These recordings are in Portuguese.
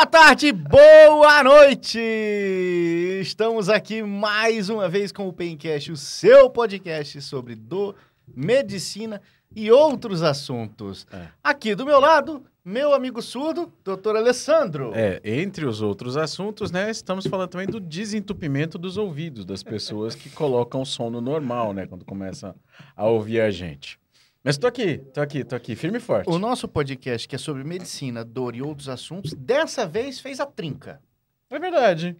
Boa tarde, boa noite! Estamos aqui mais uma vez com o Pencast, o seu podcast sobre dor, medicina e outros assuntos. É. Aqui do meu lado, meu amigo surdo, doutor Alessandro. É, entre os outros assuntos, né, estamos falando também do desentupimento dos ouvidos das pessoas que colocam o som no normal, né, quando começam a ouvir a gente. Mas tô aqui, tô aqui, tô aqui, firme e forte. O nosso podcast, que é sobre medicina, dor e outros assuntos, dessa vez fez a trinca. É verdade.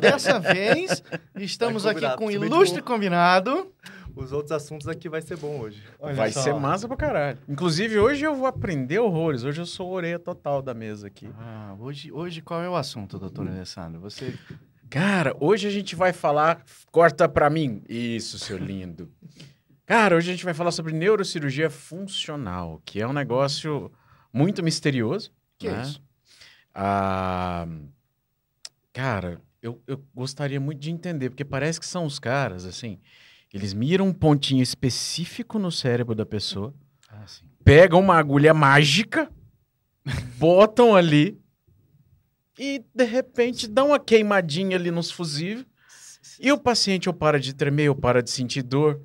Dessa vez, estamos aqui com um ilustre combinado. Os outros assuntos aqui vai ser bom hoje. Olha Vai só. ser massa pra caralho. Inclusive, hoje eu vou aprender horrores. Hoje eu sou a orelha total da mesa aqui. Ah, hoje, hoje qual é o assunto, doutor Alessandro? Você Cara, hoje a gente vai falar. Corta pra mim. Isso, seu lindo. Cara, hoje a gente vai falar sobre neurocirurgia funcional, que é um negócio muito misterioso. que é né? isso? Ah, cara, eu, eu gostaria muito de entender, porque parece que são os caras, assim, eles miram um pontinho específico no cérebro da pessoa, Ah, pegam uma agulha mágica, botam ali e, de repente, dão uma queimadinha ali nos fusíveis e o paciente ou para de tremer ou para de sentir dor.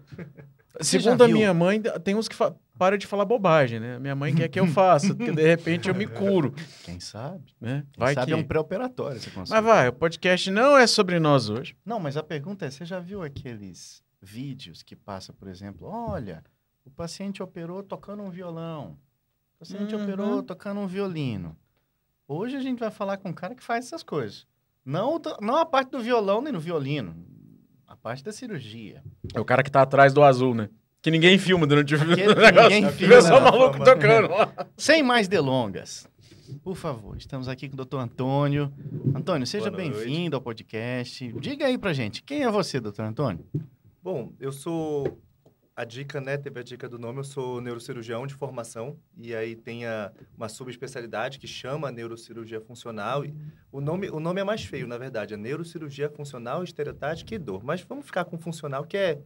Você Segundo a minha mãe, tem uns que para de falar bobagem, né? Minha mãe quer que eu faça, porque de repente eu me curo, Quem sabe? né? Quem Vai sabe que... é um pré-operatório essa consulta. Mas vai, o podcast não é sobre nós hoje. Não, mas a pergunta é, você já viu aqueles vídeos que passa, por exemplo, olha, o paciente operou tocando um violão. O paciente Uhum. operou tocando um violino. Hoje a gente vai falar com um cara que faz essas coisas. Não, não a parte do violão nem do violino. A parte da cirurgia. É o cara que tá atrás do azul, né? Que ninguém filma durante o que ninguém filma, Vê só o maluco Fama. tocando lá. Sem mais delongas. Por favor, estamos aqui com o doutor Antônio. Antônio, seja bem-vindo ao podcast. Diga aí pra gente, quem é você, doutor Antônio? Bom, eu sou. A dica, né? Teve a dica do nome. Eu sou neurocirurgião de formação. E aí tem a- uma subespecialidade que chama neurocirurgia funcional. E o, nome, o nome é mais feio, na verdade. É neurocirurgia funcional, estereotática e dor. Mas vamos ficar com funcional, que é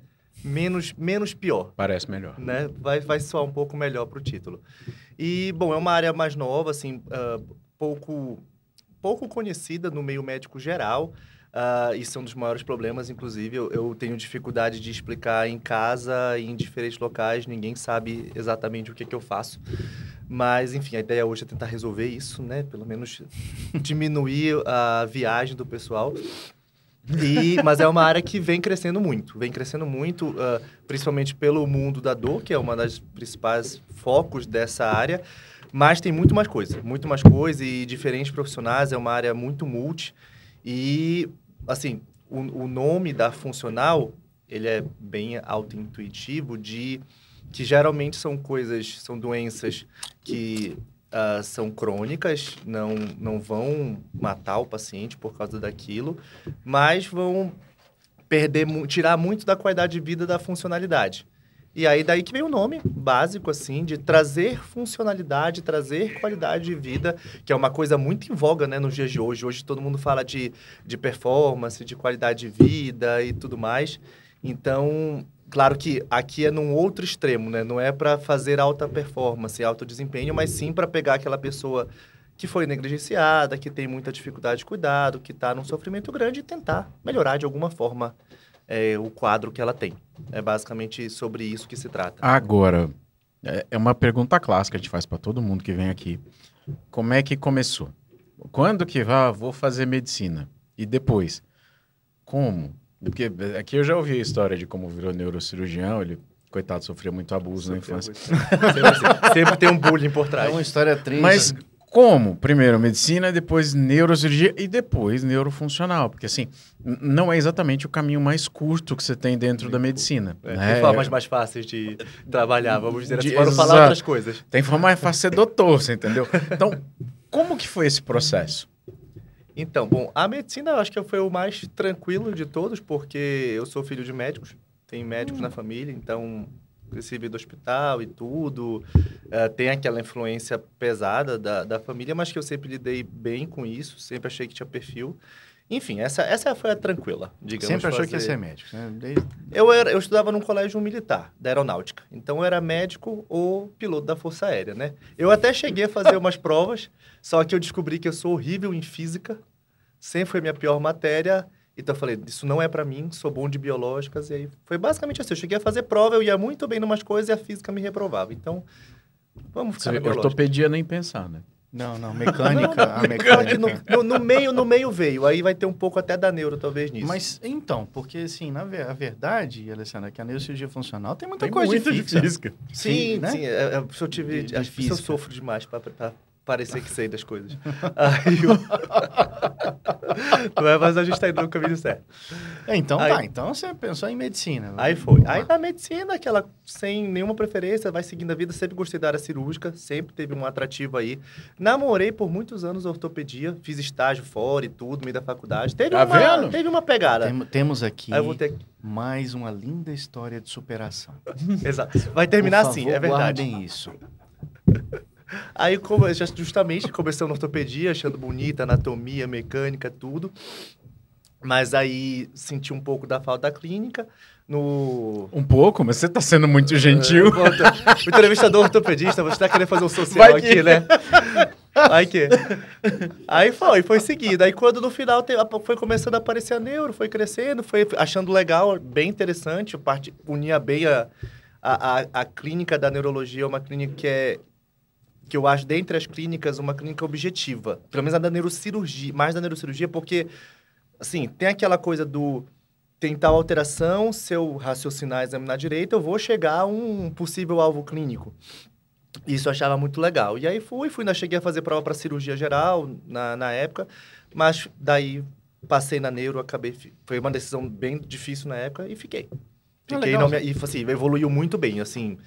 menos, menos pior. Parece melhor. né? Vai, vai soar um pouco melhor para o título. E, bom, é uma área mais nova, assim, ah, pouco, pouco conhecida no meio médico geral. Ah, isso é um dos maiores problemas, inclusive. Eu, eu tenho dificuldade de explicar em casa e em diferentes locais. Ninguém sabe exatamente o que, que eu faço. Mas, enfim, a ideia hoje é tentar resolver isso, né? Pelo menos diminuir a viagem do pessoal. E, mas é uma área que vem crescendo muito, vem crescendo muito, ah, principalmente pelo mundo da dor, que é uma das principais focos dessa área. Mas tem muito mais coisa, muito mais coisa e diferentes profissionais, é uma área muito multi. E, assim, o, o nome da funcional, ele é bem auto-intuitivo de que geralmente são coisas, são doenças que ah, são crônicas, não, não vão matar o paciente por causa daquilo, mas vão perder, tirar muito da qualidade de vida da funcionalidade. E aí daí que vem o nome básico assim de trazer funcionalidade, trazer qualidade de vida, que é uma coisa muito em voga, né, nos dias de hoje. Hoje todo mundo fala de, de performance, de qualidade de vida e tudo mais. Então, claro que aqui é num outro extremo, né? Não é para fazer alta performance, alto desempenho, mas sim para pegar aquela pessoa que foi negligenciada, que tem muita dificuldade de cuidado, que está num sofrimento grande e tentar melhorar de alguma forma é, o quadro que ela tem. É basicamente sobre isso que se trata. Agora, é é uma pergunta clássica que a gente faz para todo mundo que vem aqui. Como é que começou? Quando que vá, vou fazer medicina? E depois? Como? Porque aqui eu já ouvi a história de como virou neurocirurgião, ele, coitado, sofria muito abuso na infância. sempre, sempre tem um bullying por É trás. uma história triste. Mas como? Primeiro medicina, depois neurocirurgia e depois neurofuncional. Porque assim, não é exatamente o caminho mais curto que você tem dentro da medicina. É, né? Tem formas mais fáceis de trabalhar, vamos dizer assim, De- para falar outras coisas. Tem forma mais fácil ser doutor, você entendeu? Então, como que foi esse processo? Então, bom, a medicina eu acho que foi o mais tranquilo de todos, porque eu sou filho de médicos, tem médicos na família, então recebi do hospital e tudo. Eh, tem aquela influência pesada da, da família, mas que eu sempre lidei bem com isso, sempre achei que tinha perfil. Enfim, essa, essa foi a tranquila, digamos. Sempre achou que ia fazer. ser médico, né? Desde- Eu, era, eu estudava num colégio militar, da aeronáutica. Então, eu era médico ou piloto da Força Aérea, né? Eu até cheguei a fazer umas provas, só que eu descobri que eu sou horrível em física. Sempre foi minha pior matéria. Então, eu falei, isso não é pra mim, sou bom de biológicas. E aí, foi basicamente assim. Eu cheguei a fazer prova, eu ia muito bem em umas coisas e a física me reprovava. Então, vamos ficar na biológica. Ortopedia nem pensar, né? Não, não, mecânica, a Claro que mecânica. no, no, no meio, no meio veio. Aí vai ter um pouco até da neuro, talvez, nisso. Mas, então, porque, assim, na ve- a verdade, Alessandra, é que a neurocirurgia funcional tem muita Tem coisa muito de de física. Sim, né? sim. é, é, se eu tive. De- de acho que se eu física. sofro demais pra parecer que sei das coisas. Aí eu... Não é, mas a gente tá indo no caminho certo. É, então Aí- tá, então você pensou em medicina. Aí foi. Aí na medicina, aquela sem nenhuma preferência, vai seguindo a vida. Sempre gostei da área cirúrgica, sempre teve um atrativo aí. Namorei por muitos anos ortopedia, fiz estágio fora e tudo, meio da faculdade. Teve, Tá uma, vendo? teve uma pegada. Tem- temos aqui ter. mais uma linda história de superação. Exato. Vai terminar assim, favor, é verdade. guardem isso. Aí, como, justamente, comecei na ortopedia, achando bonita, anatomia, mecânica, tudo. Mas aí senti um pouco da falta da clínica. No. Um pouco, mas você tá sendo muito gentil. É, o entrevistador ortopedista, você tá querendo fazer um social Vai que- aqui, né? Vai que. Aí foi, foi seguido. Aí quando no final foi começando a aparecer a neuro, foi crescendo, foi achando legal, bem interessante. Parte unia bem a, a, a, a clínica da neurologia, é uma clínica que é que eu acho, dentre as clínicas, uma clínica objetiva. Pelo menos a da neurocirurgia, mais da neurocirurgia, porque, assim, tem aquela coisa do tem tal alteração, se eu raciocinar e examinar direito, eu vou chegar a um possível alvo clínico. Isso eu achava muito legal. E aí fui, fui, ainda cheguei a fazer prova para cirurgia geral na, na época, mas daí passei na neuro, acabei. Foi uma decisão bem difícil na época e fiquei. Ah, Fiquei legal. não e assim, evoluiu muito bem, assim,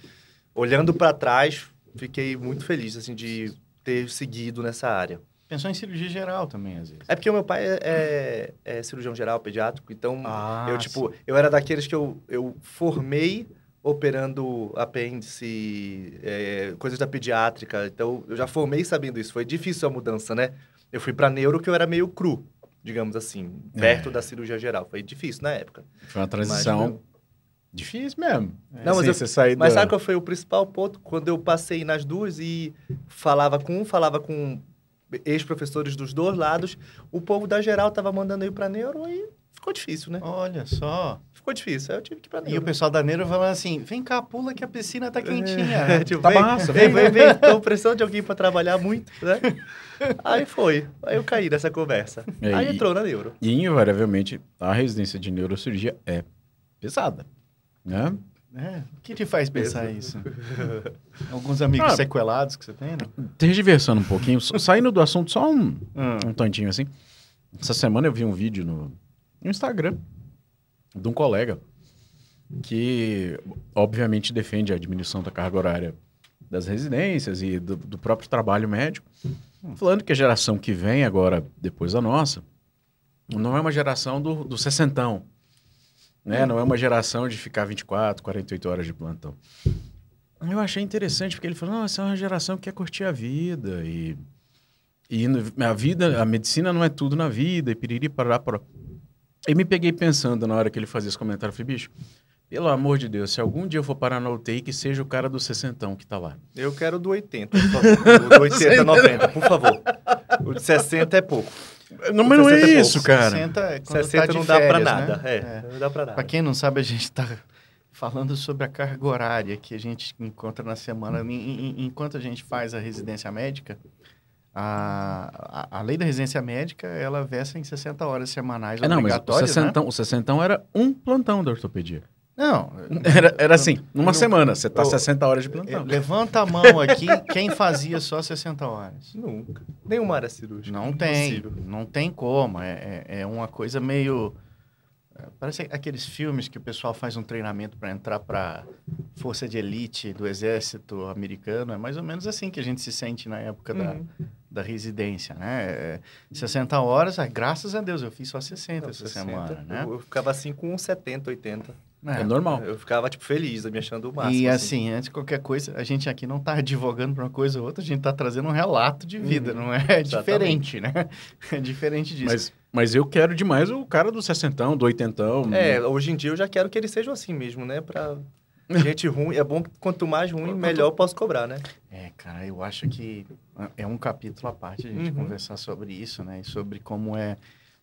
olhando para trás, fiquei muito feliz assim de ter seguido nessa área. Pensou em cirurgia geral também, às vezes. É porque o meu pai é, é- é cirurgião geral, pediátrico, então Ah, eu, tipo, eu era daqueles que eu, eu formei operando apêndice, é, coisas da pediátrica. Então, eu já formei sabendo isso. Foi difícil a mudança, né? Eu fui pra neuro que eu era meio cru, digamos assim, perto É. da cirurgia geral. Foi difícil na época. Foi uma transição difícil mesmo. Não, mas Assim, eu- você sair Mas sabe qual foi o principal ponto? Quando eu passei nas duas e falava com um, falava com ex-professores dos dois lados, o povo da geral tava mandando eu pra neuro e ficou difícil, né? Olha só. Ficou difícil. Aí eu tive que ir pra E o neuro. pessoal da Neuro falando assim: vem cá, pula que a piscina tá quentinha. É, tipo, Tá vem, massa, vem, vem. vem. Tô precisando de alguém pra trabalhar muito, né? Aí foi. Aí eu caí nessa conversa. É, Aí e- entrou na neuro. E, invariavelmente, a residência de neurocirurgia é pesada, né? É, o que te faz pensar isso? Alguns amigos Ah. sequelados que você tem, né? Tergiversando um pouquinho, saindo do assunto só um, Hum. um tantinho assim. Essa semana eu vi um vídeo no, no Instagram de um colega que, obviamente, defende a diminuição da carga horária das residências e do, do próprio trabalho médico, falando que a geração que vem agora, depois da nossa, não é uma geração do, do sessentão, né? Não é uma geração de ficar 24, 48 horas de plantão. Eu achei interessante, porque ele falou, não, essa é uma geração que quer curtir a vida e... E a vida, a medicina não é tudo na vida, e piriri, parará, pará. E me peguei pensando na hora que ele fazia esse comentário, eu falei, bicho, pelo amor de Deus, se algum dia eu for parar na UTI, que seja o cara do sessentão que tá lá. Eu quero do 80, por favor. O do 80, 90, por favor. O de 60 é pouco. Não, mas não é 60 é isso, pouco. cara. 60, é quando 60 tá não dá pra férias, nada. né? É, não dá pra Pra nada. quem não sabe, a gente está falando sobre a carga horária que a gente encontra na semana. Em- em- Enquanto a gente faz a residência médica, a, a, a lei da residência médica, ela versa em 60 horas semanais É, não, mas o obrigatórias, né? sessentão, o sessentão era um plantão da ortopedia. Não, Era, era assim, numa não- semana, você tá eu- 60 horas de plantão. levanta a mão aqui quem fazia só 60 horas. Nunca. Nenhuma área cirúrgica. Não tem, Impossível. não tem como. É, é, é uma coisa meio. é, Parece aqueles filmes que o pessoal faz um treinamento para entrar para força de elite do exército americano. É mais ou menos assim que a gente se sente na época da, Uhum. da residência, né? É, 60 horas, ah, graças a Deus, eu fiz só 60 Não, essa 60, semana, né? Eu, eu ficava assim com uns 70, 80. É, normal. Eu ficava, tipo, feliz, me achando o máximo. E assim, antes de qualquer coisa, a gente aqui não tá advogando para uma coisa ou outra, a gente tá trazendo um relato de vida, Uhum. não é diferente, né? É diferente disso. Mas, mas eu quero demais o cara do sessentão, do oitentão. É, hoje em dia eu já quero que eles sejam assim mesmo, né? Pra gente ruim. É bom que quanto mais ruim, melhor eu posso cobrar, né? É, cara, eu acho que é um capítulo à parte a gente Uhum. conversar sobre isso, né? E sobre como é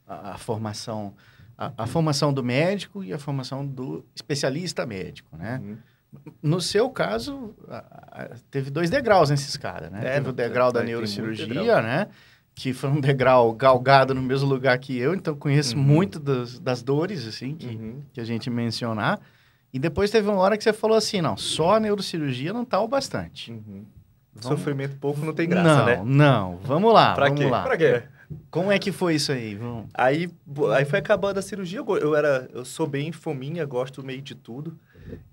a, a formação, a, a formação do médico e a formação do especialista médico, né? Uhum. No seu caso, a- a- teve dois degraus nessa escada, né? É, teve o degrau da neurocirurgia, degrau. né? Que foi um degrau galgado no mesmo lugar que eu, então conheço Uhum. muito das, das dores, assim, que, Uhum. que a gente mencionar. E depois teve uma hora que você falou assim, não, só a neurocirurgia não tá o bastante. Uhum. Vamos- Sofrimento pouco não tem graça, não, né? Não, vamos lá, Pra vamos quê? lá. Pra quê? Como é que foi isso aí? Vamos... Aí, aí foi acabando a cirurgia. Eu, era, eu sou bem fominha, gosto meio de tudo.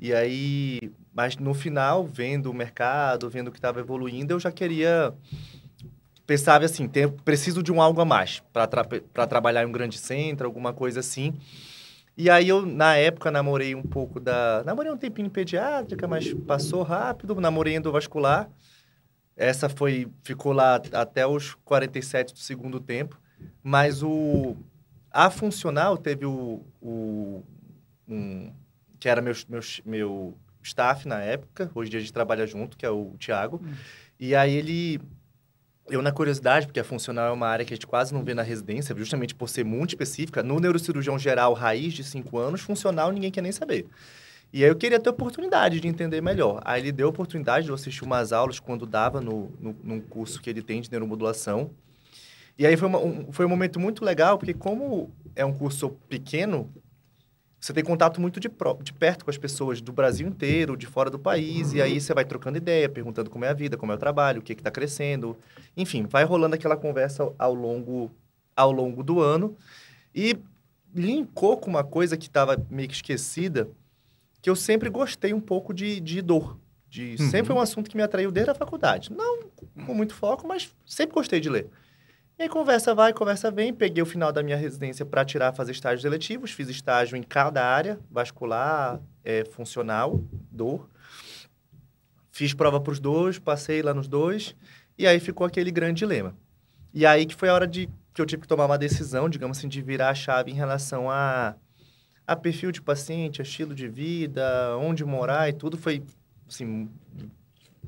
E aí, mas no final, vendo o mercado, vendo que estava evoluindo, eu já queria pensava assim, tem, preciso de um algo a mais para tra trabalhar em um grande centro, alguma coisa assim. E aí eu na época namorei um pouco da, namorei um tempinho em pediátrica, mas passou rápido, namorei endovascular. Essa foi ficou lá até os 47 do segundo tempo, mas o a funcional teve o, o um, que era meu, meu, meu staff na época, hoje a gente trabalha junto, que é o Thiago. E aí ele eu, na curiosidade, porque a funcional é uma área que a gente quase não vê na residência, justamente por ser muito específica, no neurocirurgião geral, raiz de 5 anos, funcional ninguém quer nem saber. E aí eu queria ter oportunidade de entender melhor. Aí ele deu a oportunidade de eu assistir umas aulas quando dava no, no, num curso que ele tem de neuromodulação. E aí foi, uma, um, foi um momento muito legal, porque como é um curso pequeno, você tem contato muito de, pro, de perto com as pessoas do Brasil inteiro, de fora do país, e aí você vai trocando ideia, perguntando como é a vida, como é o trabalho, o que está crescendo. Enfim, vai rolando aquela conversa ao longo, ao longo do ano. E linkou com uma coisa que estava meio que esquecida, que eu sempre gostei um pouco de, de dor. De, Uhum. Sempre foi um assunto que me atraiu desde a faculdade. Não com muito foco, mas sempre gostei de ler. E aí conversa vai, conversa vem. Peguei o final da minha residência para tirar, fazer estágios eletivos. Fiz estágio em cada área, vascular, é, funcional, dor. Fiz prova para os dois, passei lá nos dois. E aí ficou aquele grande dilema. E aí que foi a hora de que eu tive que tomar uma decisão, digamos assim, de virar a chave em relação a, a perfil de paciente, a estilo de vida, onde morar e tudo. Foi, assim,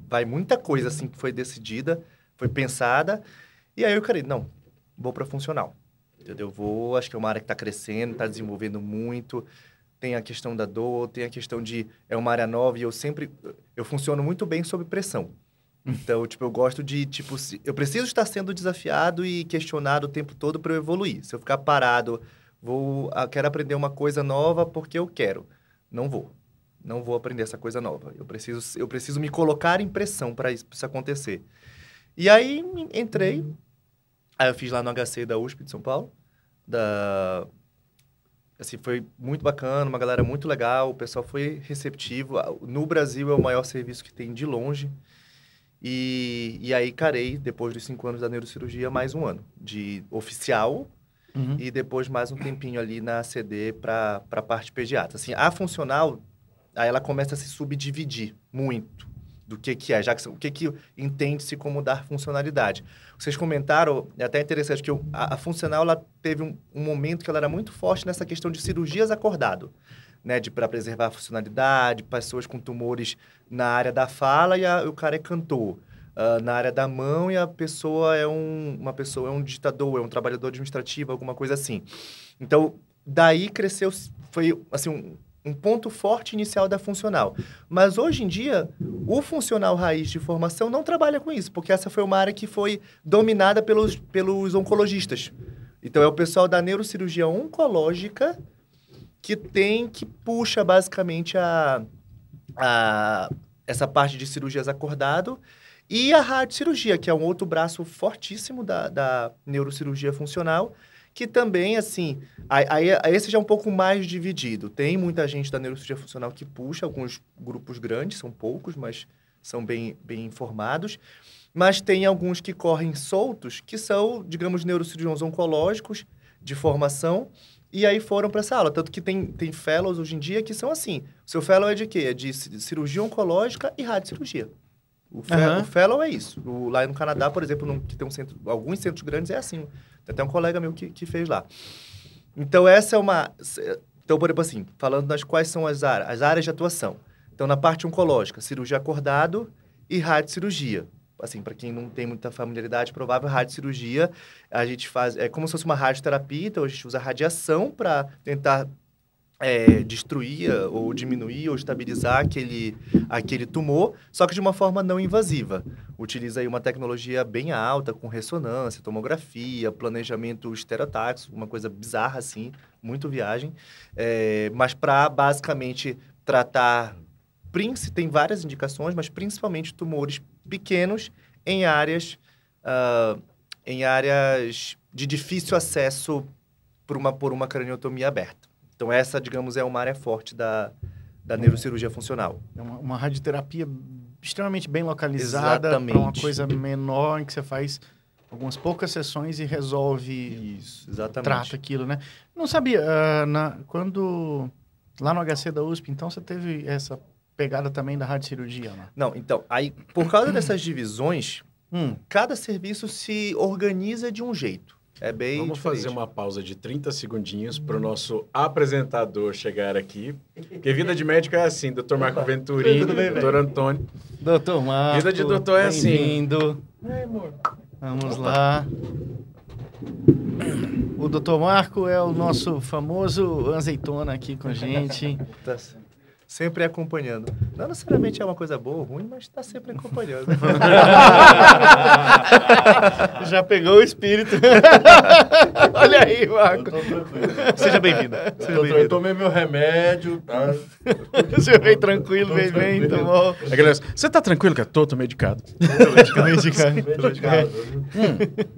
vai muita coisa assim que foi decidida, foi pensada. E aí eu falei, não, vou para funcional. Entendeu? Vou, acho que é uma área que está crescendo, está desenvolvendo muito. Tem a questão da dor, tem a questão de é uma área nova e eu sempre eu funciono muito bem sob pressão. Então, tipo, eu gosto de, tipo, eu preciso estar sendo desafiado e questionado o tempo todo para eu evoluir. Se eu ficar parado, vou, quero aprender uma coisa nova porque eu quero. Não vou. Não vou aprender essa coisa nova. Eu preciso, eu preciso me colocar em pressão para isso, pra isso acontecer. E aí entrei, aí eu fiz lá no HC da USP de São Paulo, da assim, foi muito bacana, uma galera muito legal, o pessoal foi receptivo. No Brasil é o maior serviço que tem de longe. E, e aí carei, depois dos cinco anos da neurocirurgia, mais um ano de oficial Uhum. e depois mais um tempinho ali na CD para a parte pediatra. Assim, a funcional, aí ela começa a se subdividir muito do que que é, já que o que que entende-se como dar funcionalidade. Vocês comentaram, é até interessante que a, a funcional ela teve um, um momento que ela era muito forte nessa questão de cirurgias acordado, né, de para preservar a funcionalidade, pessoas com tumores na área da fala e a- o cara é cantor. Ah, na área da mão e a pessoa é um, uma pessoa, é um digitador, é um trabalhador administrativo, alguma coisa assim. Então, daí cresceu, foi assim, um, um ponto forte inicial da funcional. Mas hoje em dia, o funcional raiz de formação não trabalha com isso, porque essa foi uma área que foi dominada pelos, pelos oncologistas. Então, é o pessoal da neurocirurgia oncológica que tem, que puxa basicamente a, a, essa parte de cirurgias acordado e a radiocirurgia, que é um outro braço fortíssimo da, da neurocirurgia funcional, que também, assim, aí, aí esse já é um pouco mais dividido. Tem muita gente da neurocirurgia funcional que puxa, alguns grupos grandes, são poucos, mas são bem, bem informados. Mas tem alguns que correm soltos, que são, digamos, neurocirurgiões oncológicos de formação, E aí foram para essa aula. Tanto que tem, tem fellows hoje em dia que são assim. O seu fellow é de quê? É de ci- cirurgia oncológica e radiocirurgia. O, fe Aham. o fellow é isso. O- lá no Canadá, por exemplo, num- que tem um centro, alguns centros grandes é assim. Tem até um colega meu que, que fez lá. Então, essa é uma... Então, por exemplo, assim, falando das quais são as áreas, as áreas de atuação. Então, na parte oncológica, cirurgia acordado e radiocirurgia. Assim, para quem não tem muita familiaridade, provável, radiocirurgia, a gente faz... É como se fosse uma radioterapia, então a gente usa radiação para tentar é, destruir ou diminuir ou estabilizar aquele, aquele tumor, só que de uma forma não invasiva. Utiliza aí uma tecnologia bem alta, com ressonância, tomografia, planejamento estereotáxico, uma coisa bizarra assim, muito viagem, é, mas para basicamente tratar, tem várias indicações, mas principalmente tumores pequenos em áreas, ah, em áreas de difícil acesso por uma, por uma craniotomia aberta. Então, essa, digamos, é uma área forte da, da neurocirurgia funcional. É uma, uma radioterapia extremamente bem localizada uma Exatamente. coisa menor em que você faz algumas poucas sessões e resolve, Isso, exatamente. trata aquilo, né? Não sabia, ah, na, quando lá no HC da USP, então você teve essa pegada também da radiocirurgia lá. Não, então, aí, por causa dessas divisões, Hum, cada serviço se organiza de um jeito. É bem Vamos diferente. fazer uma pausa de 30 segundinhos para o nosso apresentador chegar aqui. Porque vida de médico é assim, doutor Marco Venturini, doutor Antônio. doutor Marco, Vida de doutor é assim. bem-vindo. Vamos lá. O doutor Marco é o nosso famoso azeitona aqui com a gente. Tá s- sempre acompanhando. Não necessariamente é uma coisa boa ou ruim, mas está sempre acompanhando. Já pegou o espírito. Olha aí, Marco. Seja bem-vindo. Seja Eu bem-vindo. tomei meu remédio, tá? Você veio tranquilo, bem, bem, tranquilo. tomou. Você tá tranquilo, que eu tô, tô medicado. Medicado.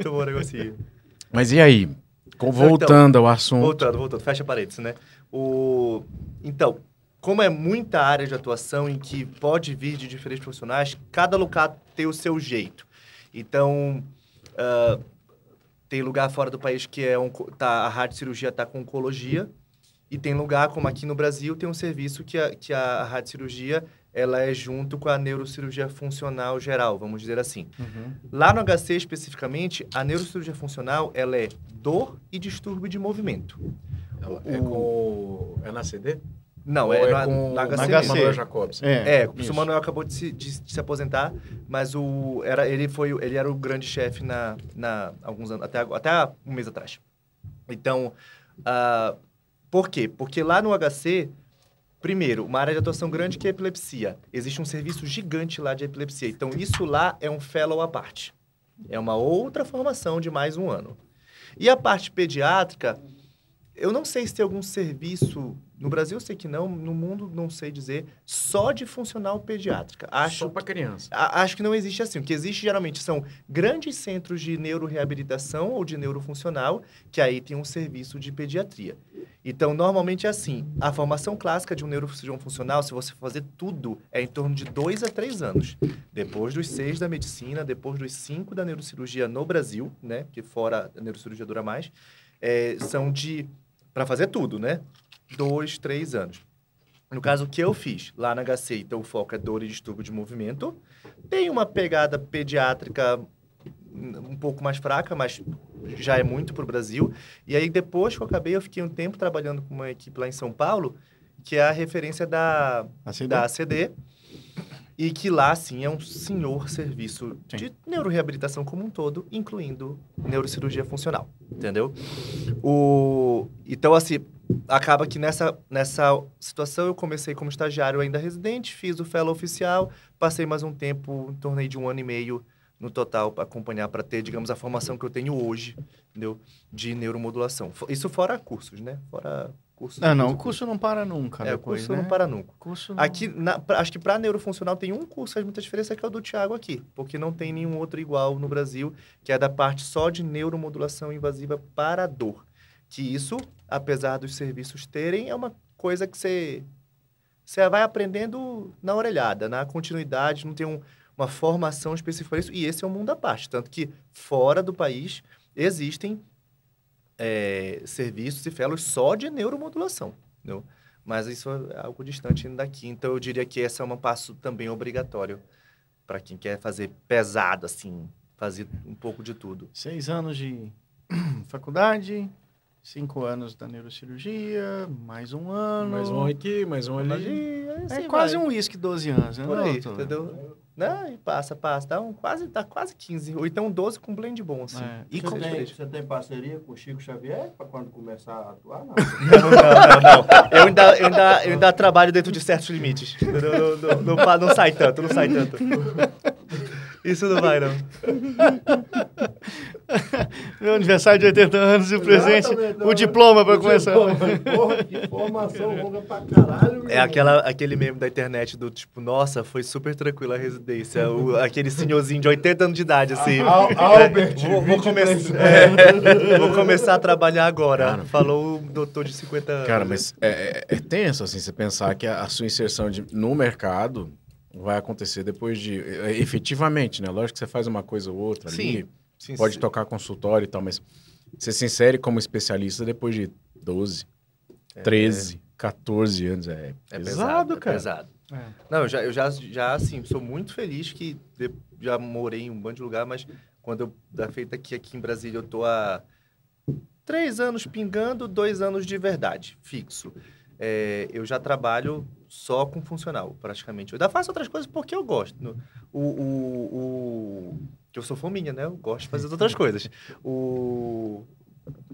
Tomou um negocinho. Mas e aí? Com- Voltando ao assunto. Voltando, voltando. Fecha parênteses, né? O... Então, como é muita área de atuação em que pode vir de diferentes profissionais, cada lugar tem o seu jeito. Então, ah, tem lugar fora do país que é onco- tá, a radiocirurgia está com oncologia, e tem lugar, como aqui no Brasil, tem um serviço que a, que a radiocirurgia ela é junto com a neurocirurgia funcional geral, vamos dizer assim. Uhum. Lá no HC, especificamente, a neurocirurgia funcional, ela é dor e distúrbio de movimento. É com. É na CD? Não, Ou é, na, com na HC. na. HC. Manuel Jacobs. É, o isso. seu Manuel acabou de se, de- de se aposentar, mas o, era, ele, foi, o- ele era o grande chefe na, na alguns anos, até, até um mês atrás. Então, ah, por quê? Porque lá no HC, primeiro, uma área de atuação grande que é epilepsia. Existe um serviço gigante lá de epilepsia. Então, isso lá é um fellow à parte. É uma outra formação de mais um ano. E a parte pediátrica, eu não sei se tem algum serviço. No Brasil eu sei que não, no mundo não sei dizer, só de funcional pediátrica. Acho Só pra criança. a- Acho que não existe assim. O que existe geralmente são grandes centros de neuroreabilitação ou de neurofuncional, que aí tem um serviço de pediatria. Então, normalmente é assim. A formação clássica de um neurocirurgião funcional, se você fazer tudo, é em torno de dois a três anos. Depois dos seis da medicina, depois dos cinco da neurocirurgia no Brasil, né? Que fora a neurocirurgia dura mais, é, são de... para fazer tudo, né? Dois, três anos. No caso, o que eu fiz lá na HC, então o foco é dor e distúrbio de movimento. Tem uma pegada pediátrica um pouco mais fraca, mas já é muito para o Brasil. E aí, depois que eu acabei, eu fiquei um tempo trabalhando com uma equipe lá em São Paulo, que é a referência da, ACD. da ACD. E que lá, sim, é um senhor serviço Sim. de neuroreabilitação como um todo, incluindo neurocirurgia funcional, entendeu? O... Então, assim, acaba que nessa, nessa situação eu comecei como estagiário ainda residente, fiz o fellow oficial, passei mais um tempo, aí de um ano e meio no total para acompanhar, para ter, digamos, a formação que eu tenho hoje, entendeu? De neuromodulação. Isso fora cursos, né? Fora cursos. Ah, não, o curso não para nunca É, o curso né? não para nunca. Curso não- Aqui, na- acho que para neurofuncional tem um curso que faz muita diferença, que é o do Thiago aqui, porque não tem nenhum outro igual no Brasil, que é da parte só de neuromodulação invasiva para a dor. Que isso, apesar dos serviços terem, é uma coisa que você, você vai aprendendo na orelhada, na continuidade, não tem um- uma formação específica para isso, e esse é um mundo à parte. Tanto que fora do país existem é, serviços e fellows só de neuromodulação, entendeu? Mas isso é algo distante ainda daqui. Então, eu diria que esse é um passo também obrigatório para quem quer fazer pesado, assim, fazer um pouco de tudo. Seis anos de faculdade, cinco anos da neurocirurgia, mais um ano. Mais um aqui, mais um ali. Ali, É assim quase vai. um uísque 12 anos, né? Por não, aí, entendeu? Né? E passa, passa. Dá, um, quase, dá quase 15. Ou então 12 com blend bom, assim. É. E com-. Você tem, parceria com o Chico Xavier para quando começar a atuar? Não. Não, não, não, não. Eu ainda, eu, ainda, eu ainda trabalho dentro de certos limites. Não, não, não, não, não sai tanto, não sai tanto. Isso não vai, não. Meu aniversário de 80 anos e o presente, Exatamente, o diploma para começar. diploma. Porra, que formação longa pra caralho. meu É aquela, aquele meme da internet do tipo, nossa, foi super tranquila a residência. O- aquele senhorzinho de 80 anos de idade, assim. Al- É, Albert, vou, vou 23 começar, é, vou começar a trabalhar agora. Cara. Falou o doutor de 50 anos. Cara, mas é, é- é tenso, assim, você pensar que a, a sua inserção de- no mercado vai acontecer depois de... é, Efetivamente, né? Lógico que você faz uma coisa ou outra Sim, ali, Sim, pode sim. tocar consultório e tal, mas você se insere como especialista depois de 12, 13, 14 anos. É, É pesado, cara. É pesado. É. Não, eu já, eu já, já, assim, sou muito feliz que de- já morei em um bando de lugar, mas quando eu da feita aqui, aqui em Brasília, eu tô há três anos pingando, dois anos de verdade, fixo. É, eu já trabalho só com funcional, praticamente. Eu ainda faço outras coisas porque eu gosto. O, o, o- que eu sou fominha, né? Eu gosto de fazer outras coisas. O,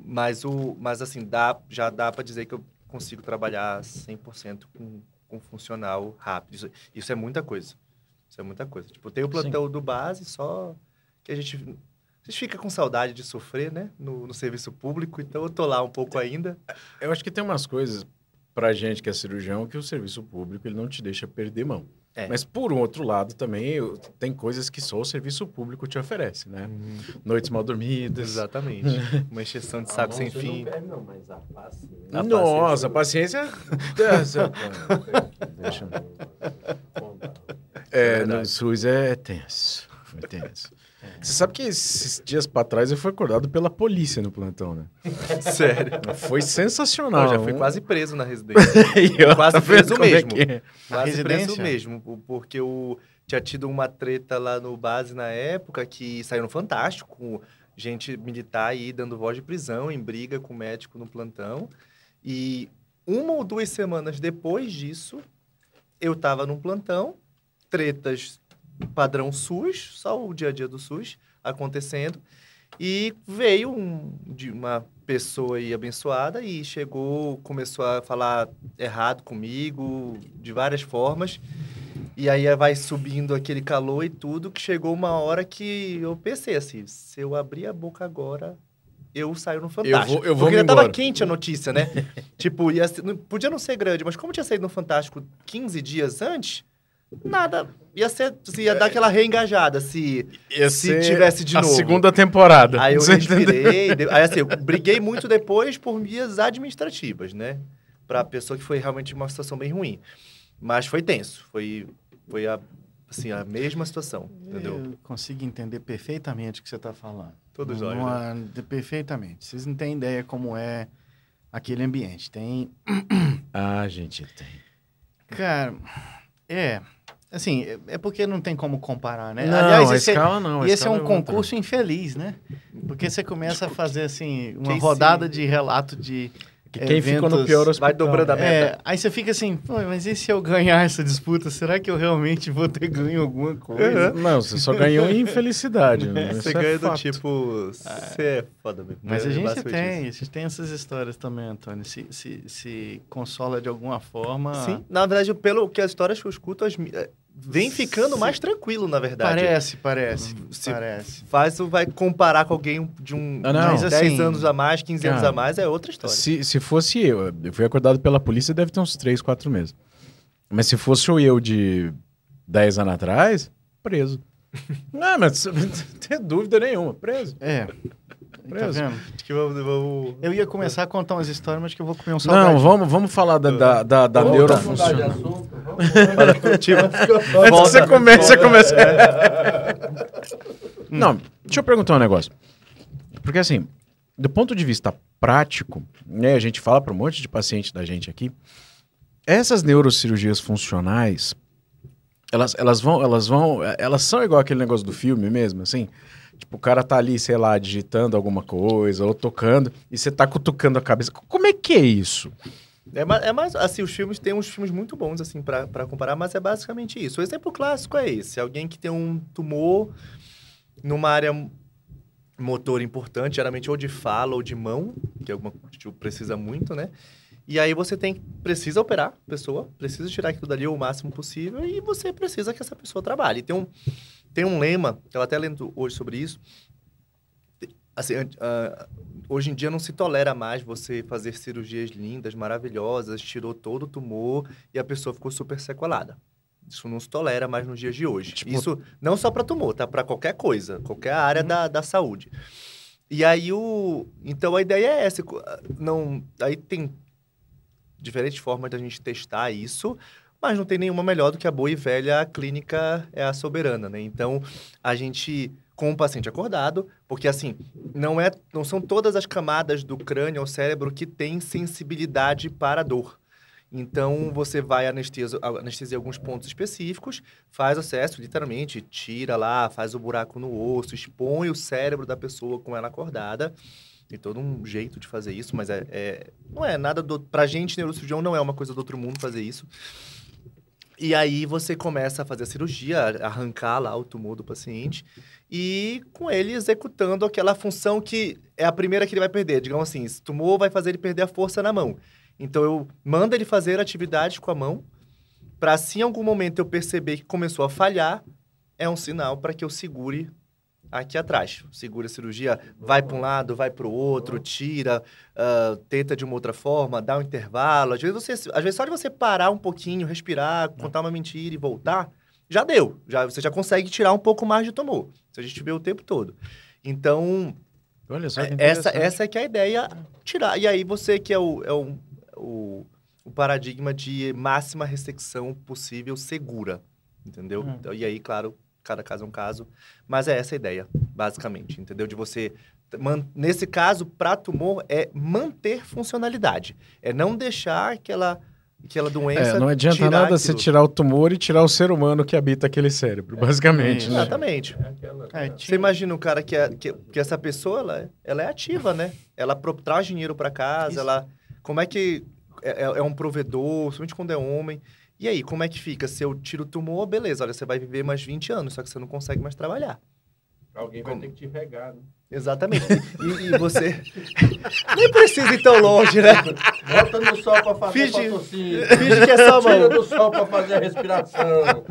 mas, o, mas, assim, dá, já dá para dizer que eu consigo trabalhar 100% com, com funcional rápido. Isso, isso é muita coisa. Isso é muita coisa. Tipo, tem o plantão do base, só que a gente... A gente fica com saudade de sofrer, né? No, no serviço público, então eu tô lá um pouco ainda. Eu acho que tem umas coisas pra gente que é cirurgião que o serviço público ele não te deixa perder mão. É. Mas por um outro lado também eu- tem coisas que só o serviço público te oferece, né? Noites mal dormidas. Exatamente. Uma encheção de saco mão sem fim. Não perde, não, mas a paciência. A Nossa, a paciência. Deixa. É É, verdade. no SUS é tenso. Foi tenso. Você sabe que esses dias pra trás eu fui acordado pela polícia no plantão, né? Sério. Foi sensacional. Eu já fui quase preso na residência. Eu quase tá preso como é mesmo. que é? Na Quase preso mesmo. po- Porque eu tinha tido uma treta lá no base na época que saiu no Fantástico, com gente militar aí dando voz de prisão em briga com o médico no plantão. E uma ou duas semanas depois disso, eu tava num plantão, tretas padrão SUS, só o dia a dia do SUS acontecendo. E veio um, de uma pessoa aí abençoada e chegou, começou a falar errado comigo, de várias formas. E aí vai subindo aquele calor e tudo, que chegou uma hora que eu pensei assim, se eu abrir a boca agora, eu saio no Fantástico. vou- eu vou Porque ainda tava quente a notícia, né? tipo, ia podia não ser grande, mas como tinha saído no Fantástico 15 dias antes, nada, ia ser, assim, ia dar aquela reengajada, se... Ia Se tivesse de a novo. segunda temporada. Aí eu respirei. de- Aí assim, eu briguei muito depois por vias administrativas, né? Pra pessoa que foi realmente uma situação bem ruim. Mas foi tenso. Foi, foi a, assim, a mesma situação, entendeu? Eu consigo entender perfeitamente o que você está falando. Todos nós, não né? Perfeitamente. Vocês não têm ideia como é aquele ambiente. Tem. Ah, gente, tem. Cara, é. Assim, é- é porque não tem como comparar, né? Não, Aliás, esse, é- escala não. e esse é um outra. concurso infeliz, né? Porque você começa a fazer, assim, uma rodada de relato de. Que quem ficou no pior hospital. Vai dobrando a É, meta. aí você fica assim, "Pô, mas e se eu ganhar essa disputa? Será que eu realmente vou ter ganho alguma coisa? Não, você só ganhou infelicidade. Né? Você Isso é ganha do fato. tipo... Você é foda mesmo. Mas a É gente tem, isso. a gente tem essas histórias também, Antônio. Se, se, se consola de alguma forma. Sim, na verdade, pelo que as histórias que eu escuto, as, eh, vem ficando Sim. mais tranquilo, na verdade. Parece, parece. Se- Parece. Faz, vai comparar com alguém de um Ah, não. de Mas 10 assim, anos a mais, 15 anos cara, a mais, é outra história. Se, se fosse eu, eu fui acordado pela polícia deve ter uns 3, 4 meses. Mas se fosse o eu de 10 anos atrás, preso. Não, mas não tem dúvida nenhuma, preso. É. Tá Preso. que vamos, vamos... Eu ia começar a contar umas histórias, mas que eu vou comer um salgadinho. Não, vamos, vamos falar da, da, da, da Vamos neurofunção. mudar de assunto, vamos Tipo, Antes que você comece, você começa. Não, deixa eu perguntar um negócio. Porque assim, do ponto de vista prático, né, a gente fala para um monte de paciente da gente aqui, essas neurocirurgias funcionais, elas, elas vão, elas vão, elas são igual aquele negócio do filme mesmo, assim. Tipo, o cara tá ali, sei lá, digitando alguma coisa ou tocando e você tá cutucando a cabeça. Como é que é isso? É, é mais, assim, os filmes, tem uns filmes muito bons, assim, pra comparar, mas é basicamente isso. O exemplo clássico é esse. Alguém que tem um tumor numa área motor importante, geralmente ou de fala ou de mão, que é alguma tipo, precisa muito, né? E aí você tem, precisa operar a pessoa, precisa tirar aquilo dali o máximo possível e você precisa que essa pessoa trabalhe. Tem um, tem um lema, eu até lendo hoje sobre isso, assim, ah, hoje em dia não se tolera mais você fazer cirurgias lindas, maravilhosas, tirou todo o tumor e a pessoa ficou super sequelada. Isso não se tolera mais nos dias de hoje. Tipo- Isso não só para tumor, tá? Para qualquer coisa, qualquer área da, da saúde. E aí o, então a ideia é essa, co- não, aí tem diferentes formas da gente testar isso, mas não tem nenhuma melhor do que a boa e velha clínica é a soberana, né? Então a gente com o paciente acordado, porque assim, não é, não são todas as camadas do crânio ou cérebro que têm sensibilidade para dor. Então, você vai anestesia, anestesiar alguns pontos específicos, faz acesso, literalmente, tira lá, faz o buraco no osso, expõe o cérebro da pessoa com ela acordada. Tem todo um jeito de fazer isso, mas é, é- não é nada do... Pra gente, neurocirurgião, não é uma coisa do outro mundo fazer isso. E aí, você começa a fazer a cirurgia, arrancar lá o tumor do paciente e com ele executando aquela função que é a primeira que ele vai perder. Digamos assim, esse tumor vai fazer ele perder a força na mão. Então eu mando ele fazer atividades com a mão, para se em algum momento eu perceber que começou a falhar, é um sinal para que eu segure aqui atrás. Segura a cirurgia, vai para um lado, vai para o outro, tira, ah, tenta de uma outra forma, dá um intervalo. Às vezes, você, às vezes só de você parar um pouquinho, respirar, contar uma mentira e voltar, já deu. Já, você já consegue tirar um pouco mais de tumor. Se a gente vê o tempo todo. Então, Olha só é, essa, essa é que é a ideia, tirar. E aí você que é o, é o, o, o paradigma de máxima ressecção possível segura, entendeu? Hum. Então, e aí, claro, cada caso é um caso. Mas é essa a ideia, basicamente, entendeu? De você... man- Nesse caso, para tumor, é manter funcionalidade. É não deixar aquela, aquela doença É, não adianta tirar nada você aquilo. tirar o tumor e tirar o ser humano que habita aquele cérebro, basicamente. né? Exatamente. É aquela... É, Você imagina um cara que, é, que, que essa pessoa, ela, é- ela é ativa, né? Ela pro- traz dinheiro para casa, Isso. ela... Como é que... É, é- é um provedor, principalmente quando é homem. E aí, como é que fica? Se eu tiro o tumor, beleza, olha, você vai viver mais 20 anos, só que você não consegue mais trabalhar. Alguém vai ter que te regar, né? Exatamente. E, e você... Nem precisa ir tão longe, né? Bota no sol pra fazer Finge- fotossíntese. Finge que é só Tira mão. do sol pra fazer a respiração.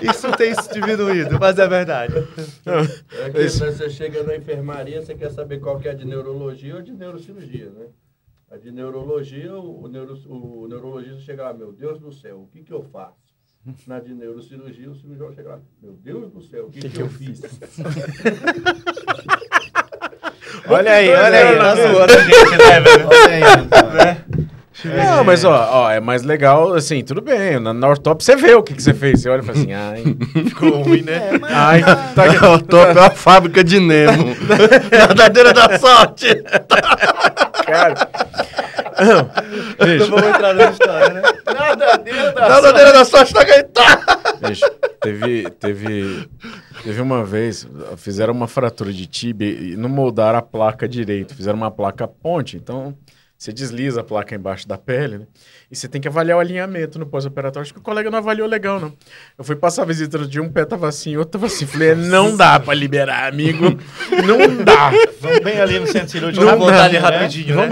Isso tem diminuído, mas é verdade. É que né, você chega na enfermaria, você quer saber qual que é de neurologia ou de neurocirurgia, né? A de neurologia, o, neuro- o neurologista chega lá, meu Deus do céu, o que que eu faço? Na de neurocirurgia, o cirurgião chega lá, meu Deus do céu, o que, que, eu fiz? Olha aí, olha aí. anos na tá gente, né, velho? Olha aí, então. Não, mas ó, ó, é mais legal, assim, tudo bem. Na, na ortop você vê o que, que você fez. Você olha e fala assim, ai, Ficou ruim, né? ai, tá O top é uma fábrica de Nemo. Verdadeira da sorte. cara. Não Bicho, vamos entrar nessa história, né? Nadadeira da Verdadeira da sorte tá bicho, teve, teve, teve uma vez, fizeram uma fratura de tibia e não moldaram a placa direito. Fizeram uma placa ponte, então você desliza a placa embaixo da pele, né? E você tem que avaliar o alinhamento no pós-operatório. Acho que o colega não avaliou legal, não. Eu fui passar a visita de um pé tava assim, outro tava assim. Falei, não dá pra liberar, amigo. Não dá. Vamos bem ali no centro cirúrgico. Não vamos dá, voltar ali né? rapidinho, né?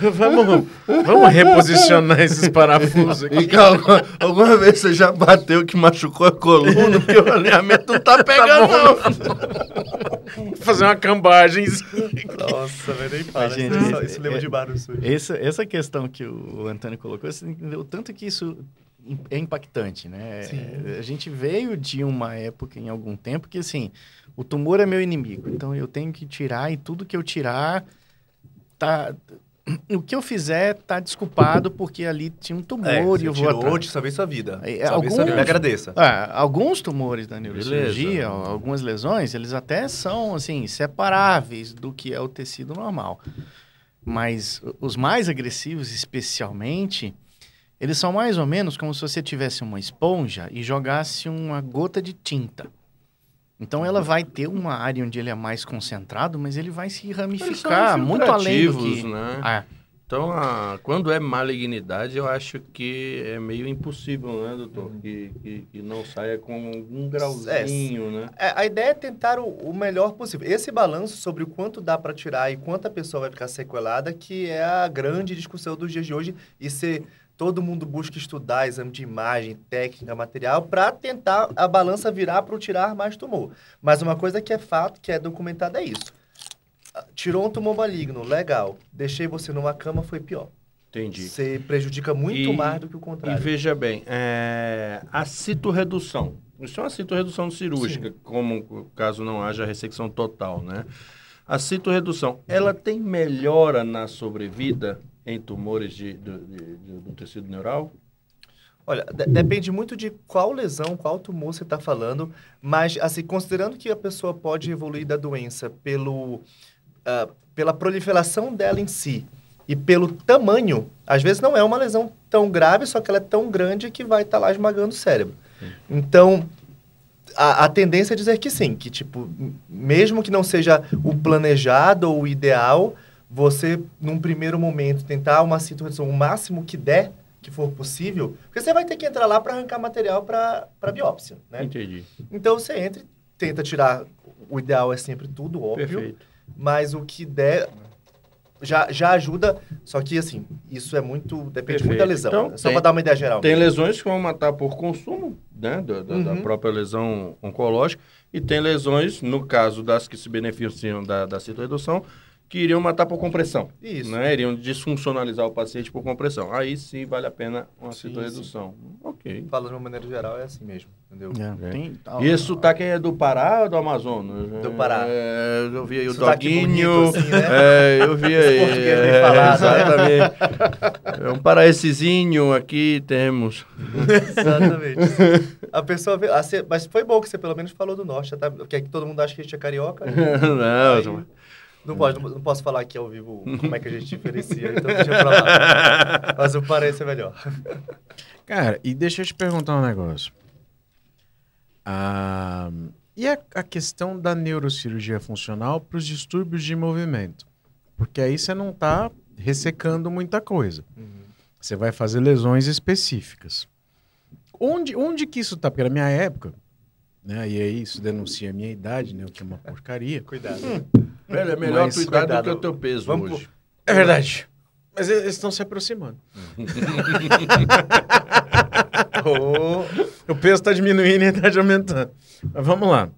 Vamos, vamos, vamos reposicionar esses parafusos aqui. E calma, alguma vez você já bateu que machucou a coluna porque o alinhamento não tá pegando, não. Fazer uma cambagem. Nossa, velho, nem fala. Mas, gente, isso, é- isso lembra é- de barulho sujo. Essa, essa questão que o Antônio colocou, você entendeu o tanto que isso é impactante, né? Sim. É, A gente veio de uma época, em algum tempo, que assim, o tumor é meu inimigo, então eu tenho que tirar e tudo que eu tirar tá, o que eu fizer tá desculpado porque ali tinha um tumor É, e eu vou tirou, atrás. salvei sua vida. É, alguns- sua vida. Me agradeça. É, alguns tumores da neurocirurgia, Beleza. algumas lesões, eles até são assim separáveis do que é o tecido normal. Mas os mais agressivos, especialmente, eles são mais ou menos como se você tivesse uma esponja e jogasse uma gota de tinta. Então ela vai ter uma área onde ele é mais concentrado, mas ele vai se ramificar muito além do que. né? Ah, Então, a- quando é malignidade, eu acho que é meio impossível, né, doutor? Que, que, que não saia com algum grauzinho, né? É, a ideia é tentar o, o melhor possível. Esse balanço sobre o quanto dá para tirar e quanto a pessoa vai ficar sequelada, que é a grande discussão dos dias de hoje. E se todo mundo busca estudar exame de imagem, técnica, material, para tentar a balança virar para tirar mais tumor. Mas uma coisa que é fato, que é documentada, é isso. Ah, Tirou um tumor maligno, legal. Deixei você numa cama, foi pior. Entendi. Você prejudica muito E- mais do que o E contrário. veja bem, é, a citorredução. Isso é uma citorredução cirúrgica, como caso não haja ressecção total, né? A citorredução, ela tem melhora na sobrevida em tumores de, do, de- de- do tecido neural? Olha, de- depende muito de qual lesão, qual tumor você está falando, mas, assim, considerando que a pessoa pode evoluir da doença pelo, ah, pela proliferação dela em si e pelo tamanho, às vezes não é uma lesão tão grave, só que ela é tão grande que vai estar lá esmagando o cérebro. Então, a, a tendência é dizer que sim, que, tipo, mesmo que não seja o planejado ou o ideal, você, num primeiro momento, tentar uma citorredução o máximo que der, que for possível, porque você vai ter que entrar lá para arrancar material para biópsia, né? Entendi. Então, você entra e tenta tirar, o ideal é sempre tudo, óbvio, Perfeito. mas o que der já, já ajuda, só que, assim, isso é muito, depende muito Perfeito. da lesão, Então, né? só para dar uma ideia geral. Tem lesões que vão matar por consumo, né, da, da- da Uhum. própria lesão oncológica, e tem lesões, no caso das que se beneficiam da, da citorredução, que iriam matar por compressão. Isso. Né? Iriam disfuncionalizar o paciente por compressão. Aí sim vale a pena uma Sim, citorredução. Ok. Falando de uma maneira geral, é assim mesmo, entendeu? é, É. tem- E esse sotaque é do Pará ou do Amazonas? Do Pará. É, eu vi aí o Sotaque Doguinho. bonito, assim, né? É, eu vi aí. é, falado, né? Exatamente. É um paraensezinho aqui temos. Exatamente. A pessoa vê, mas foi bom que você pelo menos falou do norte, tá? Porque aqui todo mundo acha que a gente é carioca. né? Não, Aí, não, pode, não, não posso falar aqui ao vivo como é que a gente diferencia, então deixa pra lá. Mas o parece é melhor. Cara, e deixa eu te perguntar um negócio. Ah, e a, a questão da neurocirurgia funcional para os distúrbios de movimento? Porque aí você não está ressecando muita coisa. Você vai fazer lesões específicas. Onde, onde que isso tá? Porque na minha época, né? E aí isso denuncia a minha idade, né? O que é uma porcaria. Cuidado. Velho, é melhor Mas a tua idade do que o teu peso Vamos hoje. É verdade. Mas eles estão se aproximando. Ô, O peso está diminuindo e a idade aumentando. Mas vamos lá.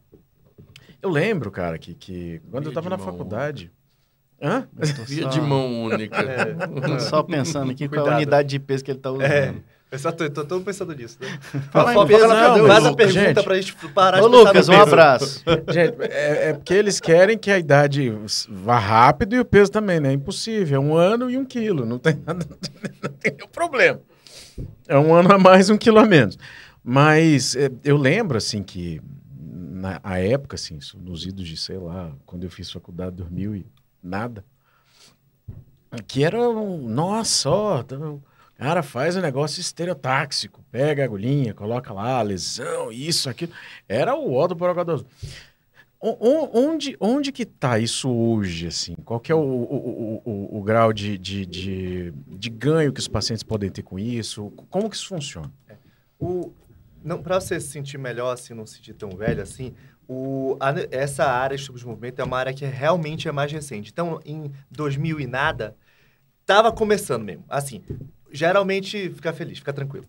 Eu lembro, cara, que, que quando eu Via tava de na faculdade. Hã? Via de mão única. é, só pensando aqui qual é a Cuidado. unidade de peso que ele tá usando. é. Eu só tô, pensando nisso. Né? Fala- peso, fala- não, faz a pergunta gente. pra gente parar Ô, de Lucas, um peso. abraço. Gente, é, é porque eles querem que a idade vá rápido e o peso também, né? É impossível. É um ano e um quilo. Não tem nada, não tem nenhum problema. É um ano a mais, um quilo a menos. Mas é, eu lembro, assim, que na a época, assim, nos idos de, sei lá, quando eu fiz faculdade, 2000 e nada, que era um, nossa, ó, cara faz um negócio estereotáxico, pega a agulhinha, coloca lá, lesão, isso, aquilo. Era o ó do Borogodó. Onde, onde que tá isso hoje, assim? Qual que é o, o, o, o- grau de, de, de, de ganho que os pacientes podem ter com isso? Como que isso funciona? O, não, pra você se sentir melhor, assim, não se sentir tão velho assim, o, a- essa área de estudos de movimento é uma área que realmente é mais recente. Então, em 2000 e nada, tava começando mesmo. Assim, geralmente, fica feliz, fica tranquilo.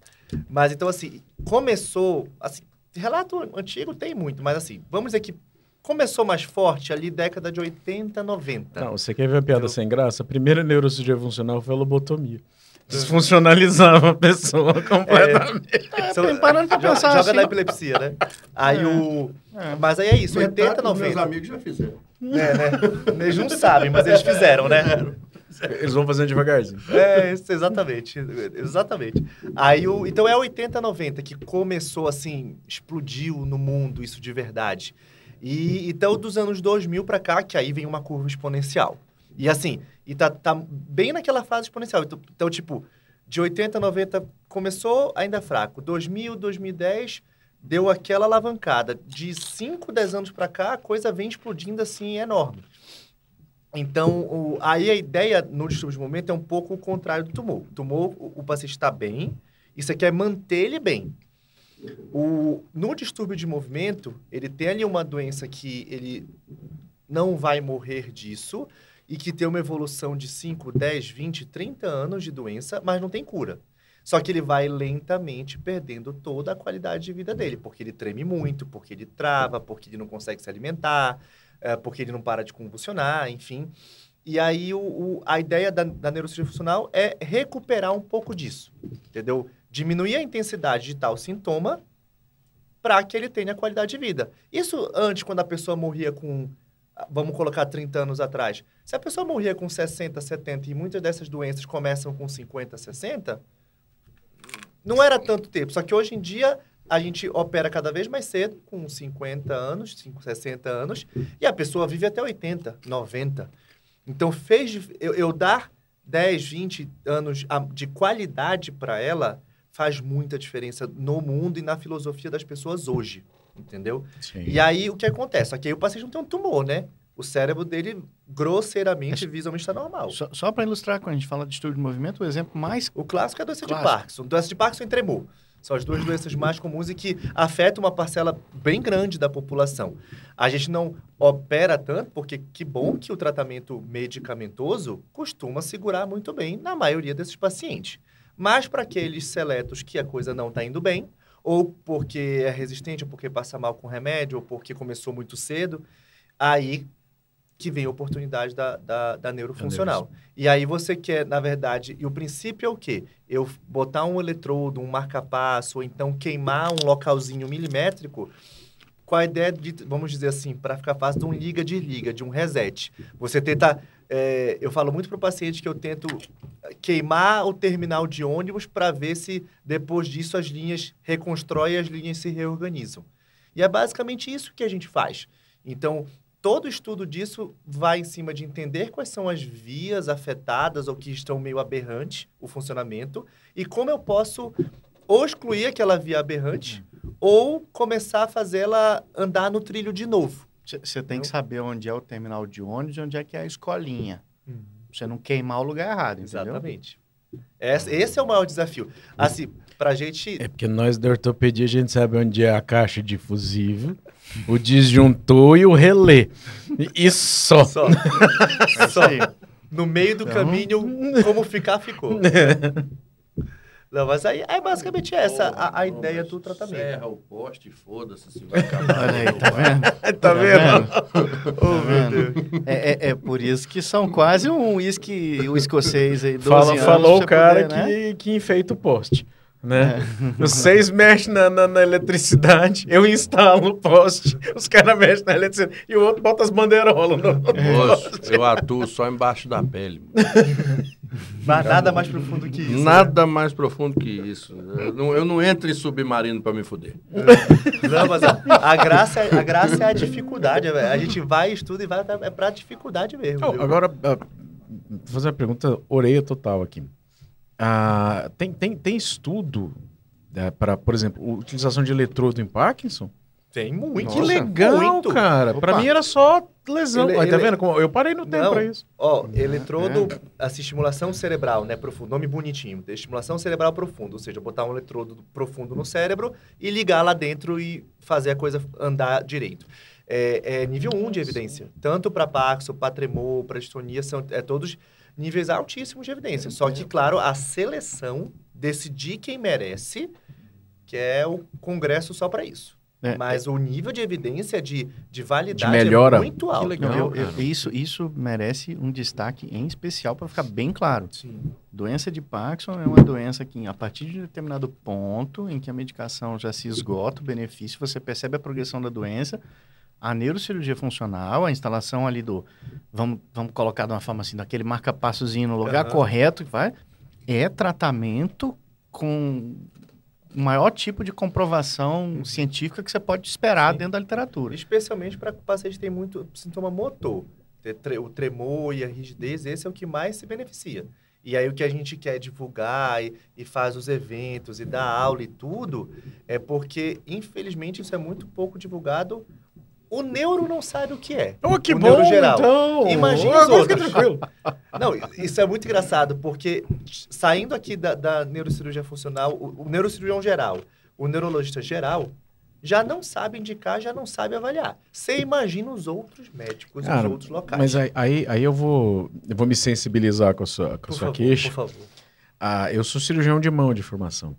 Mas, então, assim, começou, assim, relato antigo tem muito, mas assim, vamos dizer que começou mais forte ali década de 80, 90. Não, você quer ver a piada sem graça? A primeira neurocirurgia funcional foi a lobotomia. Desfuncionalizava a pessoa completamente. Você- tem- parando pra joga- pensar Joga assim. na epilepsia, né? Aí É. o... Mas aí é isso, 80, Metade dos meus 90. amigos já fizeram. É, né? Eles não sabem, mas eles fizeram, né? Eles vão fazendo devagarzinho. É, exatamente. Exatamente. Aí, o, então é 80, 90 que começou assim, explodiu no mundo isso de verdade. E então dos anos 2000 para cá, que aí vem uma curva exponencial. E assim, e tá, tá bem naquela fase exponencial. Então, então, tipo, de 80, 90 começou ainda fraco. 2000, 2010 deu aquela alavancada. De 5, 10 anos para cá, a coisa vem explodindo assim enorme. Então, o, aí a ideia no distúrbio de momento é um pouco o contrário do tumor. O tumor, o, o paciente está bem, isso aqui é manter ele bem. O, no distúrbio de movimento, ele tem ali uma doença que ele não vai morrer disso e que tem uma evolução de 5, 10, 20, 30 anos de doença, mas não tem cura. Só que ele vai lentamente perdendo toda a qualidade de vida dele, porque ele treme muito, porque ele trava, porque ele não consegue se alimentar, é, porque ele não para de convulsionar, enfim. E aí o, o, a ideia da, da neurocirurgia funcional é recuperar um pouco disso, entendeu? Diminuir a intensidade de tal sintoma para que ele tenha qualidade de vida. Isso antes, quando a pessoa morria com, vamos colocar 30 anos atrás. Se a pessoa morria com 60, 70 e muitas dessas doenças começam com 50, 60, não era tanto tempo. Só que hoje em dia a gente opera cada vez mais cedo, com 50 anos, 60 anos, e a pessoa vive até 80, 90. Então, fez eu, eu dar 10, 20 anos de qualidade para ela faz muita diferença no mundo e na filosofia das pessoas hoje, entendeu? Sim. E aí, o que acontece? Aí o paciente não tem um tumor, né? O cérebro dele, grosseiramente, visualmente está normal. Só, só para ilustrar, quando a gente fala de estudo de movimento, o exemplo mais... O clássico é a doença clássico. de Parkinson. Doença de Parkinson e tremor. São as duas doenças mais comuns e que afetam uma parcela bem grande da população. A gente não opera tanto, porque que bom que o tratamento medicamentoso costuma segurar muito bem na maioria desses pacientes. Mas para aqueles seletos que a coisa não está indo bem, ou porque é resistente, ou porque passa mal com remédio, ou porque começou muito cedo, aí que vem a oportunidade da, da, da neurofuncional. E aí você quer, na verdade, e o princípio é o quê? Eu botar um eletrodo, um marca-passo, ou então queimar um localzinho milimétrico com a ideia de, vamos dizer assim, para ficar fácil, de um liga-desliga, de um reset. Você tenta... É, eu falo muito para o paciente que eu tento queimar o terminal de ônibus para ver se depois disso as linhas reconstroem e as linhas se reorganizam. E é basicamente isso que a gente faz. Então, todo estudo disso vai em cima de entender quais são as vias afetadas ou que estão meio aberrantes o funcionamento e como eu posso ou excluir aquela via aberrante ou começar a fazê-la andar no trilho de novo. Você tem que saber onde é o terminal de ônibus e onde é que é a escolinha. Uhum. Você não queimar o lugar errado, entendeu? Exatamente. Esse, esse é o maior desafio. Assim, pra gente... É porque nós da ortopedia a gente sabe onde é a caixa de fusível o disjuntor e o relé. E só. Só. É só. No meio do então... caminho, como ficar, ficou. Não, mas aí é basicamente essa a, a ideia do tratamento. Serra o poste, foda-se se vai acabar. Olha aí, tá vendo? tá, tá vendo? vendo? Oh, vendo? É, é, é, por isso que são quase um uísque, o escocês aí. Fala, falou o cara poder, que, né? que enfeita o poste né? É. Vocês mexem na, na, na, eletricidade, eu instalo o poste, os caras mexem na eletricidade e o outro bota as bandeirolas no Moço, eu atuo só embaixo da pele. Mas nada mais profundo que isso. Nada né? mais profundo que isso. Eu não, eu não entro em submarino para me fuder. Não, mas a, a, graça, é, a graça é a dificuldade. A gente vai, estuda e vai é para dificuldade mesmo. agora, uh, vou fazer uma pergunta orelha total aqui. Ah, tem, tem, tem estudo né, para, por exemplo, utilização de eletrodo em Parkinson? Tem muito. Que legal, muito. cara. Para mim era só lesão. Ele, tá ele... vendo? Como eu parei no tempo para isso. Ó, eletrodo, é. assim, estimulação cerebral, né, profundo, nome bonitinho. Estimulação cerebral profunda, ou seja, botar um eletrodo profundo no cérebro e ligar lá dentro e fazer a coisa andar direito. É, é nível 1 um de evidência. Tanto para Parkinson, para tremor, para distonia, são é, todos níveis altíssimos de evidência. Só que, claro, a seleção decidir quem merece, que é o Congresso só para isso. É, Mas é. o nível de evidência de, de validade de melhora. é muito alto. Que legal, eu, eu, isso, isso merece um destaque em especial para ficar bem claro. Sim. Doença de Parkinson é uma doença que, a partir de determinado ponto em que a medicação já se esgota, o benefício, você percebe a progressão da doença, a neurocirurgia funcional, a instalação ali do vamos, vamos colocar de uma forma assim, daquele marca-passozinho no lugar Aham. correto, vai, é tratamento com o maior tipo de comprovação científica que você pode esperar Uhum. Sim. dentro da literatura. Especialmente para paciente que tem muito sintoma motor. O tremor e a rigidez, esse é o que mais se beneficia. E aí o que a gente quer divulgar e, e faz os eventos e dá aula e tudo, é porque, infelizmente, isso é muito pouco divulgado. O neuro não sabe o que é. Oh, que o bom, neuro geral. então. Imagina os outros. tranquilo. Não, isso é muito engraçado, porque saindo aqui da, da neurocirurgia funcional, o, o neurocirurgião geral, o neurologista geral, já não sabe indicar, já não sabe avaliar. Você imagina os outros médicos, Cara, os outros locais. Mas aí, aí, aí eu, vou, eu vou me sensibilizar com a sua, com a por sua favor, queixa. por favor. Ah, eu sou cirurgião de mão de formação.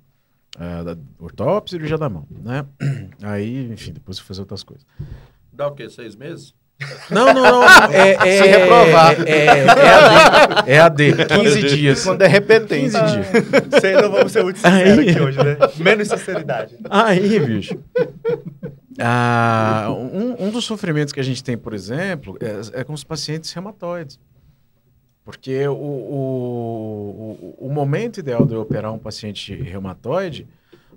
Ah, da ortop, cirurgia da mão, né? Aí, enfim, depois eu vou fazer outras coisas. Dá o quê? Seis meses? Não, não, não. É, é, Se reprovar. É, é, é AD. É AD. 15 dias. Quando é repetente. 15 dias. Sei, não vamos ser muito sinceros Aí. aqui hoje, né? Menos sinceridade. Aí, bicho. Ah, um, um dos sofrimentos que a gente tem, por exemplo, é, é com os pacientes reumatoides. Porque o, o, o, o momento ideal de eu operar um paciente reumatoide,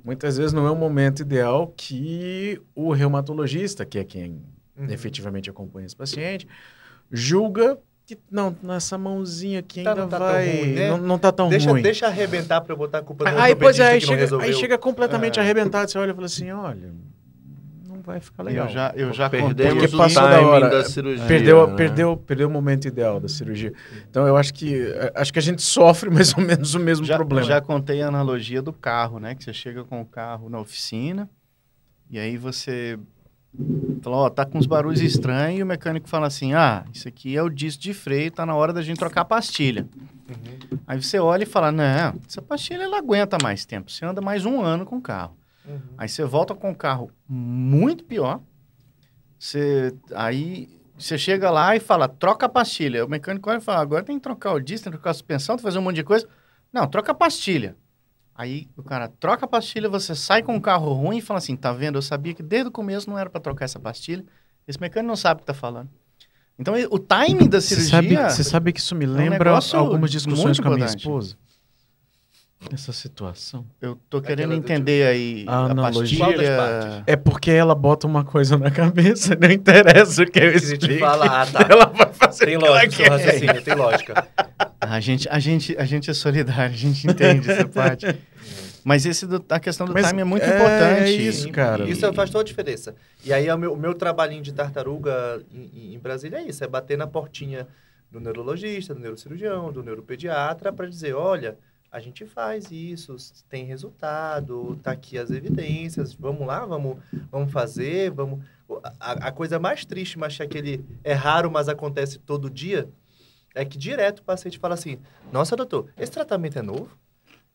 muitas vezes não é o momento ideal que o reumatologista, que é quem Uhum. efetivamente acompanha esse paciente, julga que não, nessa mãozinha aqui Tá, ainda não tá vai. ruim, né? não, não tá tão Deixa, ruim. deixa arrebentar pra eu botar a culpa no Aí, pois é, aí chega, aí chega completamente É. arrebentado. Você olha e fala assim: olha, vai ficar legal. Eu já, eu já Perdemos o timing hora. da cirurgia. Perdeu, né? perdeu, perdeu o momento ideal da cirurgia. Então eu acho que eh, acho que a gente sofre mais ou menos o mesmo já, problema. já contei a analogia do carro, né? Que você chega com o carro na oficina e aí você fala, ó, tá com uns barulhos estranhos e o mecânico fala assim, ah, isso aqui é o disco de freio, tá na hora da gente trocar a pastilha. Uhum, Aí você olha e fala, não, essa pastilha ela aguenta mais tempo, você anda mais um ano com o carro. Uhum. Aí você volta com o carro muito pior. Você, aí você chega lá e fala, troca a pastilha. O mecânico olha e fala, agora tem que trocar o disco, tem que trocar a suspensão, tem que fazer um monte de coisa. Não, troca a pastilha. Aí o cara troca a pastilha, você sai com um carro ruim e fala assim, tá vendo? Eu sabia que desde o começo não era para trocar essa pastilha. Esse mecânico não sabe o que tá falando. Então o timing da Você cirurgia... sabe, você sabe que isso me um lembra negócio algumas discussões com a minha esposa? Essa situação. Eu tô querendo Aquela entender aí A a, analogia. Pastilha... partes? É porque ela bota uma coisa na cabeça, não interessa o que eu explique. fala, ah, tá. Ela vai fazer Tem o que ela lógica, seu raciocínio, tem lógica. A gente, a, gente, a gente é solidário, a gente entende essa parte. Mas esse do- a questão do Mas time é muito é importante. isso, cara. Isso faz toda a diferença. E aí, o meu, o meu trabalhinho de tartaruga em, em- em Brasília é isso: é bater na portinha do neurologista, do neurocirurgião, do neuropediatra, para dizer: olha, a gente faz isso, tem resultado, tá aqui as evidências, vamos lá, vamos, vamos fazer, vamos. A, a coisa mais triste, mas que aquele é raro, mas acontece todo dia, é que direto o paciente fala assim: nossa, doutor, esse tratamento é novo?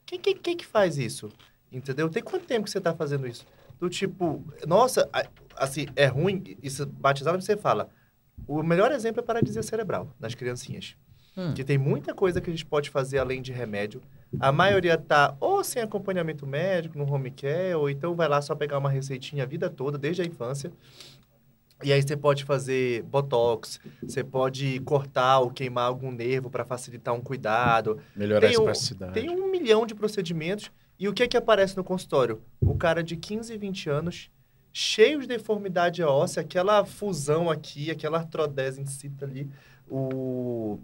Quem, quem, quem que faz isso? Entendeu? Tem quanto tempo que você está fazendo isso? Do tipo, nossa, assim, é ruim, isso batizado você fala. O melhor exemplo é paralisia cerebral nas criancinhas. Hum. Que tem muita coisa que a gente pode fazer além de remédio. A maioria tá ou sem acompanhamento médico, no home care, ou então vai lá só pegar uma receitinha a vida toda, desde a infância. E aí você pode fazer botox, você pode cortar ou queimar algum nervo para facilitar um cuidado. Melhorar Tem a um- espasticidade. Tem um milhão de procedimentos. E o que é que aparece no consultório? O cara de 15, 20 anos, cheio de deformidade óssea, aquela fusão aqui, aquela artrodese em si ali, o...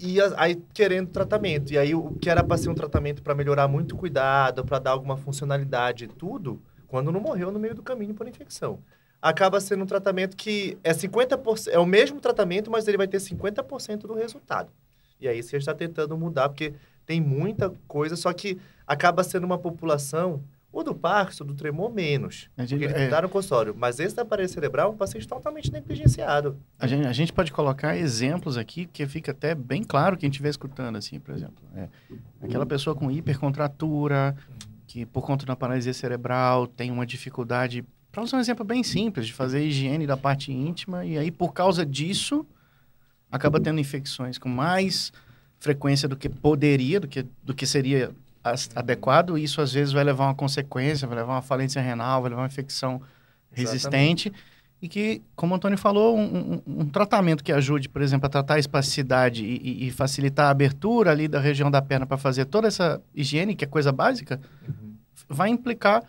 E aí querendo tratamento. E aí o que era para ser um tratamento para melhorar muito cuidado, para dar alguma funcionalidade e tudo, quando não morreu no meio do caminho por infecção. Acaba sendo um tratamento que é 50%, é o mesmo tratamento, mas ele vai ter 50% do resultado. E aí você está tentando mudar, porque tem muita coisa, só que acaba sendo uma população, o do Parkinson, do tremor, menos. A gente, Porque é, ele dá no consultório. Mas esse da parede cerebral é um paciente totalmente negligenciado. a gente- a gente pode colocar exemplos aqui, que fica até bem claro quem estiver escutando, assim, por exemplo. É, aquela pessoa com hipercontratura, que por conta da paralisia cerebral tem uma dificuldade, para usar um exemplo bem simples, de fazer higiene da parte íntima, e aí por causa disso acaba tendo infecções com mais frequência do que poderia, do que, do que seria adequado, isso às vezes vai levar a uma consequência, vai levar a uma falência renal, vai levar uma infecção resistente, e que, como o Antônio falou, um, um- um tratamento que ajude, por exemplo, a tratar a espasticidade e, e- e facilitar a abertura ali da região da perna para fazer toda essa higiene, que é coisa básica, vai implicar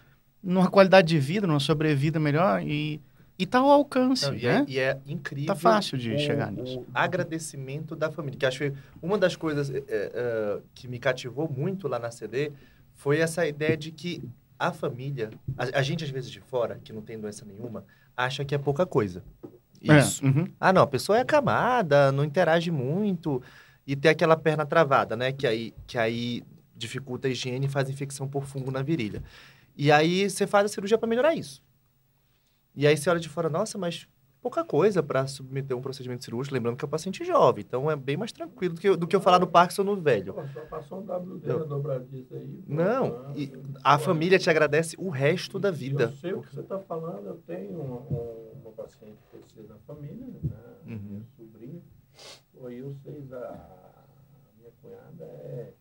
numa qualidade de vida, numa sobrevida melhor e, e tá ao alcance, Não, e, né? é, e é incrível. Tá fácil de o, chegar nisso. O agradecimento da família. Que acho que uma das coisas é, é, que me cativou muito lá na CD foi essa ideia de que a família, a, a gente às vezes de fora, que não tem doença nenhuma, acha que é pouca coisa. Isso. É, uhum. Ah, não, a pessoa é acamada, não interage muito e tem aquela perna travada, né? Que aí, que aí dificulta a higiene e faz infecção por fungo na virilha. E aí você faz a cirurgia para melhorar isso. E aí você olha de fora, nossa, mas pouca coisa para submeter um procedimento cirúrgico, lembrando que é um paciente jovem, então é bem mais tranquilo do que, eu- do que eu falar do Parkinson no velho. Só passou um WD na dobradiça aí. Não, e a família te agradece o resto da vida. Eu sei o que você está falando. Eu tenho uma, um- uma paciente que na família, né? Uhum. minha sobrinha. E eu sei da a minha cunhada é,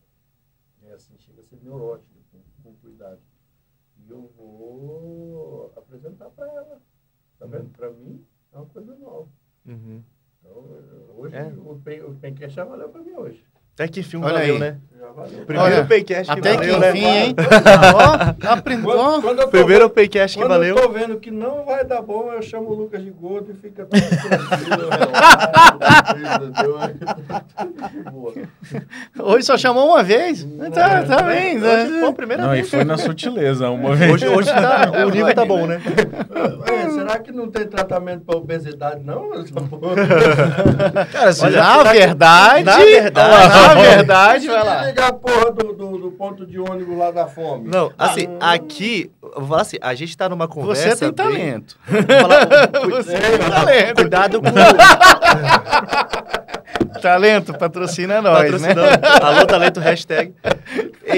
é assim, chega a ser neurótica com, com cuidado. E eu vou apresentar para ela. Tá vendo? Para mim é uma coisa nova. Uhum. Então, hoje É. o, pen, o Pencast já valeu para mim hoje. Até que enfim Olha valeu, aí. né? Já valeu. Primeiro Olha, Paycast que Até que valeu, né? enfim, hein? Ó, aprendeu. Quando, quando eu tô Primeiro Paycast que Quando valeu. eu tô vendo que não vai dar bom, eu chamo o Lucas de gordo e fica tranquilo, relaxado? Boa. Hoje só chamou uma vez? Tá, tá bem. Hoje, né? pô, primeira Não, e vez. foi na sutileza uma vez. Hoje, hoje tá, o nível tá bom, né? É, será que não tem tratamento para obesidade, não? Cara, Olha, na verdade, Na verdade- na verdade, vai Se lá. ligar a porra do, do, do ponto de ônibus lá da fome. Não, assim, Ah, aqui, vou falar assim, a gente tá numa conversa. Você tem bem- talento. Falar- cu- Você tem talento. Cuidado com Talento, patrocina nós, né? Alô, talento, hashtag.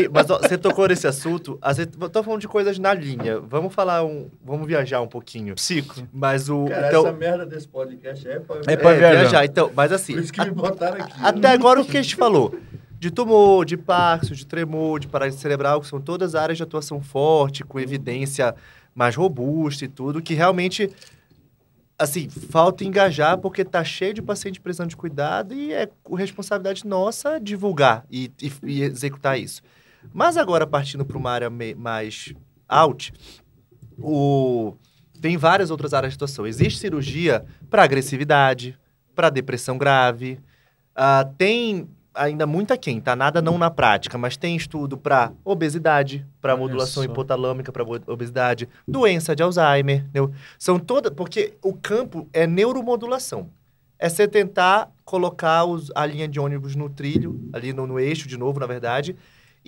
Ei, mas ó, você tocou nesse assunto, às vezes, eu tô falando de coisas na linha. Vamos falar um. Vamos viajar um pouquinho. Psico. Mas o. Cara, então, essa merda desse podcast é pra... É pra é, viajar. viajar. Então, mas assim, Por isso que me botaram aqui. Até agora, o que a gente falou? De tumor, de Parkinson, de tremor, de paralisia cerebral, que são todas áreas de atuação forte, com evidência mais robusta e tudo, que realmente, assim, falta engajar porque tá cheio de paciente precisando de cuidado e é responsabilidade nossa divulgar e, e- e executar isso. Mas agora, partindo para uma área mais out, o... tem várias outras áreas de atuação. Existe cirurgia para agressividade, para depressão grave, ah, tem ainda muita quem, tá? Nada não na prática, mas tem estudo para obesidade, para modulação só. hipotalâmica, para obesidade, doença de Alzheimer, entendeu? São todas, porque o campo é neuromodulação. É você tentar colocar os- a linha de ônibus no trilho, ali no, no eixo de novo, na verdade,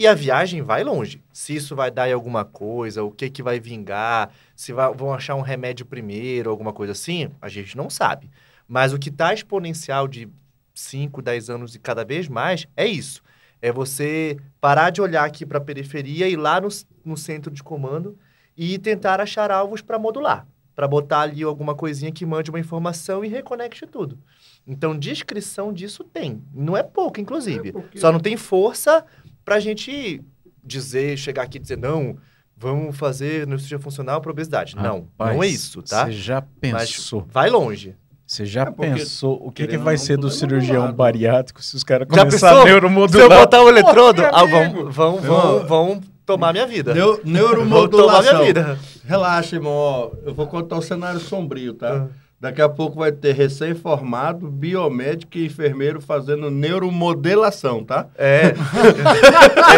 e a viagem vai longe. Se isso vai dar em alguma coisa, o que que vai vingar, se vai- vão achar um remédio primeiro, alguma coisa assim, a gente não sabe. Mas o que está exponencial de 5, 10 anos e cada vez mais é isso. É você parar de olhar aqui para a periferia e ir lá no, no centro de comando e tentar achar alvos para modular, para botar ali alguma coisinha que mande uma informação e reconecte tudo. Então, descrição disso tem. Não é pouco, inclusive. É porque- Só não tem força para a gente dizer, chegar aqui e dizer, não, vamos fazer cirurgia funcional para obesidade. não, Rapaz, não é isso, tá? Você já Mas pensou? vai longe. Você já É pensou o que, que vai não, ser do é cirurgião modulado. bariátrico se os caras começarem a Se eu neuromodular? botar o eletrodo, ah, vão, vão, vão, vão tomar minha vida. Neu- Vão tomar minha neuromodulação. vida. Relaxa, irmão. Eu vou contar um cenário sombrio, tá? Ah. Daqui a pouco vai ter recém-formado, biomédico e enfermeiro fazendo neuromodelação, tá? É.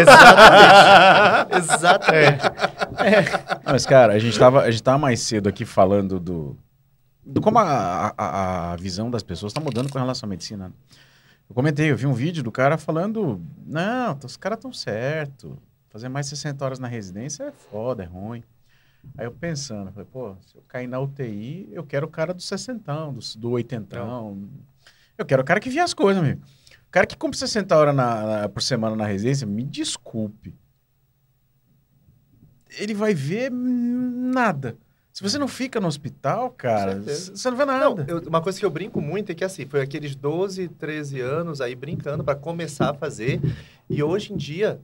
Exatamente. Exatamente. Não, Mas, cara, a gente, tava, a gente tava mais cedo aqui falando do, do como a, a, a visão das pessoas está mudando com relação à medicina. Eu comentei, eu vi um vídeo do cara falando, não, os caras estão certo, fazer mais 60 horas na residência é foda, é ruim. Aí eu pensando, falei, pô, se eu cair na UTI, eu quero o cara do 60, do, do 80. Eu quero o cara que via as coisas, amigo. O cara que cumpre 60 horas na- na- por semana na residência, me desculpe. Ele vai ver nada. Se você não fica no hospital, cara, você não vê Não, nada. eu- uma coisa que eu brinco muito é que assim, foi aqueles 12, 13 anos aí brincando para começar a fazer. E hoje em dia,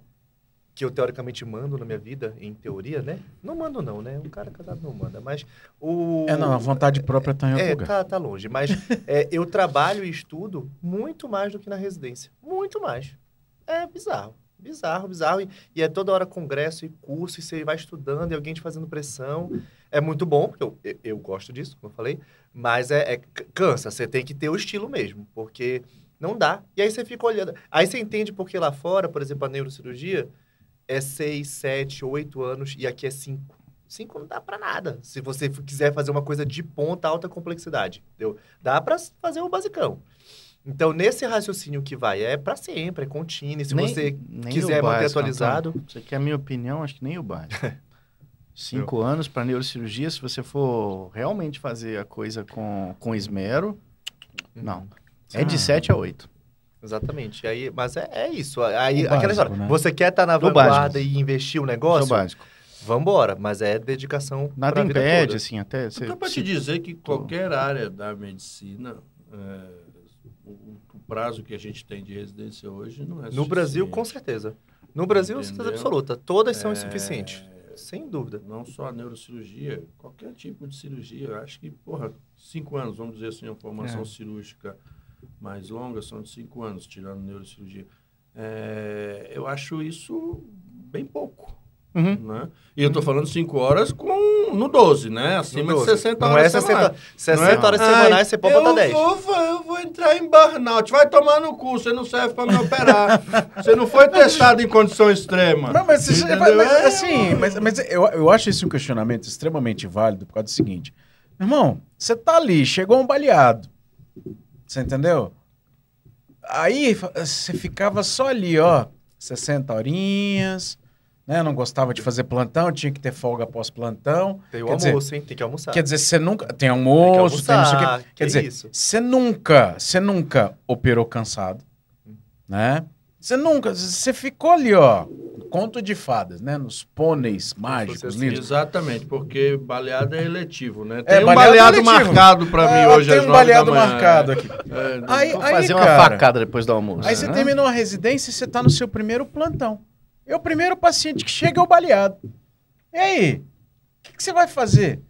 que eu teoricamente mando na minha vida, em teoria, né? Não mando não, né? Um cara casado não manda, mas o... É, não, a vontade própria tá em outro É, lugar. tá, tá longe. Mas é, eu trabalho e estudo muito mais do que na residência. Muito mais. É bizarro. Bizarro, bizarro. E, e é toda hora congresso e curso, e você vai estudando, e alguém te fazendo pressão. É muito bom, porque eu, eu, eu gosto disso, como eu falei. Mas é, é cansa. Você tem que ter o estilo mesmo, porque não dá. E aí você fica olhando. Aí você entende porque lá fora, por exemplo, a neurocirurgia é seis, sete, oito anos, e aqui é cinco. Cinco não dá pra nada. Se você quiser fazer uma coisa de ponta, alta complexidade, entendeu? Dá pra s- fazer o basicão. Então, nesse raciocínio que vai, é pra sempre, é contínuo. Se Nem- você nem quiser o manter básico, atualizado... Antônio. Isso aqui é a minha opinião, acho que nem o básico. Cinco anos para neurocirurgia, se você for realmente fazer a coisa com, com esmero, não. É de Ah. 7 a 8. Exatamente. Aí, mas é, é isso. Aí, O aquela básico, história. né? Você quer estar na Do vanguarda básico. e investir o Isso é o negócio? básico. Vambora. Mas é dedicação Nada impede, toda. assim, até... Você, Então, para te dizer que qualquer área da medicina, é, o, o prazo que a gente tem de residência hoje não é No Brasil, com certeza. No Brasil, certeza Entendeu? absoluta. Todas são É, insuficientes. Sem dúvida. Não só a neurocirurgia, qualquer tipo de cirurgia. Eu acho que, porra, cinco anos, vamos dizer assim, uma formação É. cirúrgica mais longa, são de cinco anos, tirando neurocirurgia. É, eu acho isso bem pouco. Uhum. Né? E eu tô falando cinco horas com, no 12, né? Acima No de 12. 60 Não horas é 60, semanais. 60 Não é? horas Ai, semanais, você pode botar 10. Vou, eu vou entrar em burnout. Vai tomar no cu, você não serve para me operar. você não foi testado em condição extrema. Não, mas, mas- mas, É, assim, mas, mas eu, eu acho esse um questionamento extremamente válido por causa do seguinte. Irmão, você tá ali, chegou um baleado. Você entendeu? Aí você ficava só ali, ó, 60 horinhas, né? Não gostava de fazer plantão, tinha que ter folga após plantão. Tem o Quer dizer- almoço, hein? Tem que almoçar. Quer dizer, você nunca. Tem almoço, tem, não sei o almoçar, quê. que Quer dizer, isso? você nunca, você nunca operou cansado, né? Você nunca, você ficou ali, ó, conto de fadas, né? Nos pôneis mágicos, lindos. Exatamente, porque baleado é eletivo, né? É, Tem um baleado baleado, marcado para mim Ah, hoje tem às um baleado marcado aqui. É, Aí, Vou aí, fazer uma cara, facada depois do almoço. Aí você né? terminou a residência e você tá no seu primeiro plantão. É o primeiro paciente que chega é o baleado. E aí? O que, que você vai fazer?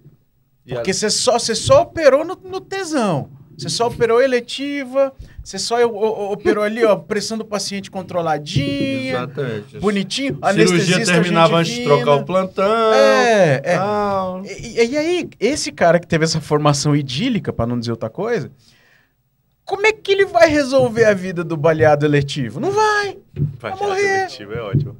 E Porque você só, você só operou no, no tesão. Você só operou eletiva, você só operou ali, ó, pressão do paciente controladinha, Exatamente. bonitinho. A cirurgia anestesista, terminava antes de trocar o plantão. É, é. E, e- aí, esse cara que teve essa formação idílica, pra não dizer outra coisa, como é que ele vai resolver a vida do baleado eletivo? Não vai, Vai Vai morrer. seletivo, é ótimo.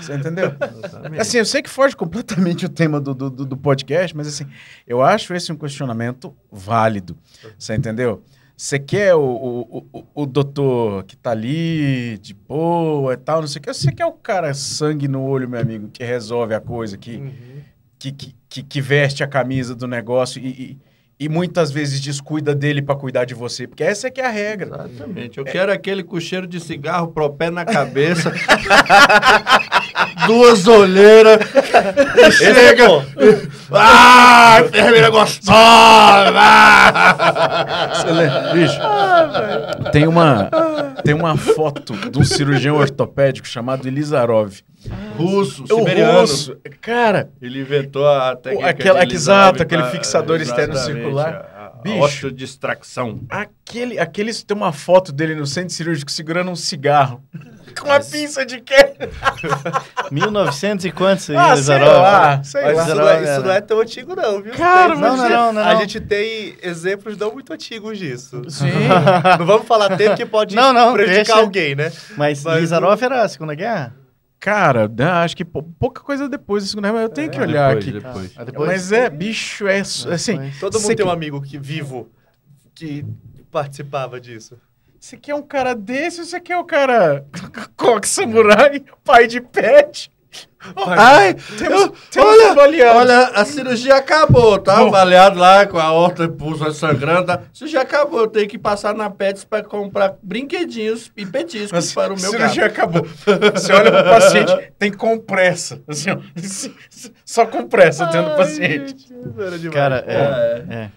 Você entendeu? Exatamente. Assim, eu sei que foge completamente o tema do, do, do- podcast, mas assim, eu acho esse um questionamento válido. Você entendeu? Você quer o, o, o, o doutor que tá ali, de boa e tal, não sei o que. Você quer o cara sangue no olho, meu amigo, que resolve a coisa, que, Uhum. que, que, que, que veste a camisa do negócio e, e, e muitas vezes descuida dele pra cuidar de você. Porque essa é que é a regra. Exatamente. Eu quero aquele com cheiro de cigarro, propé na cabeça, duas olheiras, e chega. ah, enfermeira gostosa! Bicho, tem uma, tem uma foto de um cirurgião ortopédico chamado Elizarov. Russo, O siberiano. russo, cara, Ele inventou a técnica aquela- exato, aquele fixador externo circular. Bicho. osteodistração. aquele, aqueles tem uma foto dele no centro cirúrgico segurando um cigarro. Com uma pinça de quê? 1900 e quantos aí, Ah, sei lá, sei Mas lá. isso não, é, isso não é tão antigo, não, viu? Cara, mas- Não, não, não, A não. gente tem exemplos não muito antigos disso. Sim. Não vamos falar tempo que pode Não, não, prejudicar deixa. alguém, né? Mas, Mas Lizarov era a Segunda Guerra? Cara, né, acho que pou- pouca coisa depois da Segunda Guerra, mas eu tenho que olhar depois, aqui. depois. Ah, depois- Mas é, bicho, é su- assim. Todo mundo tem um que- amigo que vivo que participava disso. Você quer um cara desse ou você quer um cara coque samurai, pai de pet? Ai, Temos, eu- temos olha, um baleado. olha, a cirurgia acabou, tá? Bom. O baleado lá com a horta pulsa sangrando. tá? A cirurgia acabou. Eu tenho que passar na Pets para comprar brinquedinhos e petiscos Mas para o a meu cirurgia gato. acabou. Você olha pro paciente, tem compressa. Assim, só compressa dentro do paciente. Cara, é. é. É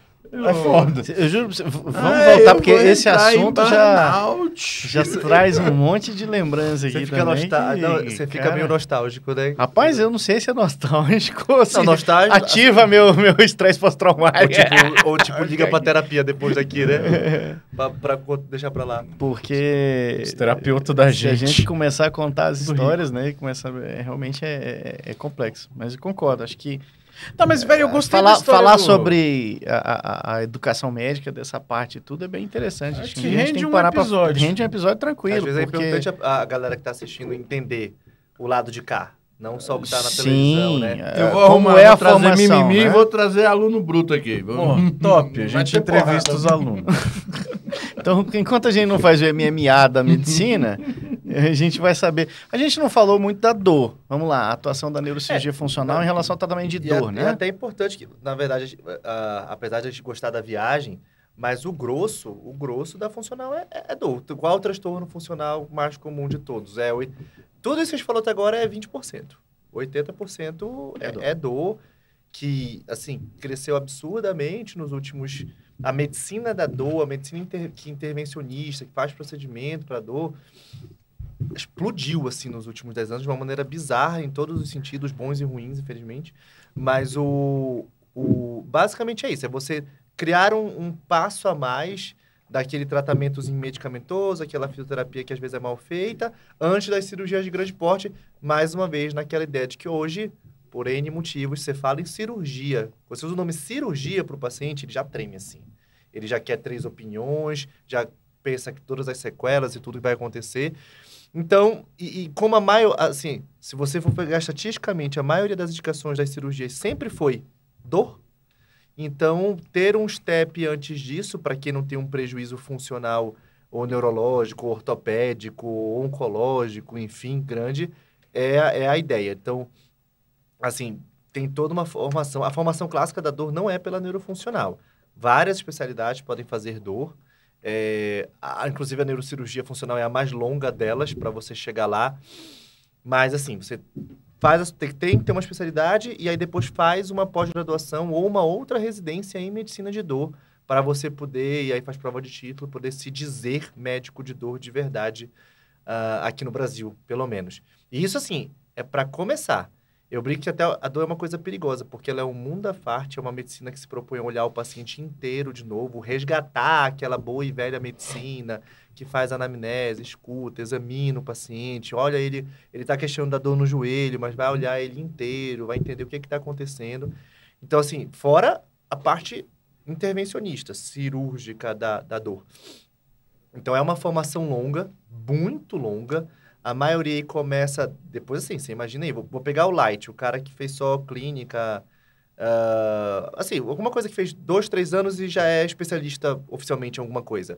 foda. Eu juro, pra você, v- vamos Ah, voltar, porque esse assunto já, já traz um monte de lembrança aqui Você fica, também. que, não, você fica cara, meio nostálgico, né? Rapaz, eu não sei se é nostálgico ou se Não, nostálgico. ativa meu, meu estresse pós-traumático. Ou tipo, ou, tipo, liga pra terapia depois daqui, né? pra, pra deixar pra lá. Porque Os terapeutas da se a gente. gente começar a contar as histórias, né, começar, é, realmente é, é- é complexo. Mas eu concordo, acho que Não, mas, velho, eu gostei falar, da história falar do- sobre a, a- a educação médica dessa parte e tudo é bem interessante. Acho que que a gente rende tem que um parar pra- episódio. rende um episódio tranquilo. Às vezes é porque... importante a, a galera que tá assistindo entender o lado de cá. Não só o que tá na Sim, televisão, né? é, Eu vou como arrumar, é vou a trazer formação, mimimi né? e vou trazer aluno bruto aqui. Pô, top, a gente entrevista porrada. os alunos. Então, enquanto a gente não faz o MMA da medicina, a gente vai saber. A gente não falou muito da dor. Vamos lá, a atuação da neurocirurgia funcional em relação ao tratamento de é, dor, e né? é até importante que, na verdade, a ah, apesar de a gente gostar da viagem, mas o grosso, o grosso da funcional é, é, é dor. Qual o transtorno funcional mais comum de todos? É, oi- tudo isso que a gente falou até agora é 20%. 80% é, É dor. é dor, que, assim, cresceu absurdamente nos últimos... A medicina da dor, a medicina inter- que intervencionista, que faz procedimento para dor, explodiu, assim, nos últimos 10 anos de uma maneira bizarra, em todos os sentidos, bons e ruins, infelizmente. Mas o, o basicamente é isso, é você criar um, um passo a mais daquele tratamentozinho medicamentoso, aquela fisioterapia que às vezes é mal feita, antes das cirurgias de grande porte, mais uma vez naquela ideia de que hoje, por N motivos, você fala em cirurgia. Você usa o nome cirurgia para o paciente, ele já treme assim. Ele já quer três opiniões, já pensa que todas as sequelas e tudo que vai acontecer. Então, e, e como a maior, assim, se você for pegar estatisticamente, a maioria das indicações das cirurgias sempre foi dor. Então, ter um step antes disso, para quem não tem um prejuízo funcional ou neurológico, ou ortopédico, ou oncológico, enfim, grande, é, é a ideia. Então, assim, tem toda uma formação. A formação clássica da dor não é pela neurofuncional. Várias especialidades podem fazer dor. É, a- inclusive, a neurocirurgia funcional é a mais longa delas para você chegar lá. Mas, assim, você faz, tem, tem que ter uma especialidade e aí depois faz uma pós-graduação ou uma outra residência em medicina de dor para você poder, e aí faz prova de título, poder se dizer médico de dor de verdade ah, aqui no Brasil, pelo menos. E isso, assim, é para começar. Eu brinco que até a dor é uma coisa perigosa, porque ela é um mundo à parte, é uma medicina que se propõe a olhar o paciente inteiro de novo, resgatar aquela boa e velha medicina que faz anamnese, escuta, examina o paciente, olha ele, ele está questionando da dor no joelho, mas vai olhar ele inteiro, vai entender o que está acontecendo. Então, assim, fora a parte intervencionista, cirúrgica da, da dor. Então, é uma formação longa, muito longa. A maioria aí começa depois, assim, você imagina aí, vou, vou pegar o Light, o cara que fez só clínica, ah, assim, alguma coisa que fez dois, três anos e já é especialista oficialmente em alguma coisa.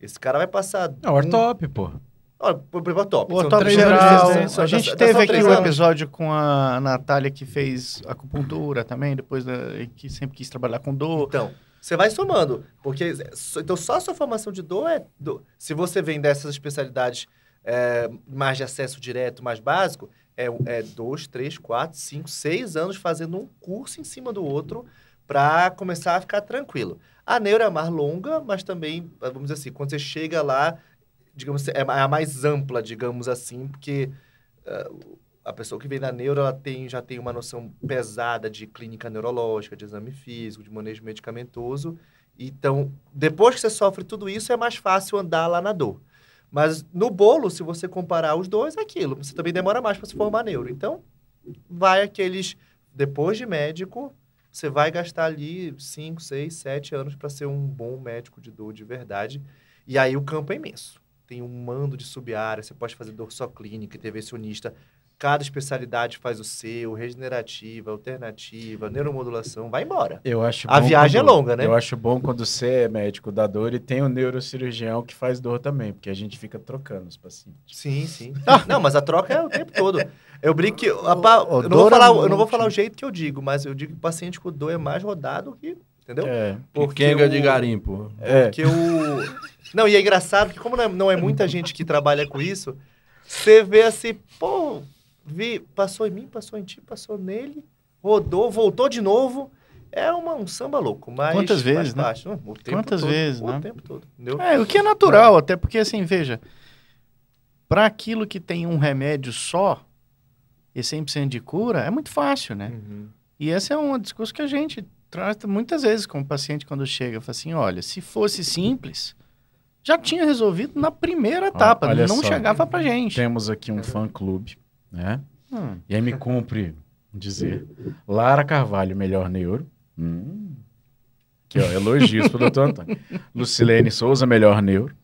Esse cara vai passar... É o Ortop, pô. Olha, o top. O três geral, anos de residência, a gente dá teve só aqui anos. episódio com a Natália que fez acupuntura também, depois da, que sempre quis trabalhar com dor. Então, você vai somando, porque so- então só a sua formação de dor é dor. Se você vem dessas especialidades é, mais de acesso direto, mais básico, é, é dois, três, quatro, cinco, seis anos fazendo um curso em cima do outro para começar a ficar tranquilo. A neuro é mais longa, mas também, vamos dizer assim, quando você chega lá, digamos, é a mais ampla, digamos assim, porque ah, a pessoa que vem da neuro, ela tem, já tem uma noção pesada de clínica neurológica, de exame físico, de manejo medicamentoso. Então, depois que você sofre tudo isso, é mais fácil andar lá na dor. Mas no bolo, se você comparar os dois, é aquilo. Você também demora mais para se formar neuro. Então, vai aqueles... Depois de médico, você vai gastar ali 5, 6, 7 anos para ser um bom médico de dor de verdade. E aí o campo é imenso. Tem um mando de sub-área, você pode fazer dor só clínica, intervencionista. Cada especialidade faz o seu, regenerativa, alternativa, neuromodulação, vai embora. Eu acho A viagem quando- é longa, né? Eu acho bom quando você é médico da dor e tem o neurocirurgião que faz dor também, porque a gente fica trocando os pacientes. Sim, sim. não, mas a troca é o tempo todo. Eu brinco que. a eu, não vou é falar, eu não vou falar o jeito que eu digo, mas eu digo que o paciente com dor é mais rodado que. Entendeu? É. Porque o- de garimpo. É. Porque o. Não, e é engraçado que, como não é, não é muita gente que trabalha com isso, você vê assim, pô, vi, passou em mim, passou em ti, passou nele, rodou, voltou de novo. É uma, um samba louco, mas Quantas vezes, né? parte. Hum, O tempo Quantas todo, vezes, o né? tempo todo, entendeu? É, o que é natural, até porque assim, veja, para aquilo que tem um remédio só e 100% de cura, é muito fácil, né? Uhum. E esse é um discurso que a gente trata muitas vezes com o paciente quando chega, fala assim, olha, se fosse simples, já tinha resolvido na primeira etapa, olha não só. chegava pra gente. Temos aqui um fã-clube, né? Hum. E aí me cumpre dizer, Lara Carvalho, melhor neuro. Hum. Aqui, ó, elogios pro doutor Antônio. Lucilene Souza, melhor neuro.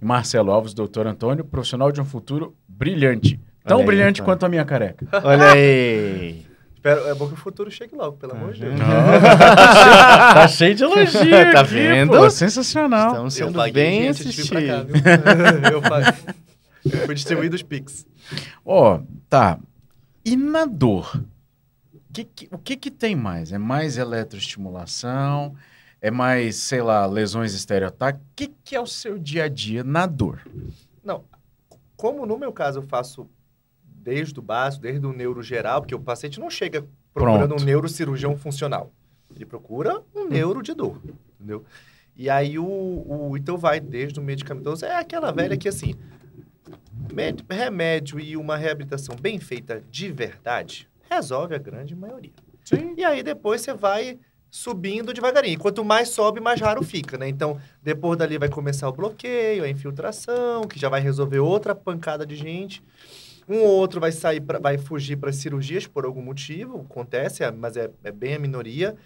E Marcelo Alves, doutor Antônio, profissional de um futuro brilhante. Tão Olha brilhante então. quanto a minha careca. Olha aí. Espero, é bom que o futuro chegue logo, pelo amor de Deus. tá cheio de elogio Tá aqui, vendo? pô. Sensacional. Estamos Eu sendo paguei bem gente cá, assistidos. eu, paguei. Fui distribuído os Pix. Ó, tá. E na dor? Que que- o que que tem mais? É mais eletroestimulação? É mais, sei lá, lesões estereotáticas? O que que é o seu dia a dia na dor? Não, como no meu caso eu faço desde o básico, desde o neuro geral, porque o paciente não chega procurando Pronto. um neurocirurgião funcional. Ele procura um neuro de dor, entendeu? E aí o, o então vai desde o medicamentoso, é aquela velha que assim, med- remédio e uma reabilitação bem feita de verdade resolve a grande maioria. Sim. E aí depois você vai subindo devagarinho. Quanto mais sobe, mais raro fica, né? Então, depois dali vai começar o bloqueio, a infiltração, que já vai resolver outra pancada de gente. Um ou outro vai sair, pra, vai fugir para cirurgias por algum motivo, acontece, é- mas é, é bem a minoria.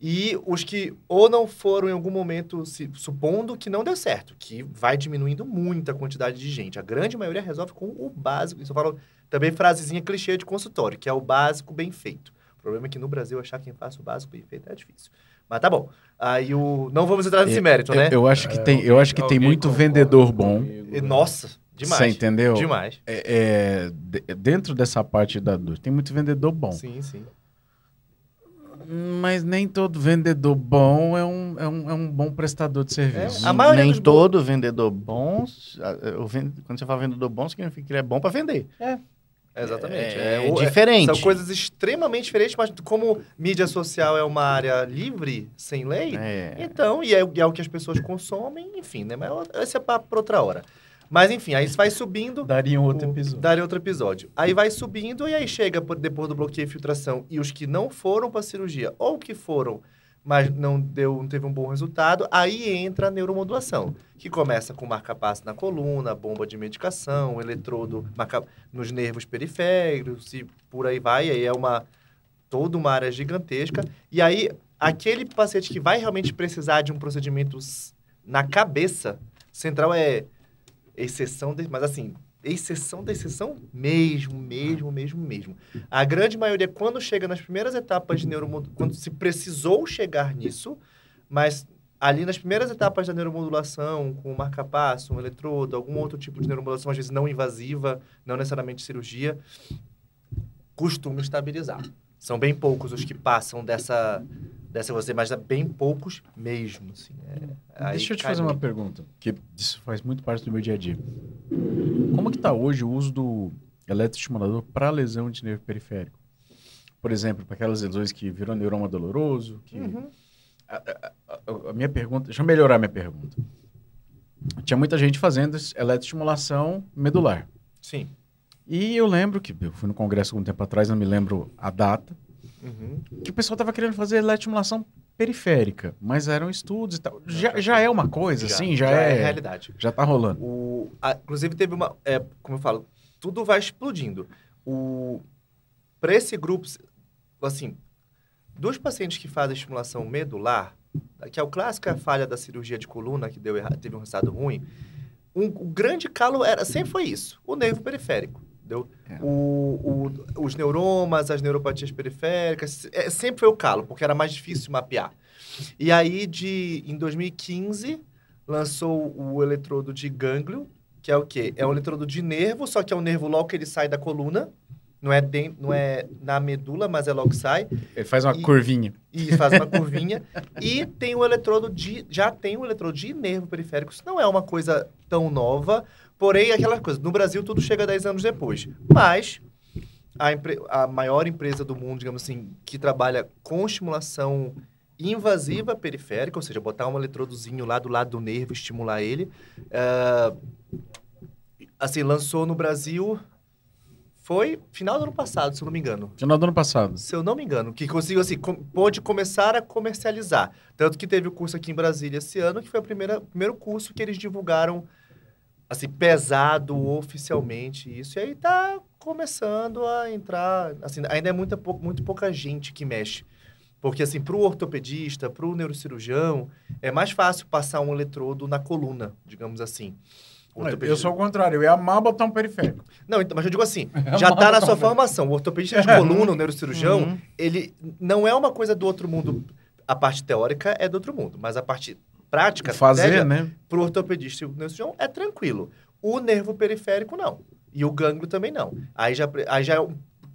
E os que ou não foram em algum momento, se- supondo que não deu certo, que vai diminuindo muito a quantidade de gente. A grande maioria resolve com o básico. Isso eu falo também frasezinha clichê de consultório, que é o básico bem feito. O problema é que no Brasil achar quem faça o básico bem feito é difícil. Mas tá bom. Aí o. Não vamos entrar nesse mérito, né? Eu, eu acho que tem, eu acho que tem muito vendedor bom. comigo, E, né? nossa, demais. Você entendeu? Demais. É, é, de- dentro dessa parte da dor, tem muito vendedor bom. Sim, sim. Mas nem todo vendedor bom é um, é um, é um bom prestador de serviço. A maioria Nem todo vendedor bom, quando você fala vendedor bom, significa que ele é bom para vender. Exatamente. É, o- diferente. São coisas extremamente diferentes, mas como mídia social é uma área livre, sem lei, É. então, e é, e é o que as pessoas consomem, enfim, né? Mas esse é papo para outra hora. Mas enfim, aí vai subindo. Daria um outro o- episódio. Daria outro episódio. Aí vai subindo e aí chega por- depois do bloqueio e filtração e os que não foram para cirurgia ou que foram, mas não deu, não teve um bom resultado, aí entra a neuromodulação, que começa com marca-passo na coluna, bomba de medicação, eletrodo marca, nos nervos periféricos e por aí vai, aí é uma toda uma área gigantesca. E aí aquele paciente que vai realmente precisar de um procedimento na cabeça central é exceção, de, mas assim, exceção da exceção mesmo, mesmo, mesmo, mesmo. A grande maioria, quando chega nas primeiras etapas de neuromodulação, quando se precisou chegar nisso, mas ali nas primeiras etapas da neuromodulação, com um marca-passo, um eletrodo, algum outro tipo de neuromodulação, às vezes não invasiva, não necessariamente cirurgia, costuma estabilizar. São bem poucos os que passam dessa, dessa você, mas bem poucos mesmo. Assim, é, Deixa eu te fazer uma pergunta, que isso faz muito parte do meu dia a dia. Como que tá hoje o uso do eletroestimulador para lesão de nervo periférico? Por exemplo, para aquelas lesões que virou neuroma doloroso, que... Uhum. A, a- a- a minha pergunta, deixa eu melhorar a minha pergunta. Tinha muita gente fazendo es- eletroestimulação medular. Sim. E eu lembro que, eu fui no congresso algum tempo atrás, não me lembro a data, Uhum. que o pessoal estava querendo fazer eletroestimulação periférica, mas eram estudos e tal. Já, já é uma coisa, assim, já, é, realidade. já tá rolando. O, a- inclusive, teve uma. É, como eu falo, tudo vai explodindo. O, para esse grupo, assim, dos pacientes que fazem estimulação medular, que é o clássico é a falha da cirurgia de coluna, que deu errado, teve um resultado ruim, um, o grande calo era, sempre foi isso: o nervo periférico. Entendeu? É. O, o- os neuromas, as neuropatias periféricas, é, sempre foi o calo, porque era mais difícil mapear. E aí, de, em 2015, lançou o eletrodo de gânglio, que é o quê? É um eletrodo de nervo, só que é um nervo logo que ele sai da coluna. Não é, não é na medula, mas é logo que sai. Ele faz uma E- curvinha. E faz uma curvinha. e tem o eletrodo de. Já tem o eletrodo de nervo periférico. Isso não é uma coisa tão nova. Porém, aquela coisa. No Brasil, tudo chega 10 anos depois. Mas a, empre- a maior empresa do mundo, digamos assim, que trabalha com estimulação invasiva periférica, ou seja, botar um eletrodozinho lá do lado do nervo, estimular ele. Ah, assim, lançou no Brasil, foi final do ano passado, se eu não me engano. Final do ano passado. Se eu não me engano, que conseguiu, assim, com, pôde começar a comercializar. Tanto que teve o curso aqui em Brasília esse ano, que foi o primeiro curso que eles divulgaram, assim, pesado oficialmente isso. E aí tá começando a entrar, assim, ainda é muita, muito pouca gente que mexe. Porque, assim, para o ortopedista, para o neurocirurgião, é mais fácil passar um eletrodo na coluna, digamos assim. Eu sou o contrário, eu ia amar botar um periférico. Não, então, mas eu digo assim, É já está na sua forma. formação. O ortopedista de coluna, o neurocirurgião, Uhum. ele não é uma coisa do outro mundo. A parte teórica é do outro mundo, mas a parte prática, Fazer, né? para o ortopedista e o neurocirurgião é tranquilo. O nervo periférico, não. E o gânglio também não. Aí já, aí já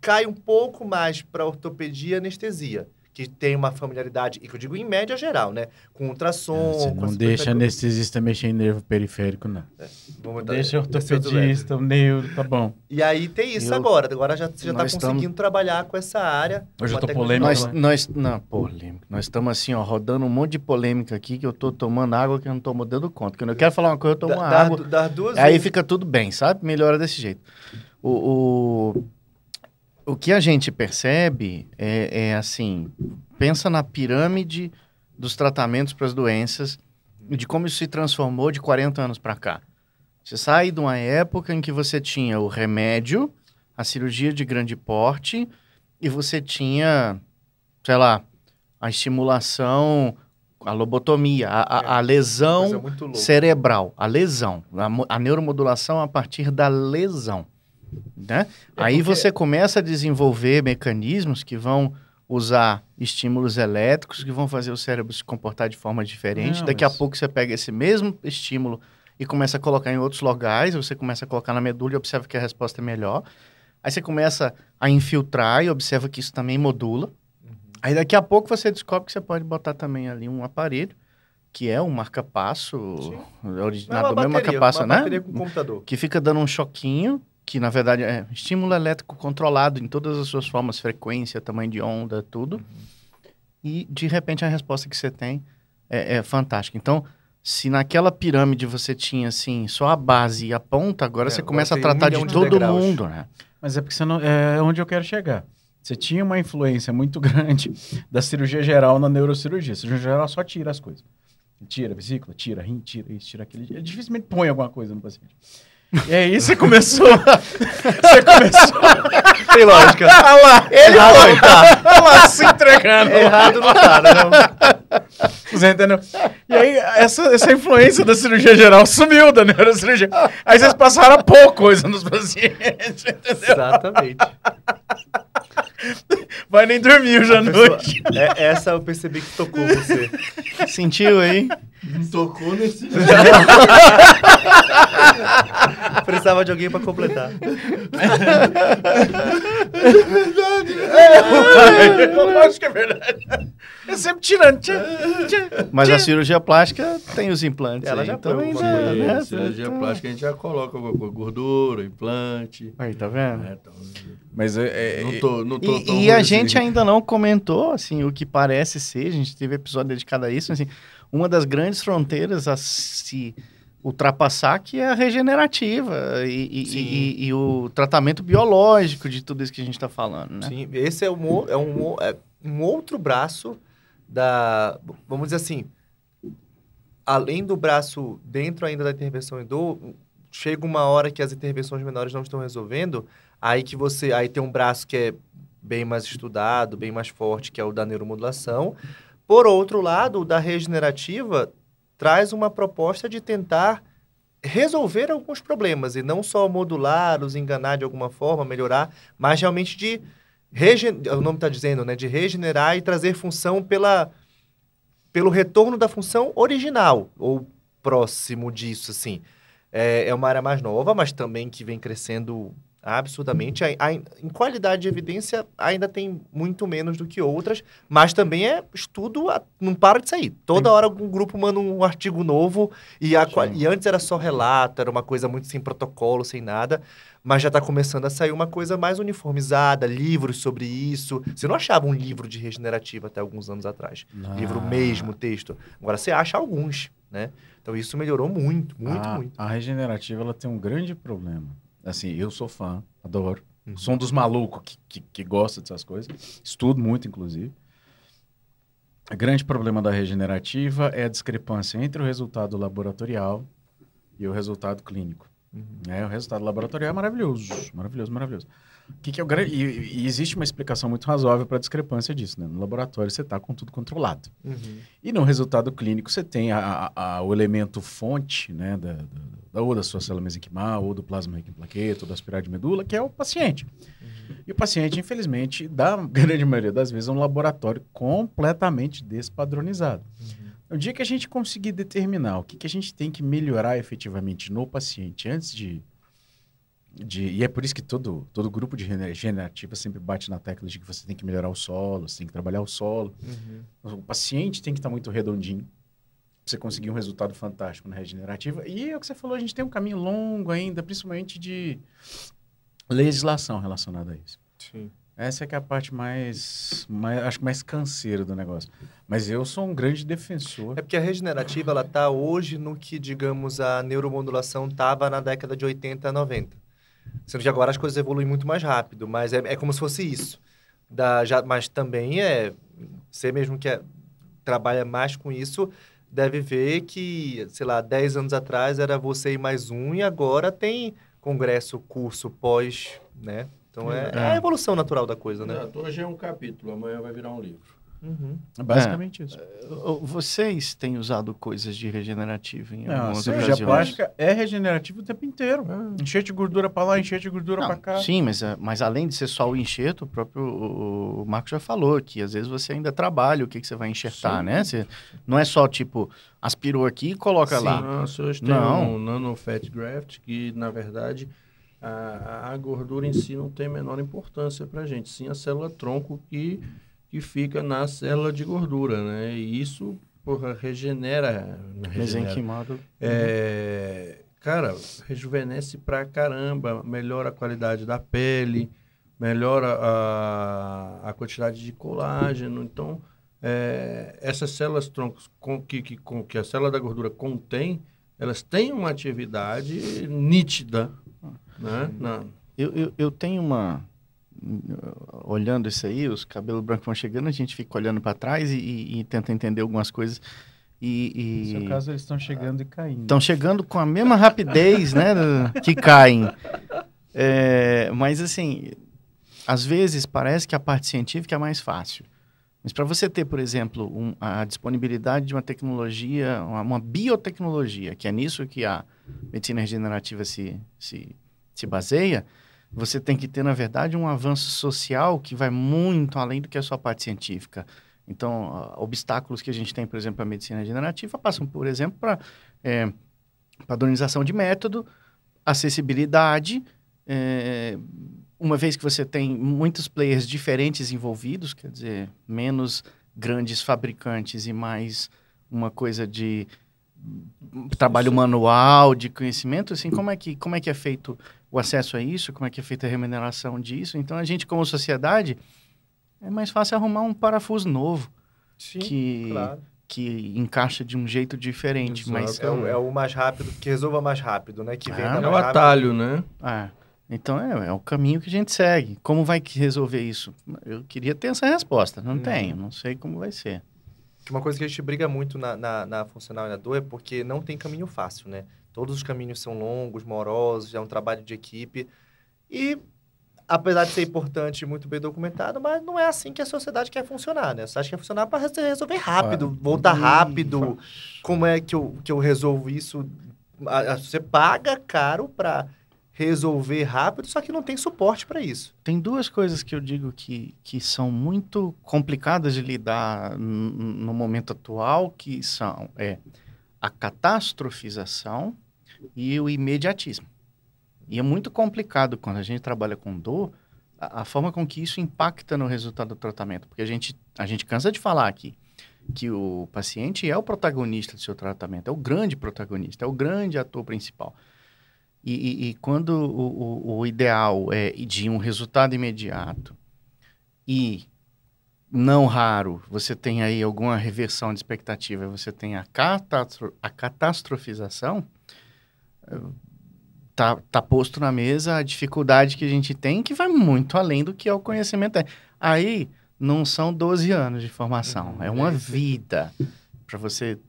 cai um pouco mais para ortopedia e anestesia, que tem uma familiaridade, e que eu digo em média geral, né? Com ultrassom, Você com não deixa anestesista mexer em nervo periférico, não. Deixa o lado. ortopedista, o neuro, tá bom. E aí tem isso Eu- agora. Agora já, você já estamos- conseguindo trabalhar com essa área. Hoje eu uma tô polêmico, nova. Nós, nós, não, polêmica. Nós estamos assim, ó, rodando um monte de polêmica aqui que eu tô tomando água que eu não tô dando conta. Quando eu quero falar uma coisa, eu tomo Da- água. dar duas Aí vezes- fica tudo bem, sabe? Melhora desse jeito. O, o, o que a gente percebe é, é assim: pensa na pirâmide dos tratamentos para as doenças e de como isso se transformou de 40 anos para cá. Você sai de uma época em que você tinha o remédio, a cirurgia de grande porte, e você tinha, sei lá, a estimulação, a lobotomia, a, a- a lesão coisa muito louca. cerebral, a lesão, a, a neuromodulação a partir da lesão, né? É Aí porque- você começa a desenvolver mecanismos que vão usar estímulos elétricos que vão fazer o cérebro se comportar de forma diferente. Não, Daqui a mas- pouco você pega esse mesmo estímulo e começa a colocar em outros locais, você começa a colocar na medula e observa que a resposta é melhor. Aí você começa a infiltrar e observa que isso também modula. Aí daqui a pouco você descobre que você pode botar também ali um aparelho, que é um marca-passo, originado do mesmo marca-passo, né? com computador. Que fica dando um choquinho, que na verdade é estímulo elétrico controlado em todas as suas formas, frequência, tamanho de onda, tudo. E de repente a resposta que você tem é, é fantástica. Então, se naquela pirâmide você tinha assim só a base e a ponta, agora É, você começa a tem um tratar de de todo degraus. mundo, né? Mas é porque você não. É onde eu quero chegar. Você tinha uma influência muito grande da cirurgia geral na neurocirurgia. A cirurgia geral só tira as coisas. Tira a vesícula, tira rim, tira isso, tira aquilo. Ele dificilmente põe alguma coisa no paciente. E aí você começou. você começou. Tem lógica. Ah lá, ele Errado foi. não tá. Tá lá se entregando. Errado não tá, não. Você entendeu? E aí, essa, essa influência da cirurgia geral sumiu da neurocirurgia. Aí vocês passaram a pôr coisa nos pacientes, entendeu? Exatamente. Vai nem dormir hoje à noite. É, essa eu percebi que tocou você. Sentiu aí? Tocou nesse. Precisava de alguém pra completar. Eu acho que é verdade. É sempre tirando. Tchê, tchê. Mas a cirurgia plástica tem os implantes. Ela aí, já então põe alguma Sim, né? cirurgia Então- plástica a gente já coloca alguma coisa, gordura, implante. Aí, tá vendo? né, então, Mas é, é- não tô, não tô tão E, e a gente ainda não comentou, assim, o que parece ser, a gente teve episódio dedicado a isso, assim, uma das grandes fronteiras a se ultrapassar que é a regenerativa e, e- e- e o tratamento biológico de tudo isso que a gente está falando, né? Sim, esse é um, é, um, é um outro braço da. Vamos dizer assim. Além do braço dentro ainda da intervenção em dor, chega uma hora que as intervenções menores não estão resolvendo, aí que você. Aí tem um braço que é bem mais estudado, bem mais forte, que é o da neuromodulação. Por outro lado, o da regenerativa traz uma proposta de tentar resolver alguns problemas e não só modular, os enganar de alguma forma, melhorar, mas realmente de regen... o nome está dizendo, né, de regenerar e trazer função pela pelo retorno da função original ou próximo disso, assim. É, é uma área mais nova, mas também que vem crescendo Absurdamente. A- a- em qualidade de evidência, ainda tem muito menos do que outras, mas também é estudo, a- não para de sair. Toda hora um grupo manda um artigo novo, e, a Sim. e antes era só relato, era uma coisa muito sem protocolo, sem nada, mas já está começando a sair uma coisa mais uniformizada, livros sobre isso. Você não achava um livro de regenerativa até alguns anos atrás. Livro Ah. mesmo, texto. Agora você acha alguns, né? Então isso melhorou muito, muito, a, muito. A regenerativa ela tem um grande problema. Assim, eu sou fã, adoro. Uhum. Sou um dos malucos que, que, que gosta dessas coisas. Estudo muito, inclusive. O grande problema da regenerativa é a discrepância entre o resultado laboratorial e o resultado clínico. Uhum. É, o resultado laboratorial é maravilhoso, maravilhoso, maravilhoso. Que, que é o. E, e existe uma explicação muito razoável para a discrepância disso. Né? No laboratório você está com tudo controlado. Uhum. E no resultado clínico você tem a- a- a- o elemento fonte, né, da, da- ou da sua célula mesenquimal, ou do plasma rico em plaqueta, ou da aspiral de medula, que é o paciente. E o paciente, infelizmente, da grande maioria das vezes, é um laboratório completamente despadronizado. No dia que a gente conseguir determinar o que, que a gente tem que melhorar efetivamente no paciente antes de, de... E é por isso que todo, todo grupo de regenerativa sempre bate na tecla de que você tem que melhorar o solo, você tem que trabalhar o solo. Uhum. O paciente tem que estar muito redondinho você conseguir um resultado fantástico na regenerativa. E é o que você falou, a gente tem um caminho longo ainda, principalmente de legislação relacionada a isso. Sim. Essa é que é a parte mais, mais acho que mais canseira do negócio. Mas eu sou um grande defensor. É porque a regenerativa, ela tá hoje no que, digamos, a neuromodulação tava na década de 80, 90. Sendo que agora as coisas evoluem muito mais rápido, mas é, é como se fosse isso. Da, já, mas também é... Você mesmo que é- trabalha mais com isso, deve ver que, sei lá, 10 anos atrás era você e mais um, e agora tem congresso, curso, pós, né? Então é, é a evolução natural da coisa, né? Exato. Hoje é um capítulo, amanhã vai virar um livro. Uhum. É basicamente isso. Ô, Vocês têm usado coisas de regenerativo em Não, a algumas cirurgia ocasiões? plástica é regenerativa o tempo inteiro. Enchete de gordura pra lá, enchete de gordura Não, pra cá. Sim, mas, é- mas além de ser só o enxerto, o próprio o, Marco já falou que às vezes você ainda trabalha o que, que você vai enxertar, Sim. né? Você, não é só tipo, aspirou aqui e coloca Sim. lá. Nossa, hoje tem Não. um nanofat graft que, na verdade, a, a gordura em si não tem a menor importância para a gente. Sim, a célula tronco que, que fica na célula de gordura, né? E isso, porra, regenera. regenera. É, cara, rejuvenesce pra caramba, melhora a qualidade da pele, melhora a, a quantidade de colágeno. Então, é, essas células troncos com, que, que, com, que a célula da gordura contém, elas têm uma atividade nítida. Né? Na- Eu, eu, eu tenho uma. Olhando isso aí, os cabelos brancos vão chegando, a gente fica olhando para trás e, e- e tenta entender algumas coisas. E. No seu caso, eles estão chegando e caindo. Estão chegando com a mesma rapidez, né? Que caem. É, mas assim, às vezes parece que a parte científica é mais fácil. Mas para você ter, por exemplo, um- a disponibilidade de uma tecnologia, uma, uma biotecnologia, que é nisso que a medicina regenerativa se, se, se baseia, você tem que ter, na verdade, um avanço social que vai muito além do que a sua parte científica. Então, obstáculos que a gente tem, por exemplo, para a medicina regenerativa passam, por exemplo, para é, padronização de método, acessibilidade, é, uma vez que você tem muitos players diferentes envolvidos, quer dizer, menos grandes fabricantes e mais uma coisa de trabalho manual, de conhecimento, assim, como é que como é que é feito o acesso a isso, como é que é feita a remuneração disso? Então a gente como sociedade é mais fácil arrumar um parafuso novo Sim, que claro. que encaixa de um jeito diferente, mas É o, é o mais rápido, que resolva mais rápido, né? Que Ah, é É o rápido. atalho, né? É. Então é, é o caminho que a gente segue. Como vai que resolver isso? Eu queria ter essa resposta. Não Uhum. tenho, não sei como vai ser. Uma coisa que a gente briga muito na, na, na funcional e na dor é porque não tem caminho fácil, né? Todos os caminhos são longos, morosos, é um trabalho de equipe. E, apesar de ser importante e muito bem documentado, mas não é assim que a sociedade quer funcionar, né? A sociedade quer funcionar para resolver rápido, voltar rápido. Como é que eu, que eu resolvo isso? Você paga caro para resolver rápido, só que não tem suporte para isso. Tem duas coisas que eu digo que, que são muito complicadas de lidar no momento atual, que são é, a catastrofização e o imediatismo. E é muito complicado quando a gente trabalha com dor, a, a forma com que isso impacta no resultado do tratamento. Porque a gente, a gente cansa de falar aqui que o paciente é o protagonista do seu tratamento, é o grande protagonista, é o grande ator principal. E, e, e quando o, o, o ideal é de um resultado imediato e não raro, você tem aí alguma reversão de expectativa, você tem a, catastro a catastrofização, tá, tá posto na mesa a dificuldade que a gente tem, que vai muito além do que é o conhecimento. Aí não são 12 anos de formação, uhum, é uma é vida para você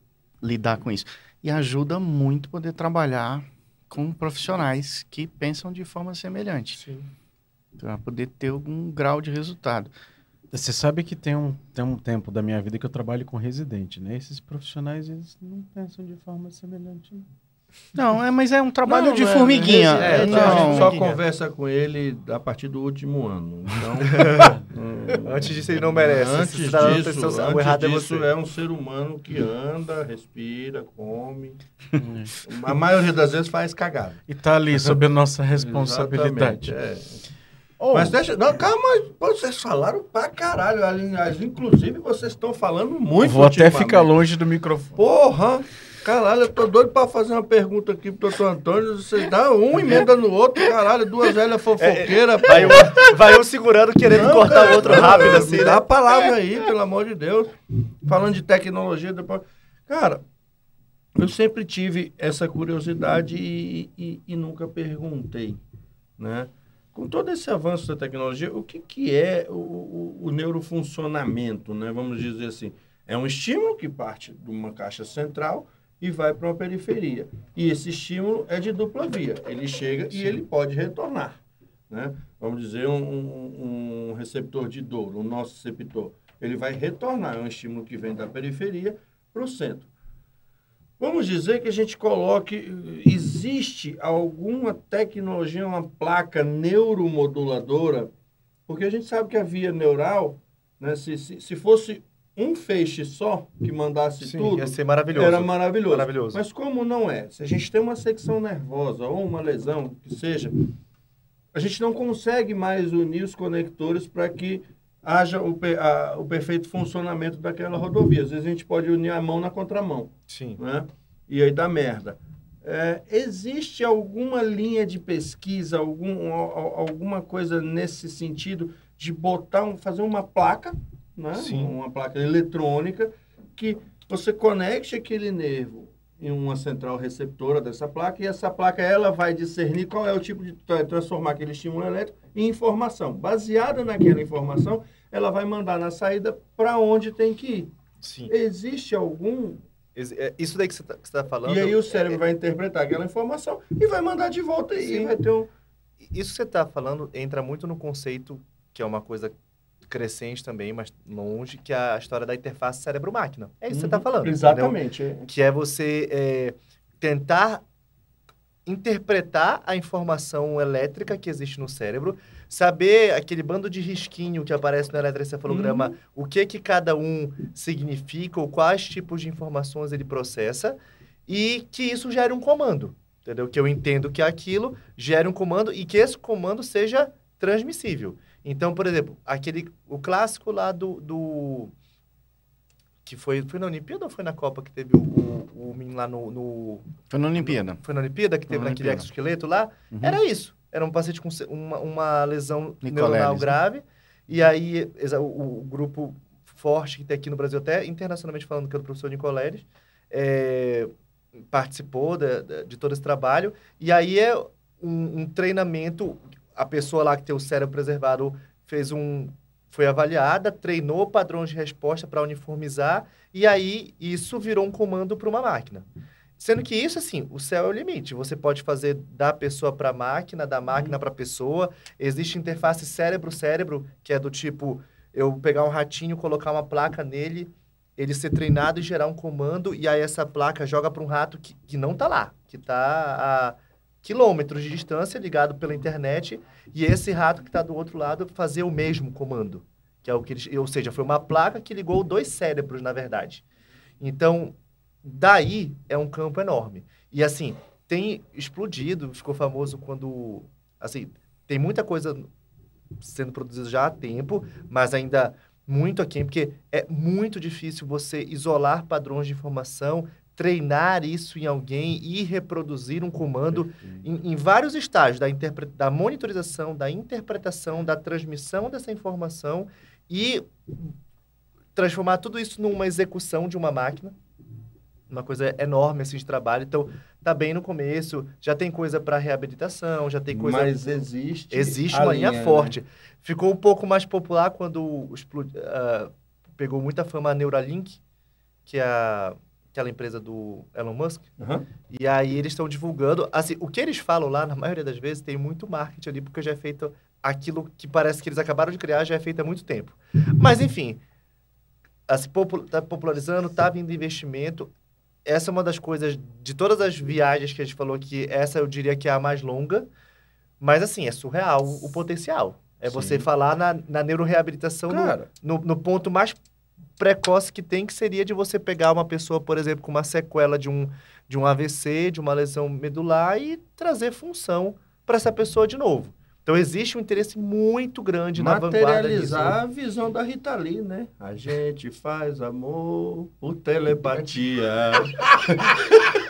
lidar com isso. E ajuda muito poder trabalhar com profissionais que pensam de forma semelhante. Sim. Para poder ter algum grau de resultado. Você sabe que tem um, tem um tempo da minha vida que eu trabalho com residente, né? Esses profissionais, eles não pensam de forma semelhante. Não, é, mas é um trabalho não, de é, formiguinha. É, é, não, a gente só conversa com ele a partir do último ano. Então, antes disso ele não merece. Antes disso, tá antes o errado disso é, é, um ser humano que anda, respira, come. a maioria das vezes faz cagada. E tá ali sob a nossa responsabilidade. é. Oh. Mas deixa. Não, calma, vocês falaram pra caralho. Inclusive, vocês estão falando muito. Vou até ficar longe do microfone. Porra! Caralho, eu tô doido pra fazer uma pergunta aqui pro doutor Antônio. Vocês dão um emenda no outro, caralho, duas velhas fofoqueiras. É, vai, um, vai um segurando, querendo Não, cortar cara, o outro rápido, assim. Dá né? a palavra aí, pelo amor de Deus. Falando de tecnologia, depois. Cara, eu sempre tive essa curiosidade e, e, e nunca perguntei, né? Com todo esse avanço da tecnologia, o que, que é o, o, o neurofuncionamento, né? Vamos dizer assim. É um estímulo que parte de uma caixa central e vai para uma periferia. E esse estímulo é de dupla via. Ele chega Sim. e ele pode retornar. Né? Vamos dizer, um, um, um receptor de dor, o nosso receptor. Ele vai retornar. É um estímulo que vem da periferia para o centro. Vamos dizer que a gente coloque. Existe alguma tecnologia, uma placa neuromoduladora? Porque a gente sabe que a via neural, né, se, se, se fosse um feixe só que mandasse Sim, tudo. Ia ser maravilhoso. Era maravilhoso. maravilhoso. Mas como não é? Se a gente tem uma secção nervosa ou uma lesão, que seja, a gente não consegue mais unir os conectores para que haja o, a, o perfeito funcionamento daquela rodovia. Às vezes a gente pode unir a mão na contramão. Sim. Né? E aí dá merda. É, existe alguma linha de pesquisa, algum, alguma coisa nesse sentido de botar, um, fazer uma placa, né? uma placa eletrônica, que você conecte aquele nervo em uma central receptora dessa placa e essa placa ela vai discernir qual é o tipo de transformar aquele estímulo elétrico em informação. Baseada naquela informação, ela vai mandar na saída para onde tem que ir. Sim. Existe algum é, isso daí que você está tá falando. E aí o cérebro é, vai interpretar aquela informação e vai mandar de volta sim. e vai ter um. Isso que você está falando entra muito no conceito, que é uma coisa crescente também, mas longe, que é a história da interface cérebro-máquina. É isso que você está uhum. falando. Exatamente. Entendeu? Que é você é, tentar interpretar a informação elétrica que existe no cérebro, saber aquele bando de risquinho que aparece no eletroencefalograma, uhum. o que que cada um significa, ou quais tipos de informações ele processa, e que isso gere um comando, entendeu? Que eu entendo que aquilo gere um comando e que esse comando seja transmissível. Então, por exemplo, aquele, o clássico lá do, do que foi, foi na Olimpíada ou foi na Copa que teve o, o, o menino lá no, no, Foi na Olimpíada. No, foi na Olimpíada que teve na naquele exoesqueleto lá? Uhum. Era isso. Era um paciente com uma, uma lesão neuronal né? grave. E aí o, o, grupo forte que tem aqui no Brasil, até internacionalmente falando, que é do professor Nicoleles, é, participou de, de, de, todo esse trabalho. E aí é um, um treinamento a pessoa lá que tem o cérebro preservado fez um foi avaliada, treinou padrões de resposta para uniformizar e aí isso virou um comando para uma máquina. Sendo que isso, assim, o céu é o limite. Você pode fazer da pessoa para a máquina, da máquina para a pessoa. Existe interface cérebro-cérebro, que é do tipo, eu pegar um ratinho, colocar uma placa nele, ele ser treinado e gerar um comando, e aí essa placa joga para um rato que, que não está lá, que está a quilômetros de distância, ligado pela internet, e esse rato que está do outro lado fazer o mesmo comando. Que é o que eles, ou seja, foi uma placa que ligou dois cérebros, na verdade. Então, daí é um campo enorme. E assim, tem explodido, ficou famoso quando, assim, tem muita coisa sendo produzida já há tempo, mas ainda muito aquém, porque é muito difícil você isolar padrões de informação, treinar isso em alguém e reproduzir um comando em, em vários estágios da, da monitorização, da interpretação, da transmissão dessa informação e transformar tudo isso numa execução de uma máquina. Uma coisa enorme assim de trabalho. Então, tá bem no começo, já tem coisa para reabilitação, já tem coisa Mas existe. Existe uma linha né? forte. Ficou um pouco mais popular quando explodi- ah, pegou muita fama a Neuralink, que é a- aquela empresa do Elon Musk. Aham. E aí eles estão divulgando. Assim, o que eles falam lá, na maioria das vezes, tem muito marketing ali, porque já é feito aquilo que parece que eles acabaram de criar, já é feito há muito tempo. Mas, enfim, assim, popu- tá popularizando, tá vindo investimento. Essa é uma das coisas, de todas as viagens que a gente falou aqui, essa eu diria que é a mais longa. Mas, assim, é surreal o potencial. É você falar na, na neuroreabilitação no- no, no ponto mais precoce que tem, que seria de você pegar uma pessoa, por exemplo, com uma sequela de um, de um AVC, de uma lesão medular e trazer função para essa pessoa de novo. Então, existe um interesse muito grande na vanguarda disso. materializar a visão da Rita Lee, né? A gente faz amor por telepatia.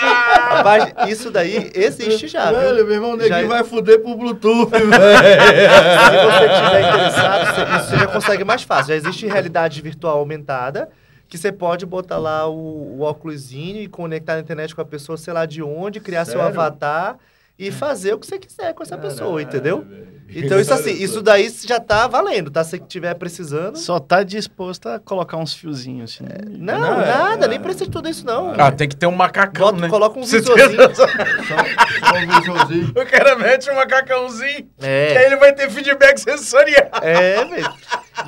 Rapaz, isso daí existe já, viu? Velho, meu irmão, Já- neguinho vai fuder pro Bluetooth, velho. Se você estiver interessado, você- isso você já consegue mais fácil. Já existe realidade virtual aumentada, que você pode botar lá o, o óculosinho e conectar na internet com a pessoa, sei lá de onde, criar seu Sério? avatar e fazer o que você quiser com essa pessoa, Caralho, entendeu? velho. Então, isso assim, isso daí já tá valendo, tá? Se você estiver precisando. Só tá disposto a colocar uns fiozinhos assim. Não, Não, é- nada, é- nem precisa de tudo isso, não. Ah, tem que ter um macacão, Bota, né? Coloca um visorzinho. Só, só um visualzinho. O cara mete um macacãozinho, que aí É, ele vai ter feedback sensorial. é, velho.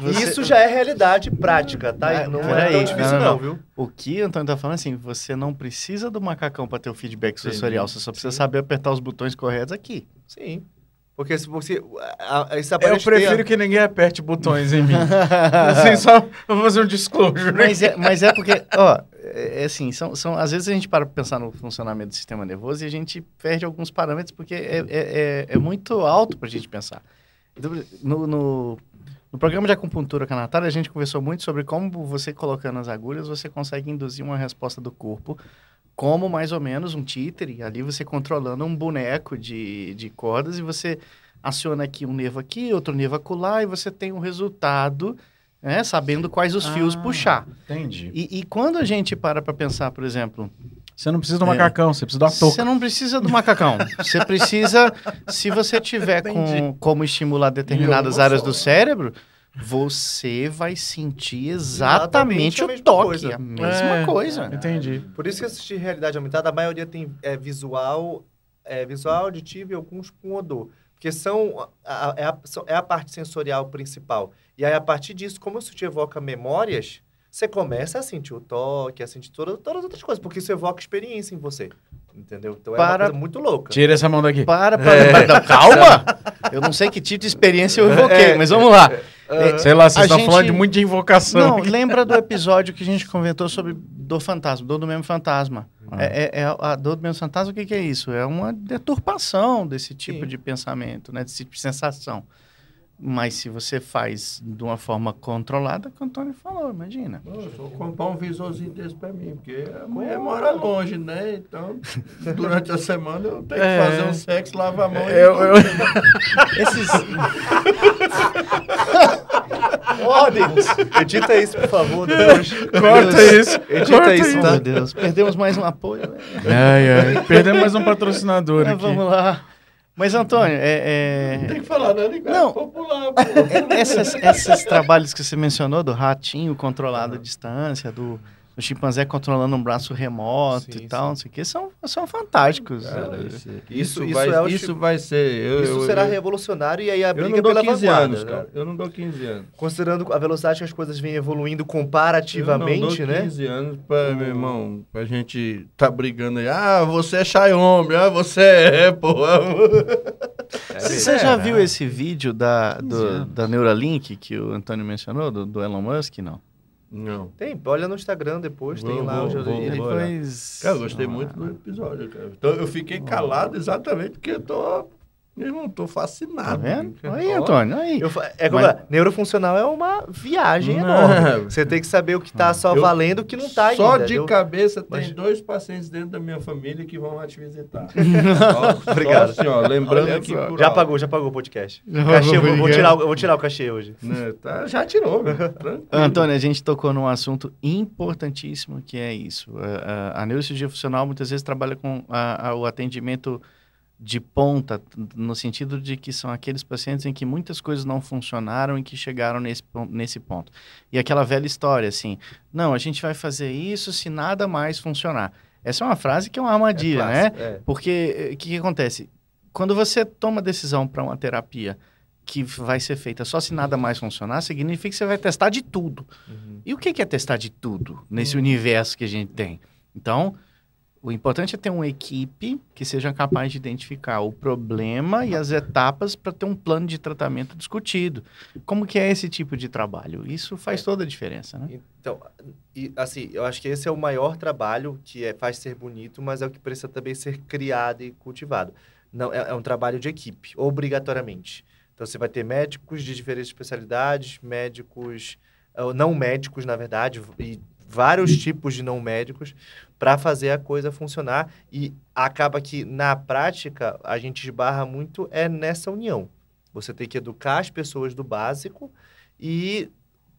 Você- Isso já é realidade prática, tá? Ah, não é peraí, tão difícil, não, não, não. viu? O que o Antônio tá falando assim, você não precisa do macacão para ter o feedback sensorial, você só precisa saber apertar os botões corretos aqui. Sim. Porque se você. a- a- Esse Eu prefiro que ninguém aperte botões em mim. assim, só pra fazer um disclosure. Mas é, mas é porque, ó, é é assim, são, são, às vezes a gente para pra pensar no funcionamento do sistema nervoso e a gente perde alguns parâmetros porque é, é, é, é muito alto pra gente pensar. Então, No, no, no programa de acupuntura com a Natália, a gente conversou muito sobre como você colocando as agulhas, você consegue induzir uma resposta do corpo, como mais ou menos um títere, ali você controlando um boneco de, de cordas e você aciona aqui um nervo aqui, outro nervo acolá e você tem um resultado, né, sabendo quais os fios Ah. puxar. Entendi. E, e quando a gente para para pensar, por exemplo, Você não precisa do É. macacão, você precisa da touca. você não precisa do macacão. Você precisa, se você tiver com, como estimular determinadas áreas do cérebro, você vai sentir Exatamente exatamente, a o mesma toque, coisa. a mesma É. coisa. Entendi. Por isso que assistir realidade aumentada, a maioria tem é, visual, é, visual, auditivo e alguns com odor. Porque são a, a- é, a, é a parte sensorial principal. E aí, a partir disso, como isso te evoca memórias, você começa a sentir o toque, a sentir toda, todas as outras coisas, porque isso evoca experiência em você. Entendeu? Então é uma Para- coisa muito louca. Tira essa mão daqui. Para, para, para, não, calma! Eu não sei que tipo de experiência eu evoquei, mas vamos lá. É, Sei lá, vocês estão gente- falando de muito de invocação. Não, lembra do episódio que a gente comentou sobre dor fantasma, dor do mesmo fantasma. Ah. É, é- é a dor do mesmo fantasma, o que, que é isso? É uma deturpação desse tipo Sim. de pensamento, né? Desse tipo de sensação. Mas se você faz de uma forma controlada, que o Antônio falou, imagina. Eu vou comprar um visorzinho desse pra mim, porque a mulher mora longe, né? Então, durante a semana eu tenho É. que fazer um sexo, lavar a mão e... Eu- eu- Esses... Ordens! Edita isso, por favor, depois. Corta isso. Edita corta isso, tá? meu Deus, perdemos mais um apoio. né? Ai, ai. Perdemos mais um patrocinador Mas aqui. vamos lá. Mas, Antônio, é- é- Tem que falar nada igual Não. popular, pô. É- Essas, esses trabalhos que você mencionou, do ratinho controlado à distância, do, do chimpanzé controlando um braço remoto Sim, e tal, não sei o que, são, são fantásticos. Cara, isso, Isso- isso, isso vai, é o isso vai ser... Eu, Isso eu- será eu, revolucionário e aí a eu briga não dou pela 15 vanguarda. anos, né? cara. Eu não dou 15 anos. Considerando a velocidade que as coisas vêm evoluindo Eu comparativamente, não dou né? 15 anos pra, meu irmão, pra gente tá brigando aí. Ah, você é Xiaomi, ah, você é, pô. Você você já viu esse vídeo da, 15 do, da Neuralink que o Antônio mencionou, do, do Elon Musk? Não. Não. Tem, olha no Instagram depois, tem Vou- lá. vou- os- vou- ele- vou- Depois... Cara, eu gostei muito do episódio, cara. Então eu fiquei calado exatamente porque eu tô. Eu não tô Tá fascinado. vendo? Aí, Antônio, aí. Eu é como Mas- neurofuncional é uma viagem Não. enorme. Você tem que saber o que tá só Eu- valendo o que não tá Só ainda. de Eu- cabeça tem Mas- dois pacientes dentro da minha família que vão lá te visitar. Obrigado. Só assim, ó, lembrando Olha aqui só. por Já pagou, já pagou o podcast. Já Cachê, vou, vou tirar, vou tirar o cachê hoje. né, tá, já tirou, meu, tranquilo. Antônio, a gente tocou num assunto importantíssimo que é isso. A, a, a neurocirurgia funcional muitas vezes trabalha com a- a- o atendimento de ponta, no sentido de que são aqueles pacientes em que muitas coisas não funcionaram e que chegaram nesse, nesse ponto. E aquela velha história, assim, não, a gente vai fazer isso se nada mais funcionar. Essa é uma frase que é uma armadilha, né? clássico, é. Porque eh, o que, que acontece? Quando você toma a decisão para uma terapia que vai ser feita só se nada mais funcionar, significa que você vai testar de tudo. Uhum. E o que que é testar de tudo nesse universo que a gente tem? Então, o importante é ter uma equipe que seja capaz de identificar o problema e as etapas para ter um plano de tratamento discutido. Como que é esse tipo de trabalho? Isso faz É. toda a diferença, né? Então, e, assim, eu acho que esse é o maior trabalho que é, faz ser bonito, mas é o que precisa também ser criado e cultivado. Não, é, é um trabalho de equipe, obrigatoriamente. Então, você vai ter médicos de diferentes especialidades, médicos, não médicos, na verdade, e vários tipos de não médicos para fazer a coisa funcionar. E acaba que, na prática, a gente esbarra muito é nessa união. Você tem que educar as pessoas do básico e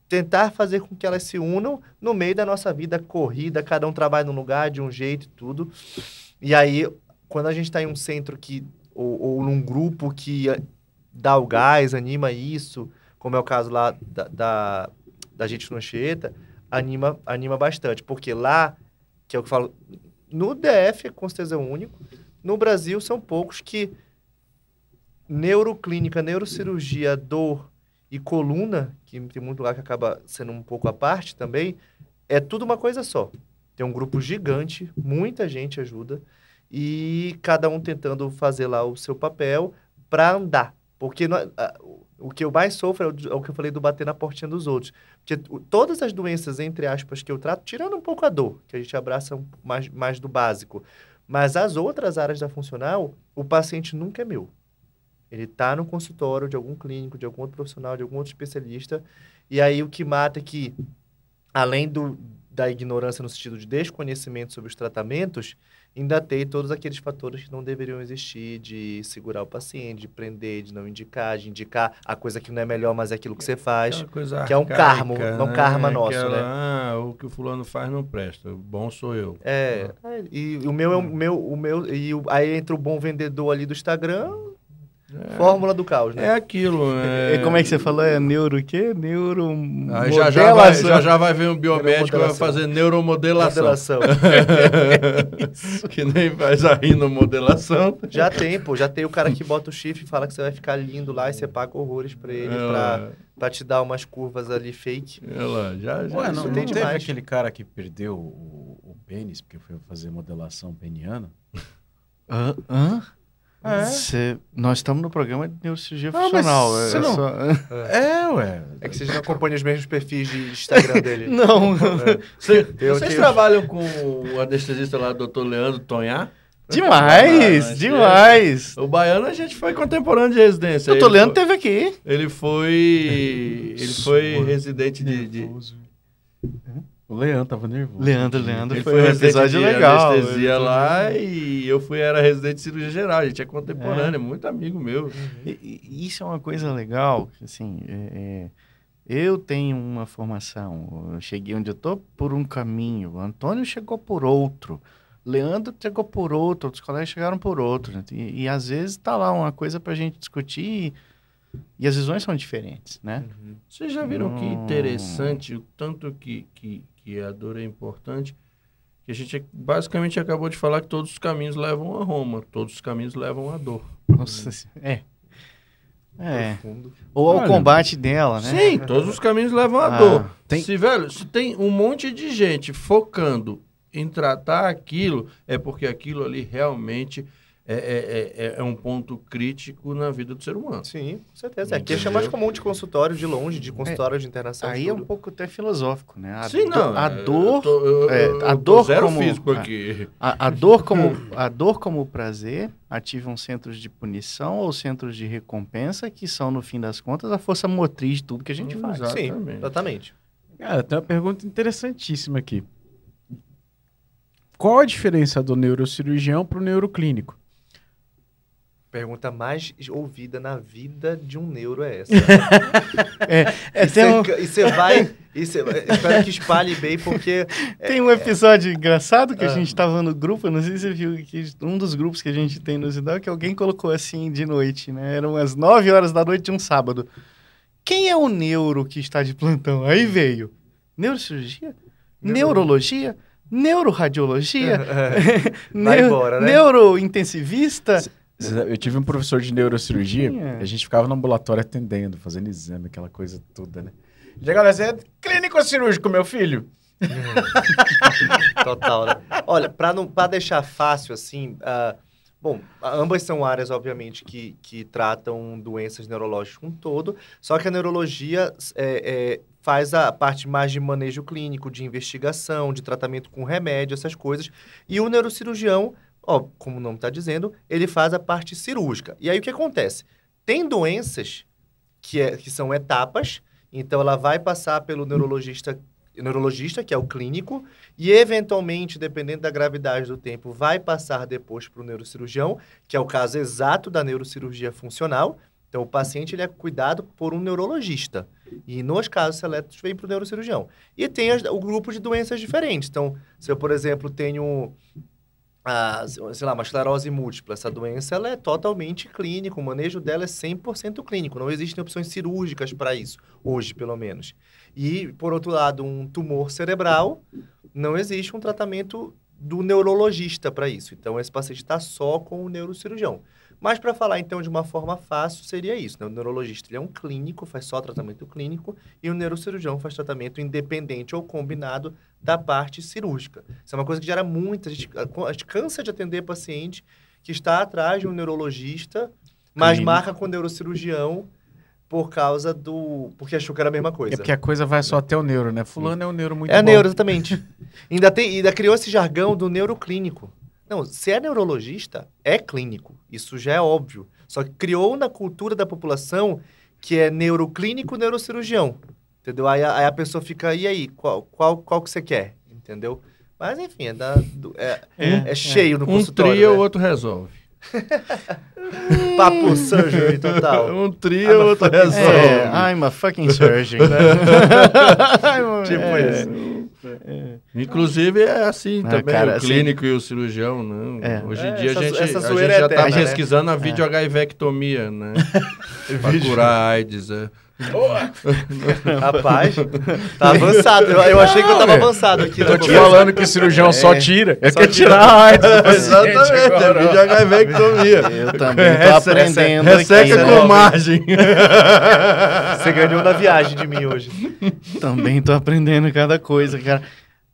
tentar fazer com que elas se unam no meio da nossa vida corrida, cada um trabalha num lugar, de um jeito e tudo. E aí, quando a gente está em um centro que, ou, ou num grupo que dá o gás, anima isso, como é o caso lá da, da, da gente no Anchieta, anima, anima bastante. Porque lá, que é o que eu falo, no DF, com certeza é o único, no Brasil são poucos que neuroclínica, neurocirurgia, dor e coluna, que tem muito lugar que acaba sendo um pouco à parte também, é tudo uma coisa só. Tem um grupo gigante, muita gente ajuda, e cada um tentando fazer lá o seu papel para andar. Porque nó- a- o que eu mais sofro é o, é o que eu falei do bater na portinha dos outros. Porque todas as doenças, entre aspas, que eu trato, tirando um pouco a dor, que a gente abraça mais, mais do básico, mas as outras áreas da funcional, o paciente nunca é meu. Ele está no consultório de algum clínico, de algum outro profissional, de algum outro especialista. E aí o que mata é que, além do, da ignorância no sentido de desconhecimento sobre os tratamentos, ainda tem todos aqueles fatores que não deveriam existir, de segurar o paciente, de prender, de não indicar, de indicar a coisa que não é melhor, mas é aquilo que você faz. Que é um karma, é um karma nosso, Aquela, né? Ah, o que o fulano faz não presta, o bom sou eu. É, e o meu é o meu, o meu e o- aí entra o bom vendedor ali do Instagram, fórmula do caos, né? É aquilo, né? E como é que você falou? É neuro o quê? Neuro... Aí já, já, vai, já já vai vir um biomédico e vai Neuromodelação. fazer neuromodelação. Modelação. que nem faz a rinomodelação. Já tem, pô. Já tem o cara que bota o chifre e fala que você vai ficar lindo lá e você paga horrores pra ele, pra, pra te dar umas curvas ali fake. Ela, já, já, Ué, não, tem não teve aquele cara que perdeu o, o pênis porque foi fazer modelação peniana? Hã? Hã? É. Cê- nós estamos no programa de neurocirurgia Ah, mas funcional. é- você é não- só- É, ué. É que vocês não acompanham os mesmos perfis de Instagram dele. Não. Cê- Eu vocês trabalham com o anestesista lá, doutor Leandro Tonhar? Demais, Ah, demais. O baiano a gente foi contemporâneo de residência. Tô Ele lendo, foi- teve aqui. Ele foi. Ele foi residente de. de- O Leandro tava nervoso. Leandro, Leandro, ele foi, foi um episódio de legal. anestesia lá e eu fui, era residente de cirurgia geral. A gente é contemporâneo, é muito amigo meu. E- e Isso é uma coisa legal, assim, é- é, eu tenho uma formação, eu cheguei onde eu tô por um caminho, o Antônio chegou por outro, Leandro chegou por outro, outros colegas chegaram por outro, né? e, e às vezes tá lá uma coisa pra gente discutir e, e as visões são diferentes, né? Vocês já viram que Hum. interessante o tanto que, que, que a dor é importante? Que a gente basicamente acabou de falar que todos os caminhos levam a Roma, todos os caminhos levam a dor. Nossa, é. É. Profundo. Ou ao Olha. combate dela, né? Sim, todos os caminhos levam a Ah, dor. tem- Se, velho, se tem um monte de gente focando em tratar aquilo, é porque aquilo ali realmente é, é, é, é um ponto crítico na vida do ser humano. Sim, com certeza. Aqui é Entendeu? mais comum de consultório de longe, de consultório de internação. Aí de é um pouco até filosófico, né? A Sim, do- não. A é, dor, eu tô- eu- é, eu- a eu tô dor zero como- físico é. aqui. a, a dor como a dor como prazer ativam centros de punição ou centros de recompensa que são no fim das contas a força motriz de tudo que a gente faz. Exato. Sim, Exatamente. exatamente. Cara, tem uma pergunta interessantíssima aqui. Qual a diferença do neurocirurgião para o neuroclínico? Pergunta mais ouvida na vida de um neuro é essa. É, e tem, um, você vai. E cê, espero que espalhe bem, porque. tem um episódio engraçado que a Ah. gente tava no grupo, não sei se você viu, que um dos grupos que a gente tem no Zidal, que alguém colocou assim de noite, né? Eram as 9 horas da noite de um sábado. Quem é o neuro que está de plantão? Aí veio. Neurocirurgia? Neurologia? Neuroradiologia? Vai embora, né? Neurointensivista? Eu tive um professor de neurocirurgia, é. a gente ficava no ambulatório atendendo, fazendo exame, aquela coisa toda, né? Chegava você é clínico cirúrgico, meu filho. Total, né? Olha, para não para deixar fácil assim, ah, bom, ambas são áreas obviamente que, que tratam doenças neurológicas como um todo, só que a neurologia é, é, faz a parte mais de manejo clínico, de investigação, de tratamento com remédio, essas coisas, e o neurocirurgião, ó, como o nome está dizendo, ele faz a parte cirúrgica. E aí o que acontece? Tem doenças que, é, que são etapas, então ela vai passar pelo neurologista neurologista, que é o clínico, e eventualmente, dependendo da gravidade do tempo, vai passar depois para o neurocirurgião, que é o caso exato da neurocirurgia funcional. Então, o paciente ele é cuidado por um neurologista. E nos casos seletos, vem para o neurocirurgião. E tem as- o grupo de doenças diferentes. Então, se eu, por exemplo, tenho a, sei lá, uma esclerose múltipla, essa doença ela é totalmente clínica, o manejo dela é 100% clínico. Não existem opções cirúrgicas para isso, hoje, pelo menos. E, por outro lado, um tumor cerebral, não existe um tratamento do neurologista para isso. Então, esse paciente está só com o neurocirurgião. Mas, para falar, então, de uma forma fácil, seria isso. Né? O neurologista ele é um clínico, faz só tratamento clínico, e o neurocirurgião faz tratamento independente ou combinado da parte cirúrgica. Isso é uma coisa que gera muita... A gente, a gente cansa de atender paciente que está atrás de um neurologista, mas Clínico. marca com o neurocirurgião por causa do... porque achou que era a mesma coisa. É porque a coisa vai só até o neuro, né? Fulano é um neuro muito É bom. neuro, exatamente. ainda, tem, ainda criou esse jargão do neuroclínico. Não, se é neurologista, é clínico. Isso já é óbvio. Só que criou na cultura da população que é neuroclínico neurocirurgião. Entendeu? Aí, a- aí a pessoa fica, e aí, qual, qual, qual que você quer? Entendeu? Mas enfim, é, da- do- é, É, é cheio no Um consultório. trio, o né? outro resolve. Papo surgery total. Um trio, o outro resolve. É, I'm a fucking surgeon. né? Tipo É. Inclusive é assim Ah, também, cara, o assim- clínico e o cirurgião, né? É. Hoje em É, dia essa- a gente, essa a gente já é está eterna, né? pesquisando a videoHIVectomia, né? pra curar a AIDS. É. Rapaz, tá avançado. Eu, eu achei que eu tava avançado aqui. Tô te conversa. falando que o cirurgião só tira. É Só que tira. tirar a AIDS Exatamente, é videoHIVectomia. Eu também tô aprendendo Resseca aqui, né? com margem. Você ganhou na viagem de mim hoje. Também tô aprendendo cada coisa, cara.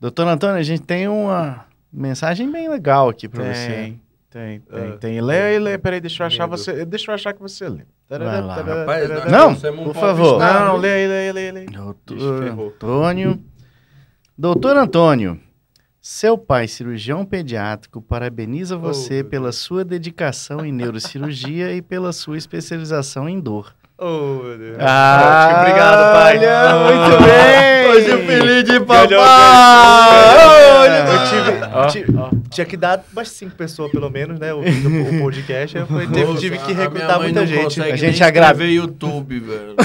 Doutor Antônio, a gente tem uma mensagem bem legal aqui pra você. Tem, tem, tem, Ah. tem. Lê e lê. Peraí, deixa eu achar Medo. você. Deixa eu achar que você lê. Vai lá. Rapaz, nós Não, trouxemos um por favor. Não, lê aí, lê aí, lê aí, lê aí. Doutor. Antônio. Doutor Antônio, seu pai, cirurgião pediátrico, parabeniza você meu pela sua dedicação em neurocirurgia e pela sua especialização em dor. Oh, meu Deus. Ah, obrigado, pai. olha, muito bem. Hoje o filhinho de papai! Eu tive, ó. tinha que dar umas cinco pessoas, pelo menos, né? Ouvindo o podcast. Eu falei, teve, tive que recrutar muita gente. A gente ver YouTube, velho.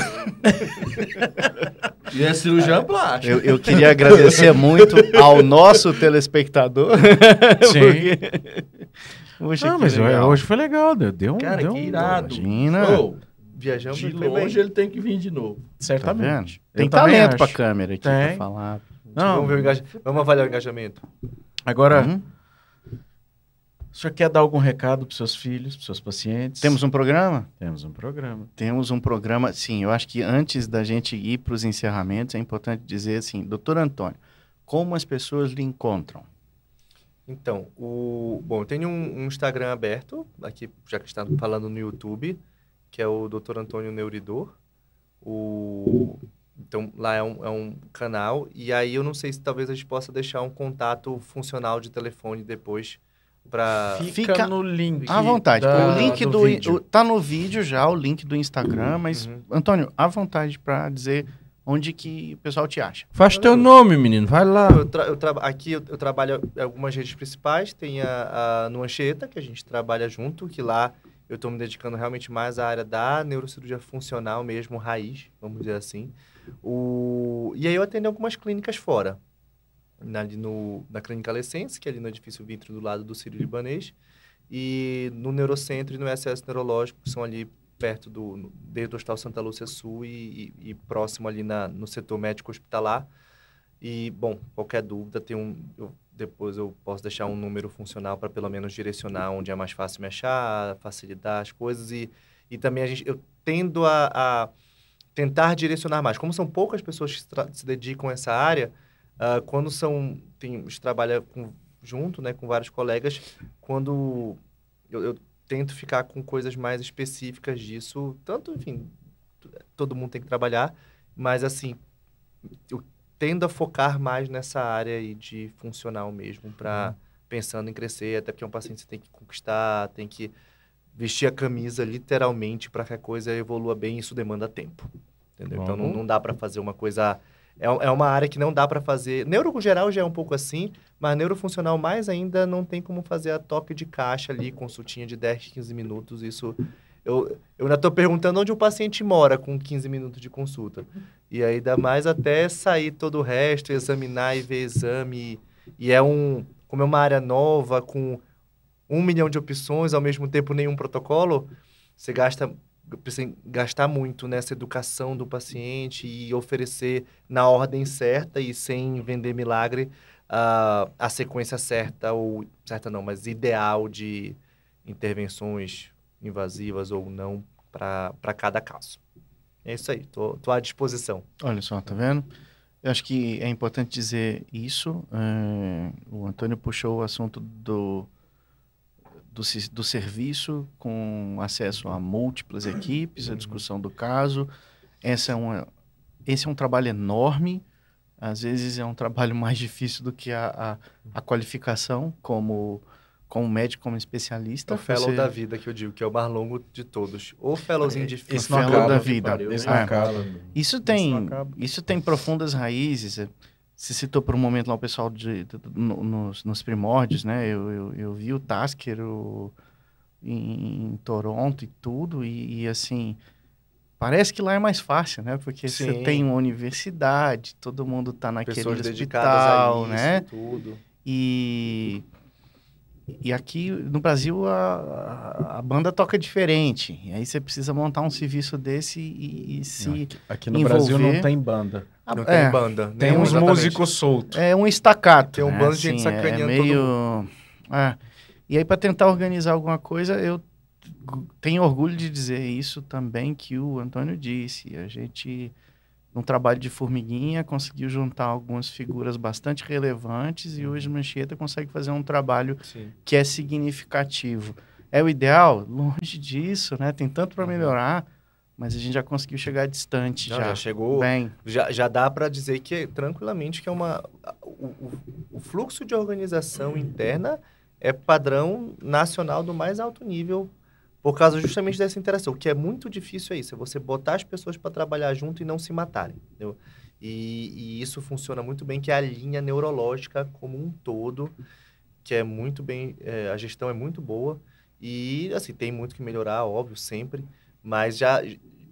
e é cirurgião plástico. Eu, eu queria agradecer muito ao nosso telespectador. Sim. porque- Não, que mas legal. hoje foi legal. Deu, deu um. Cara, deu que um- irado. Imagina. Viajamos de e foi bem. longe ele tem que vir de novo. Tá? Certamente. Tem Eu também talento acho. câmera aqui Tem. falar. Não, Vamos, ver o engaja- Vamos avaliar o engajamento. agora, Hum? o senhor quer dar algum recado pros seus filhos, pros seus pacientes? Temos um programa? Temos um programa. Temos um programa, sim, eu acho que antes da gente ir para os encerramentos, é importante dizer assim, doutor Antônio, como as pessoas lhe encontram? Então, o... Bom, eu tenho um, um Instagram aberto, aqui, já que está falando no YouTube, que é o Dr. Antônio Neuridor. O... Então, lá é um, é um canal. E aí, eu não sei se talvez a gente possa deixar um contato funcional de telefone depois para... Fica, Fica no link. À vontade. da- o link do, vídeo. o- tá no vídeo já, o link do Instagram, mas Uhum. Antônio, à vontade para dizer onde que o pessoal te acha. Faz teu nome, menino. Vai lá. Eu tra- eu tra- aqui eu, eu trabalho em algumas redes principais. Tem a, a no Anchieta, que a gente trabalha junto, que lá eu estou me dedicando realmente mais à área da neurocirurgia funcional mesmo, raiz, vamos dizer assim. O, e aí eu atendo algumas clínicas fora. Na, no, na Clínica Lessense, que é ali no edifício Vitro, do lado do Sírio Libanês. E no Neurocentro e no SS Neurológico, que são ali perto do... Dentro do Hospital Santa Lúcia Sul e, e- e próximo ali na, no setor médico hospitalar. E, bom, qualquer dúvida, tem um, eu- depois eu posso deixar um número funcional para pelo menos direcionar onde é mais fácil me achar, facilitar as coisas. E, e também a gente, eu tendo a, a tentar direcionar mais. Como são poucas pessoas que se, dedicam a essa área, ah, quando são. Tem, a gente trabalha com, junto né, com vários colegas, quando eu, eu tento ficar com coisas mais específicas disso, tanto, enfim, todo mundo tem que trabalhar, mas assim, eu tendo a focar mais nessa área aí de funcional mesmo, para pensando em crescer, até porque é um paciente que você tem que conquistar, tem que vestir a camisa literalmente para que a coisa evolua bem, isso demanda tempo. Entendeu? Então não, Bom. não dá para fazer uma coisa. É, é uma área que não dá para fazer. Neuro geral já é um pouco assim, mas neurofuncional mais ainda não tem como fazer a toque de caixa ali, consultinha de 10, 15 minutos. Isso. Eu, eu ainda estou perguntando onde o paciente mora com 15 minutos de consulta. E dá mais até sair todo o resto, examinar e ver exame. E é um. Como é uma área nova, com um milhão de opções, ao mesmo tempo nenhum protocolo, você gasta precisa gastar muito nessa educação do paciente e oferecer na ordem certa e sem vender milagre a a sequência certa ou certa não, mas ideal de intervenções invasivas ou não para cada caso. É isso aí, tô, tô à disposição. Olha só, tá vendo? Eu acho que é importante dizer isso. é, o Antônio puxou o assunto do, do, do serviço com acesso a múltiplas equipes, a discussão do caso. Essa é uma, esse é um trabalho enorme. Às vezes é um trabalho mais difícil do que a, a, a qualificação como, como médico, como É especialista. o fellow Você- da vida que eu digo, que é o mais longo de todos. O fellowzinho de Esse Fellow acaba. da vida. Pariu, Esse É. acaba. Isso Isso tem, acaba. isso tem profundas raízes. é, Se citou por um momento lá o pessoal de, de- no- nos, nos primórdios, né? Eu, eu, eu vi o Tasker o- em, em Toronto e tudo, e, e, assim, parece que lá é mais fácil, né? Porque você Sim. tem uma universidade, todo mundo tá naquele pessoas hospital, a isso, né? tudo. E, e aqui no Brasil a, a, banda toca diferente. E aí você precisa montar um serviço desse e, e se. Aqui, aqui no envolver- Brasil não tem banda. Ah, Não é, tem banda. Tem nenhum, uns exatamente. músicos soltos. É um estacato. Tem um né? bando de gente Assim, sacaneando é todo meio... É. E aí, para tentar organizar alguma coisa, eu tenho orgulho de dizer isso também que o Antônio disse. A gente, num trabalho de formiguinha, conseguiu juntar algumas figuras bastante relevantes e hoje Mancheta consegue fazer um trabalho Sim. que é significativo. É o ideal? Longe disso, né? Tem tanto para melhorar, mas a gente já conseguiu chegar distante Não, já. já chegou. Bem, Já, já dá para dizer que tranquilamente que é uma o, o- o fluxo de organização interna é padrão nacional do mais alto nível por causa justamente dessa interação. O que é muito difícil é isso, é você botar as pessoas para trabalhar junto e não se matarem. Entendeu? E, e isso funciona muito bem, que é a linha neurológica como um todo, que é muito bem, é, a gestão é muito boa e assim tem muito que melhorar, óbvio, sempre, mas já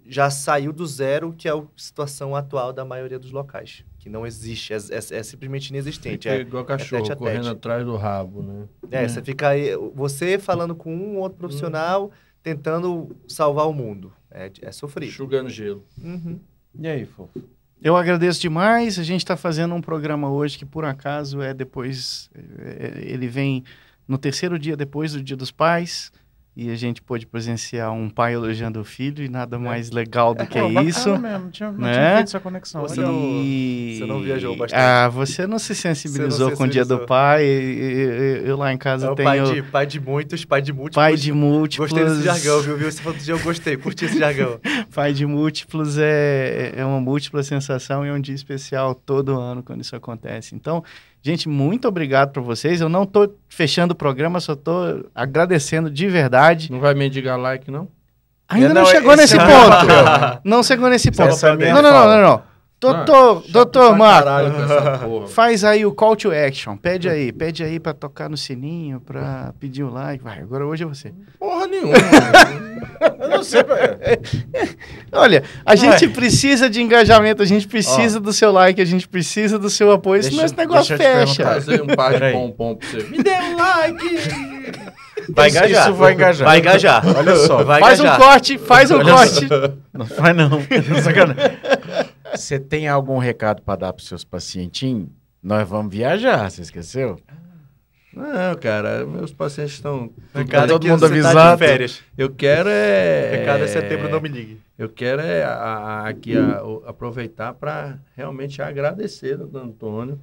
já saiu do zero, que é a situação atual da maioria dos locais, que não existe, é, é- é simplesmente inexistente. Fica É, igual cachorro, tete a correndo atrás do rabo, né? é, você fica aí, você falando com um outro profissional, tentando salvar o mundo. É, é sofrido. Enxugando gelo. Uhum. E aí, fofo? Eu agradeço demais. A gente está fazendo um programa hoje que, por acaso, é depois. é, ele vem no terceiro dia depois do Dia dos Pais. E a gente pôde presenciar um pai elogiando o filho e nada mais legal do que Pô, bacana isso. Mesmo, não tinha, não né? tinha feito essa conexão. Você Legal. não- E- você não viajou bastante. Ah, você não se sensibilizou se com o dia do sensibilizou. pai. e- e- e- Eu, lá em casa É tenho pai de, pai de muitos, pai de múltiplos. pai de múltiplos. Gostei desse jargão, viu? viu? Você falou do dia, eu gostei, curti esse jargão. Pai de múltiplos é, é uma múltipla sensação e é um dia especial todo ano quando isso acontece. Então, gente, muito obrigado para vocês. Eu não tô fechando o programa, só tô agradecendo de verdade. Não vai mendigar like, não? Ainda É, não, não, chegou esse nesse é ponto. Não chegou nesse ponto. Essa é minha Não, não, não, não, não. Doutor, Ah, doutor pra Marco, caralho com essa porra. faz aí o call to action. Pede aí, pede aí para tocar no sininho, para pedir o like. Vai, agora hoje é você. Porra nenhuma. Eu não sei. Olha, a gente precisa de engajamento, a gente precisa do seu like, a gente precisa do seu apoio, senão esse negócio deixa eu te fecha. perguntar. Fazer um par de pompom pra você. Me dê um like! Vai Isso- engajar. Isso vai engajar. Vai engajar. Olha só. Vai faz engajar. um corte, faz um Olha corte. Não faz não. Sacanagem. Você tem algum recado para dar para seus pacientinhos? Nós vamos viajar, você esqueceu? Não, cara, meus pacientes estão. Recado todo que mundo tá avisado. de férias. Eu quero é. Recado é setembro, não me ligue. Eu quero é a- a- aqui a- o- aproveitar para realmente agradecer ao Antônio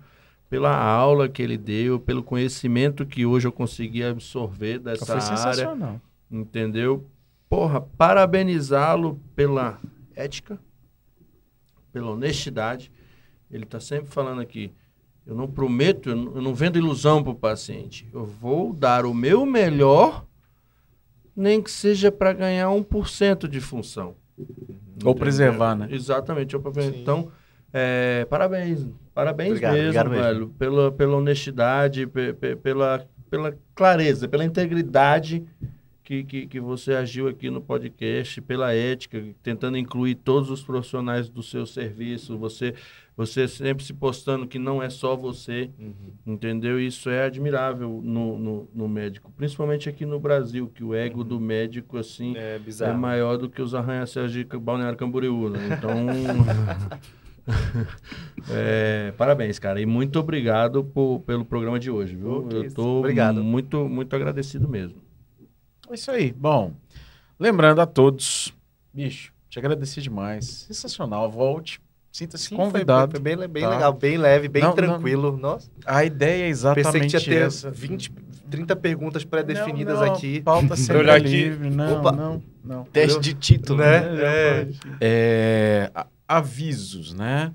pela aula que ele deu, pelo conhecimento que hoje eu consegui absorver dessa Foi área, sensacional. entendeu? Porra, parabenizá-lo pela ética, pela honestidade. Ele está sempre falando aqui. Eu não prometo, eu não, eu não vendo ilusão para o paciente. Eu vou dar o meu melhor, nem que seja para ganhar 1% de função. Ou preservar, né? Exatamente. Então, é, parabéns. Parabéns Obrigado, mesmo, obrigado mesmo. velho. Pela, pela honestidade, pe- pe- pela, pela clareza, pela integridade que, que, que você agiu aqui no podcast, pela ética, tentando incluir todos os profissionais do seu serviço. Você, você sempre se postando que não é só você. Entendeu? Isso é admirável no, no, no médico, principalmente aqui no Brasil, que o ego do médico, assim, É é maior do que os arranha-céus de Balneário Camboriú, né? Então, é, parabéns, cara, e muito obrigado por- pelo programa de hoje, viu? Eu Obrigado. muito, muito agradecido mesmo. É isso aí. Bom, lembrando a todos, bicho, te agradeci demais. Sensacional. Volte. Sinta-se Sim, foi- convidado. Foi, bem, bem tá? legal, bem leve, bem Não, não- tranquilo. Nossa, A ideia é exatamente pensei que tinha ter essa. 20, 30 perguntas pré-definidas Não, não, aqui. Pauta sempre olhar aqui. livre. Não, Opa. não, não. Teste de título, Né? né? É. É, avisos, né?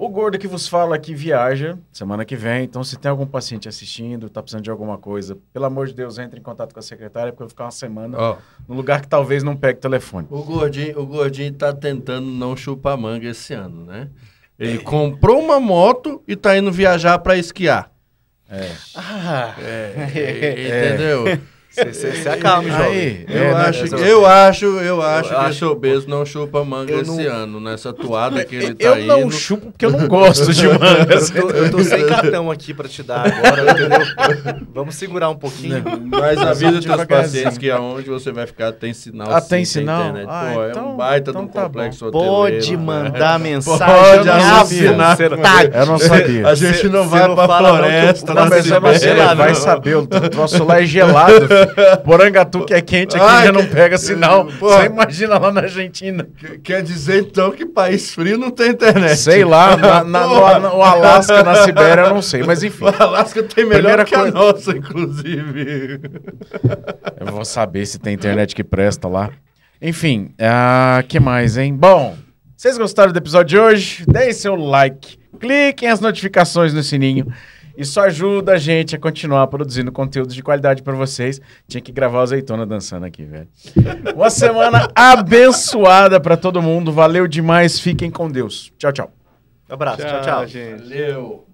O gordo que vos fala aqui viaja semana que vem, então se tem algum paciente assistindo, tá precisando de alguma coisa, pelo amor de Deus, entre em contato com a secretária, porque eu vou ficar uma semana Ó, num lugar que talvez não pegue telefone. o gordinho, o gordinho tá tentando não chupar manga esse ano, né? Ele comprou uma moto e tá indo viajar para esquiar. Ah, É, entendeu? Você acalme, jovem. Aí, Eu, É, né, acho, eu acho, eu acho que acho- esse obeso não chupa manga Eu esse não- ano, nessa toada que ele tá eu não indo. chupo porque eu não gosto de manga. Eu tô, eu tô sem cartão aqui pra te dar agora, entendeu? Vamos segurar um pouquinho. Mas avisa teus pacientes que aonde você vai ficar tem sinal. Ah, sim, tem sinal? internet. Ah, Pô, é então- um baita então de um tá complexo Pode hoteleiro, mandar né? mensagem Pode assinar. vontade. Eu não sabia. A gente não vai não pra não floresta, Não, mas eu não Sibéria, vai não. saber, o troço lá é gelado. Porangatu que é quente aqui Ai, já não pega sinal. Pô. Você imagina lá na Argentina. Qu- Quer dizer então que país frio não tem internet. Sei lá, na, na- Porra. no, no Alasca, na Sibéria, eu não sei, mas enfim. O Alasca tem melhor Primeira que a coisa- nossa, inclusive. Eu vou saber se tem internet que presta lá. Enfim, ah, que mais, hein? Bom, vocês gostaram do episódio de hoje? Deem seu like, cliquem as notificações no sininho. Isso ajuda a gente a continuar produzindo conteúdo de qualidade para vocês. Tinha que gravar o azeitona dançando aqui, velho. Uma semana abençoada para todo mundo. Valeu demais. Fiquem com Deus. Tchau, tchau. Um abraço, tchau, tchau. gente. Valeu.